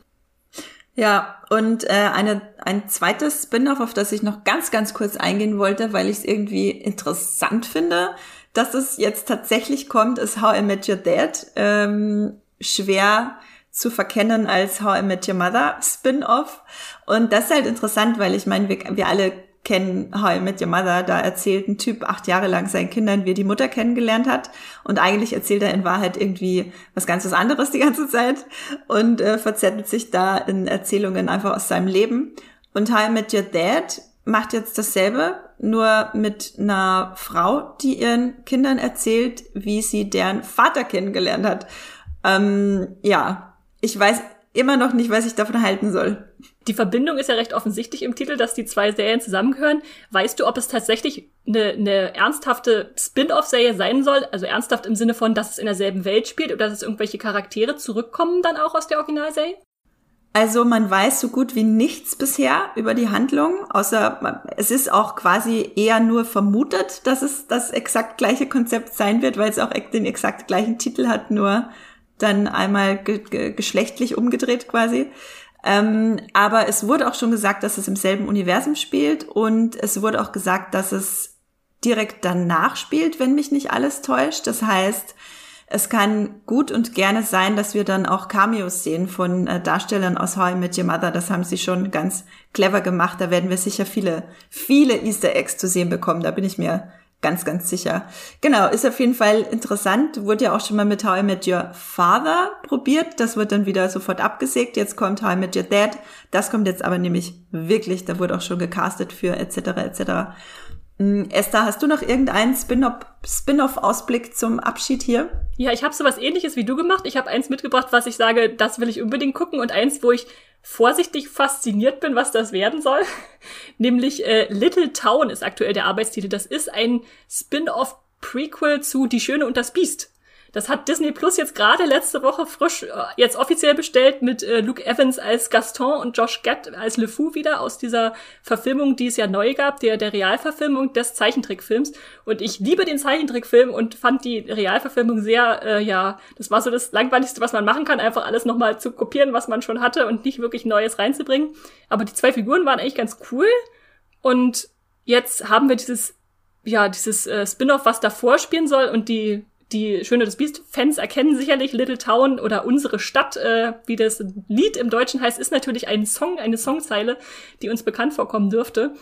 Ja, und äh, eine, ein zweites Spin-off, auf das ich noch ganz, ganz kurz eingehen wollte, weil ich es irgendwie interessant finde, dass es jetzt tatsächlich kommt, ist How I Met Your Dad. Ähm, schwer zu verkennen als How I Met Your Mother Spin-off. Und das ist halt interessant, weil ich meine, wir, wir alle kennen How I Met Your Mother. Da erzählt ein Typ acht Jahre lang seinen Kindern, wie er die Mutter kennengelernt hat. Und eigentlich erzählt er in Wahrheit irgendwie was ganz was anderes die ganze Zeit und äh, verzettelt sich da in Erzählungen einfach aus seinem Leben. Und How I Met Your Dad macht jetzt dasselbe, nur mit einer Frau, die ihren Kindern erzählt, wie sie deren Vater kennengelernt hat. Ähm, ja, ich weiß immer noch nicht, was ich davon halten soll. Die Verbindung ist ja recht offensichtlich im Titel, dass die zwei Serien zusammengehören. Weißt du, ob es tatsächlich eine, eine ernsthafte Spin-off-Serie sein soll? Also ernsthaft im Sinne von, dass es in derselben Welt spielt oder dass irgendwelche Charaktere zurückkommen dann auch aus der Originalserie? Also man weiß so gut wie nichts bisher über die Handlung, außer es ist auch quasi eher nur vermutet, dass es das exakt gleiche Konzept sein wird, weil es auch den exakt gleichen Titel hat, nur dann einmal ge ge geschlechtlich umgedreht quasi. Ähm, aber es wurde auch schon gesagt, dass es im selben Universum spielt und es wurde auch gesagt, dass es direkt danach spielt, wenn mich nicht alles täuscht. Das heißt, es kann gut und gerne sein, dass wir dann auch Cameos sehen von äh, Darstellern aus How I Met Your Mother. Das haben sie schon ganz clever gemacht. Da werden wir sicher viele, viele Easter Eggs zu sehen bekommen. Da bin ich mir ganz, ganz sicher. Genau, ist auf jeden Fall interessant. Wurde ja auch schon mal mit How I Met Your Father probiert. Das wird dann wieder sofort abgesägt. Jetzt kommt How I Met Your Dad. Das kommt jetzt aber nämlich wirklich. Da wurde auch schon gecastet für etc. etc. Hm, Esther, hast du noch irgendeinen Spin-off-Ausblick zum Abschied hier? Ja, ich habe so was ähnliches wie du gemacht. Ich habe eins mitgebracht, was ich sage, das will ich unbedingt gucken und eins, wo ich vorsichtig fasziniert bin, was das werden soll. Nämlich äh, Little Town ist aktuell der Arbeitstitel. Das ist ein Spin-off-Prequel zu Die Schöne und das Biest. Das hat Disney Plus jetzt gerade letzte Woche frisch äh, jetzt offiziell bestellt mit äh, Luke Evans als Gaston und Josh Gad als Le Fou wieder aus dieser Verfilmung, die es ja neu gab, der, der Realverfilmung des Zeichentrickfilms. Und ich liebe den Zeichentrickfilm und fand die Realverfilmung sehr, äh, ja, das war so das langweiligste, was man machen kann, einfach alles nochmal zu kopieren, was man schon hatte und nicht wirklich Neues reinzubringen. Aber die zwei Figuren waren eigentlich ganz cool. Und jetzt haben wir dieses ja, dieses äh, Spin-off, was davor spielen soll und die die Schöne des Biest-Fans erkennen sicherlich Little Town oder unsere Stadt, äh, wie das Lied im Deutschen heißt, ist natürlich ein Song, eine Songzeile, die uns bekannt vorkommen dürfte.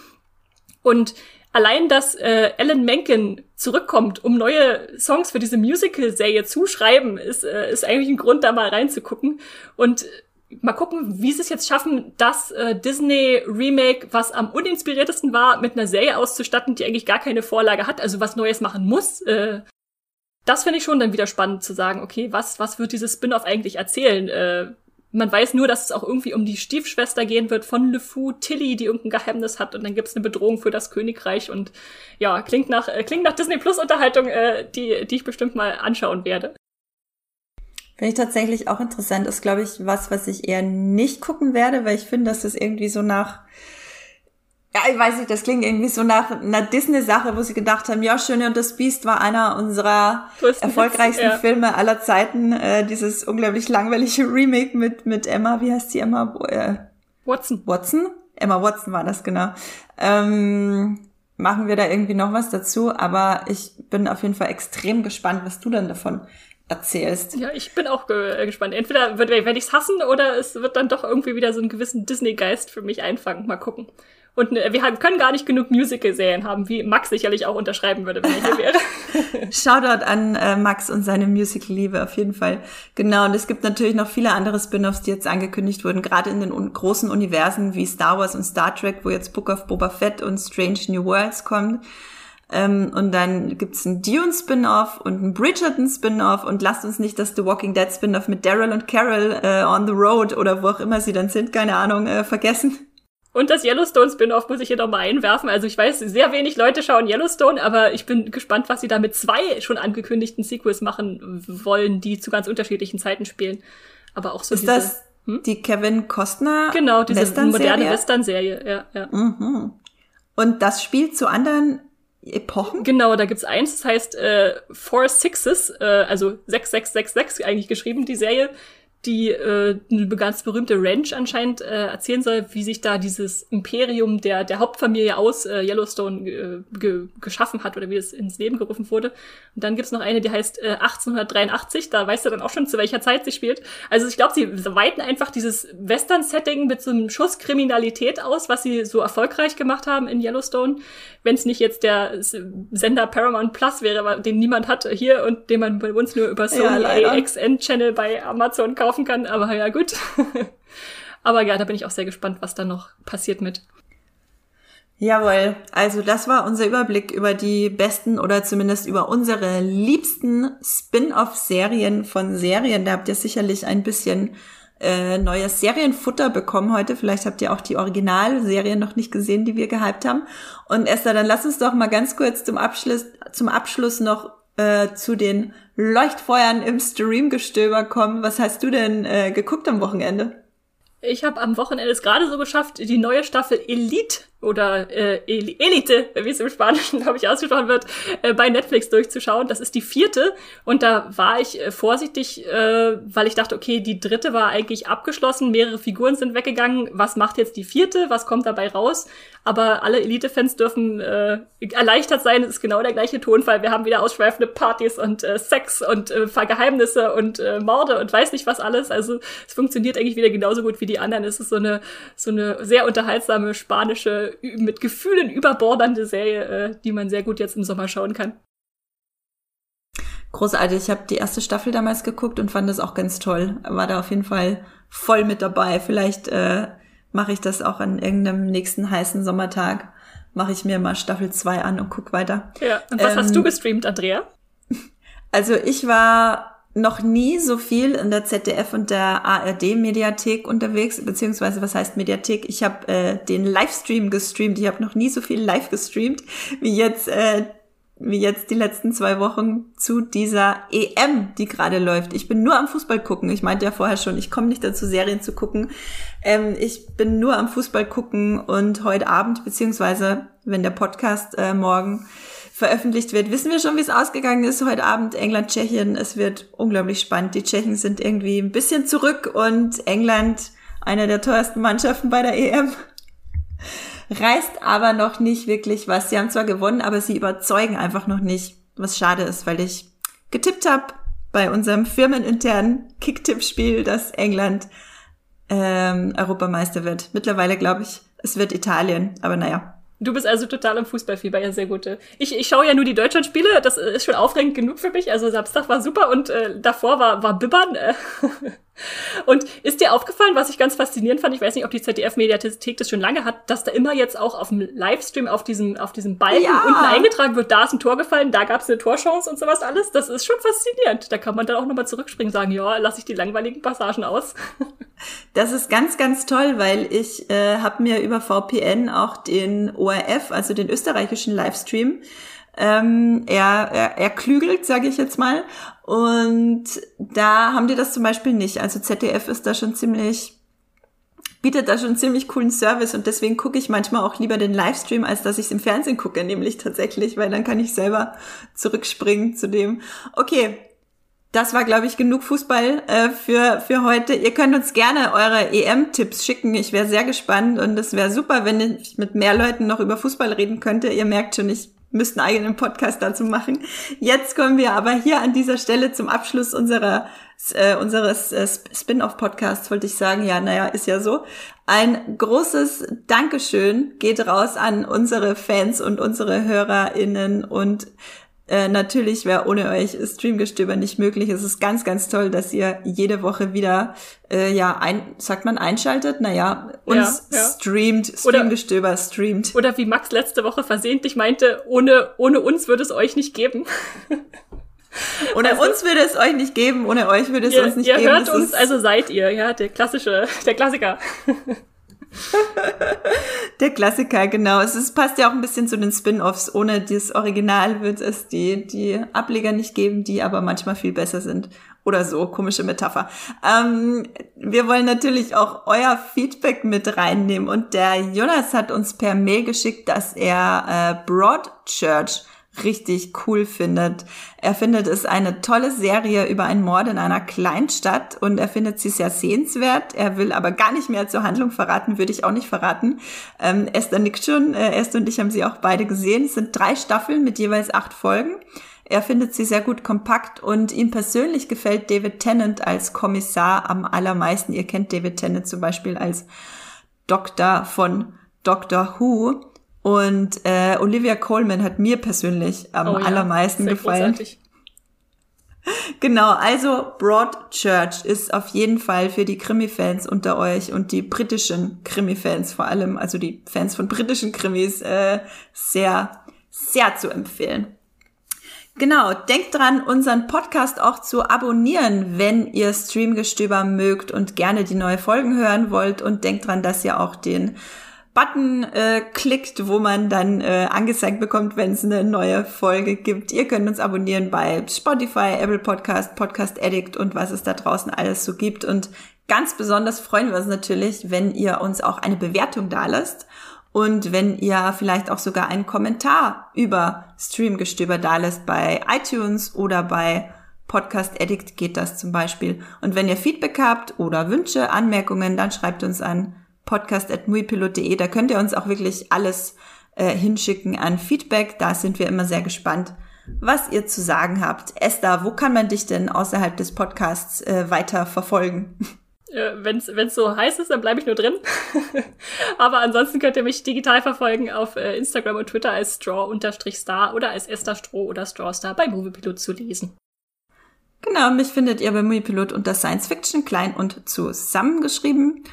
Und allein, dass äh, Alan Menken zurückkommt, um neue Songs für diese Musical-Serie zu schreiben, ist, äh, ist eigentlich ein Grund, da mal reinzugucken. Und mal gucken, wie sie es jetzt schaffen, das äh, Disney-Remake, was am uninspiriertesten war, mit einer Serie auszustatten, die eigentlich gar keine Vorlage hat, also was Neues machen muss. Äh, das finde ich schon dann wieder spannend zu sagen, okay, was, was wird dieses Spin-off eigentlich erzählen? Äh, man weiß nur, dass es auch irgendwie um die Stiefschwester gehen wird von LeFou, Tilly, die irgendein Geheimnis hat und dann gibt's eine Bedrohung für das Königreich und ja, klingt nach, äh, klingt nach Disney Plus Unterhaltung, äh, die, die ich bestimmt mal anschauen werde. Finde ich tatsächlich auch interessant. Ist, glaube ich, was, was ich eher nicht gucken werde, weil ich finde, dass das irgendwie so nach ja, ich weiß nicht, das klingt irgendwie so nach einer Disney-Sache, wo sie gedacht haben, ja, Schöne und das Biest war einer unserer erfolgreichsten Hits, ja. Filme aller Zeiten. Äh, dieses unglaublich langweilige Remake mit, mit Emma, wie heißt sie Emma? Äh, Watson. Watson? Emma Watson war das, genau. Ähm, machen wir da irgendwie noch was dazu, aber ich bin auf jeden Fall extrem gespannt, was du dann davon erzählst. Ja, ich bin auch ge gespannt. Entweder werde ich es hassen oder es wird dann doch irgendwie wieder so einen gewissen Disney-Geist für mich einfangen. Mal gucken. Und ne, wir können gar nicht genug Musical-Serien haben, wie Max sicherlich auch unterschreiben würde, wenn er hier wäre. Shoutout an äh, Max und seine Musical-Liebe auf jeden Fall. Genau, und es gibt natürlich noch viele andere Spin-offs, die jetzt angekündigt wurden, gerade in den un großen Universen wie Star Wars und Star Trek, wo jetzt Book of Boba Fett und Strange New Worlds kommen. Ähm, und dann gibt's ein Dune-Spin-Off und ein Bridgerton-Spin-Off und lasst uns nicht das The Walking Dead Spin-Off mit Daryl und Carol äh, on the Road oder wo auch immer sie dann sind, keine Ahnung, äh, vergessen. Und das Yellowstone Spin-off muss ich hier nochmal einwerfen. Also ich weiß, sehr wenig Leute schauen Yellowstone, aber ich bin gespannt, was sie da mit zwei schon angekündigten Sequels machen wollen, die zu ganz unterschiedlichen Zeiten spielen. Aber auch so Ist diese, das hm? die Kevin Costner Genau, diese Western moderne Western-Serie, ja, ja. Mhm. Und das spielt zu anderen Epochen? Genau, da gibt's eins, das heißt äh, Four Sixes, äh, also 6666 eigentlich geschrieben, die Serie die äh, eine ganz berühmte Ranch anscheinend äh, erzählen soll, wie sich da dieses Imperium der, der Hauptfamilie aus äh, Yellowstone äh, ge geschaffen hat oder wie es ins Leben gerufen wurde. Und dann gibt's noch eine, die heißt äh, 1883, da weißt du dann auch schon, zu welcher Zeit sie spielt. Also ich glaube, sie weiten einfach dieses Western-Setting mit so einem Schuss Kriminalität aus, was sie so erfolgreich gemacht haben in Yellowstone. Wenn es nicht jetzt der Sender Paramount Plus wäre, den niemand hat hier und den man bei uns nur über Sony ja, AXN Channel bei Amazon kaufen kann. Aber ja, gut. Aber ja, da bin ich auch sehr gespannt, was da noch passiert mit. Jawohl, also das war unser Überblick über die besten oder zumindest über unsere liebsten Spin-off-Serien von Serien. Da habt ihr sicherlich ein bisschen äh, neues Serienfutter bekommen heute. Vielleicht habt ihr auch die Originalserien noch nicht gesehen, die wir gehypt haben. Und Esther, dann lass uns doch mal ganz kurz zum Abschluss, zum Abschluss noch äh, zu den Leuchtfeuern im Streamgestöber kommen. Was hast du denn äh, geguckt am Wochenende? Ich habe am Wochenende es gerade so geschafft, die neue Staffel Elite oder äh, Elite, wie es im Spanischen, glaube ich, ausgesprochen wird, äh, bei Netflix durchzuschauen. Das ist die vierte und da war ich äh, vorsichtig, äh, weil ich dachte, okay, die dritte war eigentlich abgeschlossen, mehrere Figuren sind weggegangen. Was macht jetzt die vierte? Was kommt dabei raus? Aber alle Elite-Fans dürfen äh, erleichtert sein. Es ist genau der gleiche Tonfall. Wir haben wieder ausschweifende Partys und äh, Sex und äh, Geheimnisse und äh, Morde und weiß nicht was alles. Also es funktioniert eigentlich wieder genauso gut wie die anderen. Es ist so eine so eine sehr unterhaltsame spanische mit Gefühlen überbordernde Serie, äh, die man sehr gut jetzt im Sommer schauen kann. Großartig. Ich habe die erste Staffel damals geguckt und fand das auch ganz toll. War da auf jeden Fall voll mit dabei. Vielleicht äh, mache ich das auch an irgendeinem nächsten heißen Sommertag. Mache ich mir mal Staffel 2 an und guck weiter. Ja, und was ähm, hast du gestreamt, Andrea? Also ich war noch nie so viel in der ZDF und der ARD-Mediathek unterwegs, beziehungsweise was heißt Mediathek? Ich habe äh, den Livestream gestreamt. Ich habe noch nie so viel live gestreamt wie jetzt, äh, wie jetzt die letzten zwei Wochen zu dieser EM, die gerade läuft. Ich bin nur am Fußball gucken. Ich meinte ja vorher schon, ich komme nicht dazu, Serien zu gucken. Ähm, ich bin nur am Fußball gucken und heute Abend, beziehungsweise wenn der Podcast äh, morgen veröffentlicht wird, wissen wir schon, wie es ausgegangen ist. Heute Abend England, Tschechien. Es wird unglaublich spannend. Die Tschechen sind irgendwie ein bisschen zurück und England, eine der teuersten Mannschaften bei der EM, reißt aber noch nicht wirklich was. Sie haben zwar gewonnen, aber sie überzeugen einfach noch nicht, was schade ist, weil ich getippt habe bei unserem firmeninternen Kicktipp-Spiel, dass England ähm, Europameister wird. Mittlerweile glaube ich, es wird Italien, aber naja. Du bist also total im Fußballfieber, ja, sehr gute. Ich, ich schaue ja nur die Deutschlandspiele, das ist schon aufregend genug für mich. Also Samstag war super und äh, davor war, war Bibbern. Und ist dir aufgefallen, was ich ganz faszinierend fand, ich weiß nicht, ob die ZDF-Mediathek das schon lange hat, dass da immer jetzt auch auf dem Livestream auf diesem, auf diesem Balken ja. unten eingetragen wird, da ist ein Tor gefallen, da gab es eine Torchance und sowas alles. Das ist schon faszinierend. Da kann man dann auch nochmal zurückspringen und sagen, ja, lasse ich die langweiligen Passagen aus. Das ist ganz, ganz toll, weil ich äh, habe mir über VPN auch den ORF, also den österreichischen Livestream, ähm, er, er, er klügelt, sage ich jetzt mal. Und da haben die das zum Beispiel nicht. Also ZDF ist da schon ziemlich bietet da schon ziemlich coolen Service und deswegen gucke ich manchmal auch lieber den Livestream, als dass ich es im Fernsehen gucke, nämlich tatsächlich, weil dann kann ich selber zurückspringen zu dem. Okay, das war, glaube ich, genug Fußball äh, für, für heute. Ihr könnt uns gerne eure EM-Tipps schicken. Ich wäre sehr gespannt und es wäre super, wenn ich mit mehr Leuten noch über Fußball reden könnte. Ihr merkt schon, ich müssten eigenen Podcast dazu machen. Jetzt kommen wir aber hier an dieser Stelle zum Abschluss unserer äh, unseres äh, Spin-off-Podcasts, wollte ich sagen. Ja, naja, ist ja so. Ein großes Dankeschön geht raus an unsere Fans und unsere HörerInnen und äh, natürlich wäre ohne euch Streamgestöber nicht möglich. Es ist ganz, ganz toll, dass ihr jede Woche wieder, äh, ja, ein, sagt man einschaltet? Naja, uns ja, ja. streamt, Streamgestöber oder, streamt. Oder wie Max letzte Woche versehentlich meinte, ohne, ohne uns würde es euch nicht geben. Ohne also, uns würde es euch nicht geben, ohne euch würde es ihr, uns nicht ihr geben. Ihr hört uns, also seid ihr, ja, der klassische, der Klassiker. Der Klassiker, genau. Es ist, passt ja auch ein bisschen zu den Spin-offs. Ohne das Original wird es die, die Ableger nicht geben, die aber manchmal viel besser sind. Oder so, komische Metapher. Ähm, wir wollen natürlich auch euer Feedback mit reinnehmen. Und der Jonas hat uns per Mail geschickt, dass er äh, Broadchurch richtig cool findet. Er findet es eine tolle Serie über einen Mord in einer Kleinstadt und er findet sie sehr sehenswert. Er will aber gar nicht mehr zur Handlung verraten, würde ich auch nicht verraten. Ähm, Esther nickt schon, äh, Esther und ich haben sie auch beide gesehen. Es sind drei Staffeln mit jeweils acht Folgen. Er findet sie sehr gut kompakt und ihm persönlich gefällt David Tennant als Kommissar am allermeisten. Ihr kennt David Tennant zum Beispiel als Doktor von Doctor Who. Und äh, Olivia Coleman hat mir persönlich am oh ja, allermeisten gefallen. Großartig. Genau, also Broadchurch ist auf jeden Fall für die Krimi-Fans unter euch und die britischen Krimi-Fans vor allem, also die Fans von britischen Krimis, äh, sehr, sehr zu empfehlen. Genau, denkt dran, unseren Podcast auch zu abonnieren, wenn ihr Streamgestöber mögt und gerne die neue Folgen hören wollt. Und denkt dran, dass ihr auch den Button äh, klickt, wo man dann äh, angezeigt bekommt, wenn es eine neue Folge gibt. Ihr könnt uns abonnieren bei Spotify, Apple Podcast, Podcast Addict und was es da draußen alles so gibt. Und ganz besonders freuen wir uns natürlich, wenn ihr uns auch eine Bewertung da lasst. Und wenn ihr vielleicht auch sogar einen Kommentar über Streamgestöber da lässt bei iTunes oder bei Podcast Addict geht das zum Beispiel. Und wenn ihr Feedback habt oder Wünsche, Anmerkungen, dann schreibt uns an podcast.muipilot.de. Da könnt ihr uns auch wirklich alles äh, hinschicken an Feedback. Da sind wir immer sehr gespannt, was ihr zu sagen habt. Esther, wo kann man dich denn außerhalb des Podcasts äh, weiter verfolgen? Äh, Wenn es so heiß ist, dann bleibe ich nur drin. Aber ansonsten könnt ihr mich digital verfolgen auf äh, Instagram und Twitter als straw-star oder als Esther Stroh oder Strawstar bei Moviepilot zu lesen. Genau, mich findet ihr bei Moviepilot unter Science Fiction klein und zusammengeschrieben.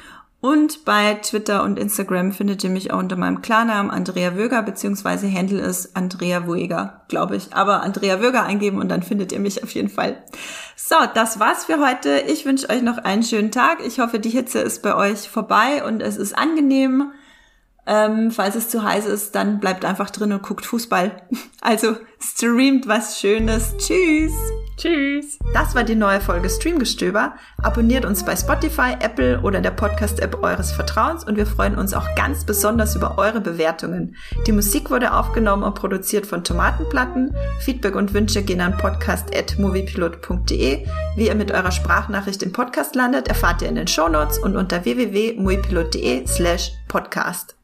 Und bei Twitter und Instagram findet ihr mich auch unter meinem Klarnamen Andrea Wöger, beziehungsweise Handle ist Andrea Wöger, glaube ich. Aber Andrea Wöger eingeben und dann findet ihr mich auf jeden Fall. So, das war's für heute. Ich wünsche euch noch einen schönen Tag. Ich hoffe, die Hitze ist bei euch vorbei und es ist angenehm. Ähm, falls es zu heiß ist, dann bleibt einfach drin und guckt Fußball. Also streamt was Schönes. Tschüss. Tschüss. Das war die neue Folge Streamgestöber. Abonniert uns bei Spotify, Apple oder der Podcast-App eures Vertrauens und wir freuen uns auch ganz besonders über eure Bewertungen. Die Musik wurde aufgenommen und produziert von Tomatenplatten. Feedback und Wünsche gehen an podcast.moviepilot.de. Wie ihr mit eurer Sprachnachricht im Podcast landet, erfahrt ihr in den Shownotes und unter www.moviepilot.de slash podcast.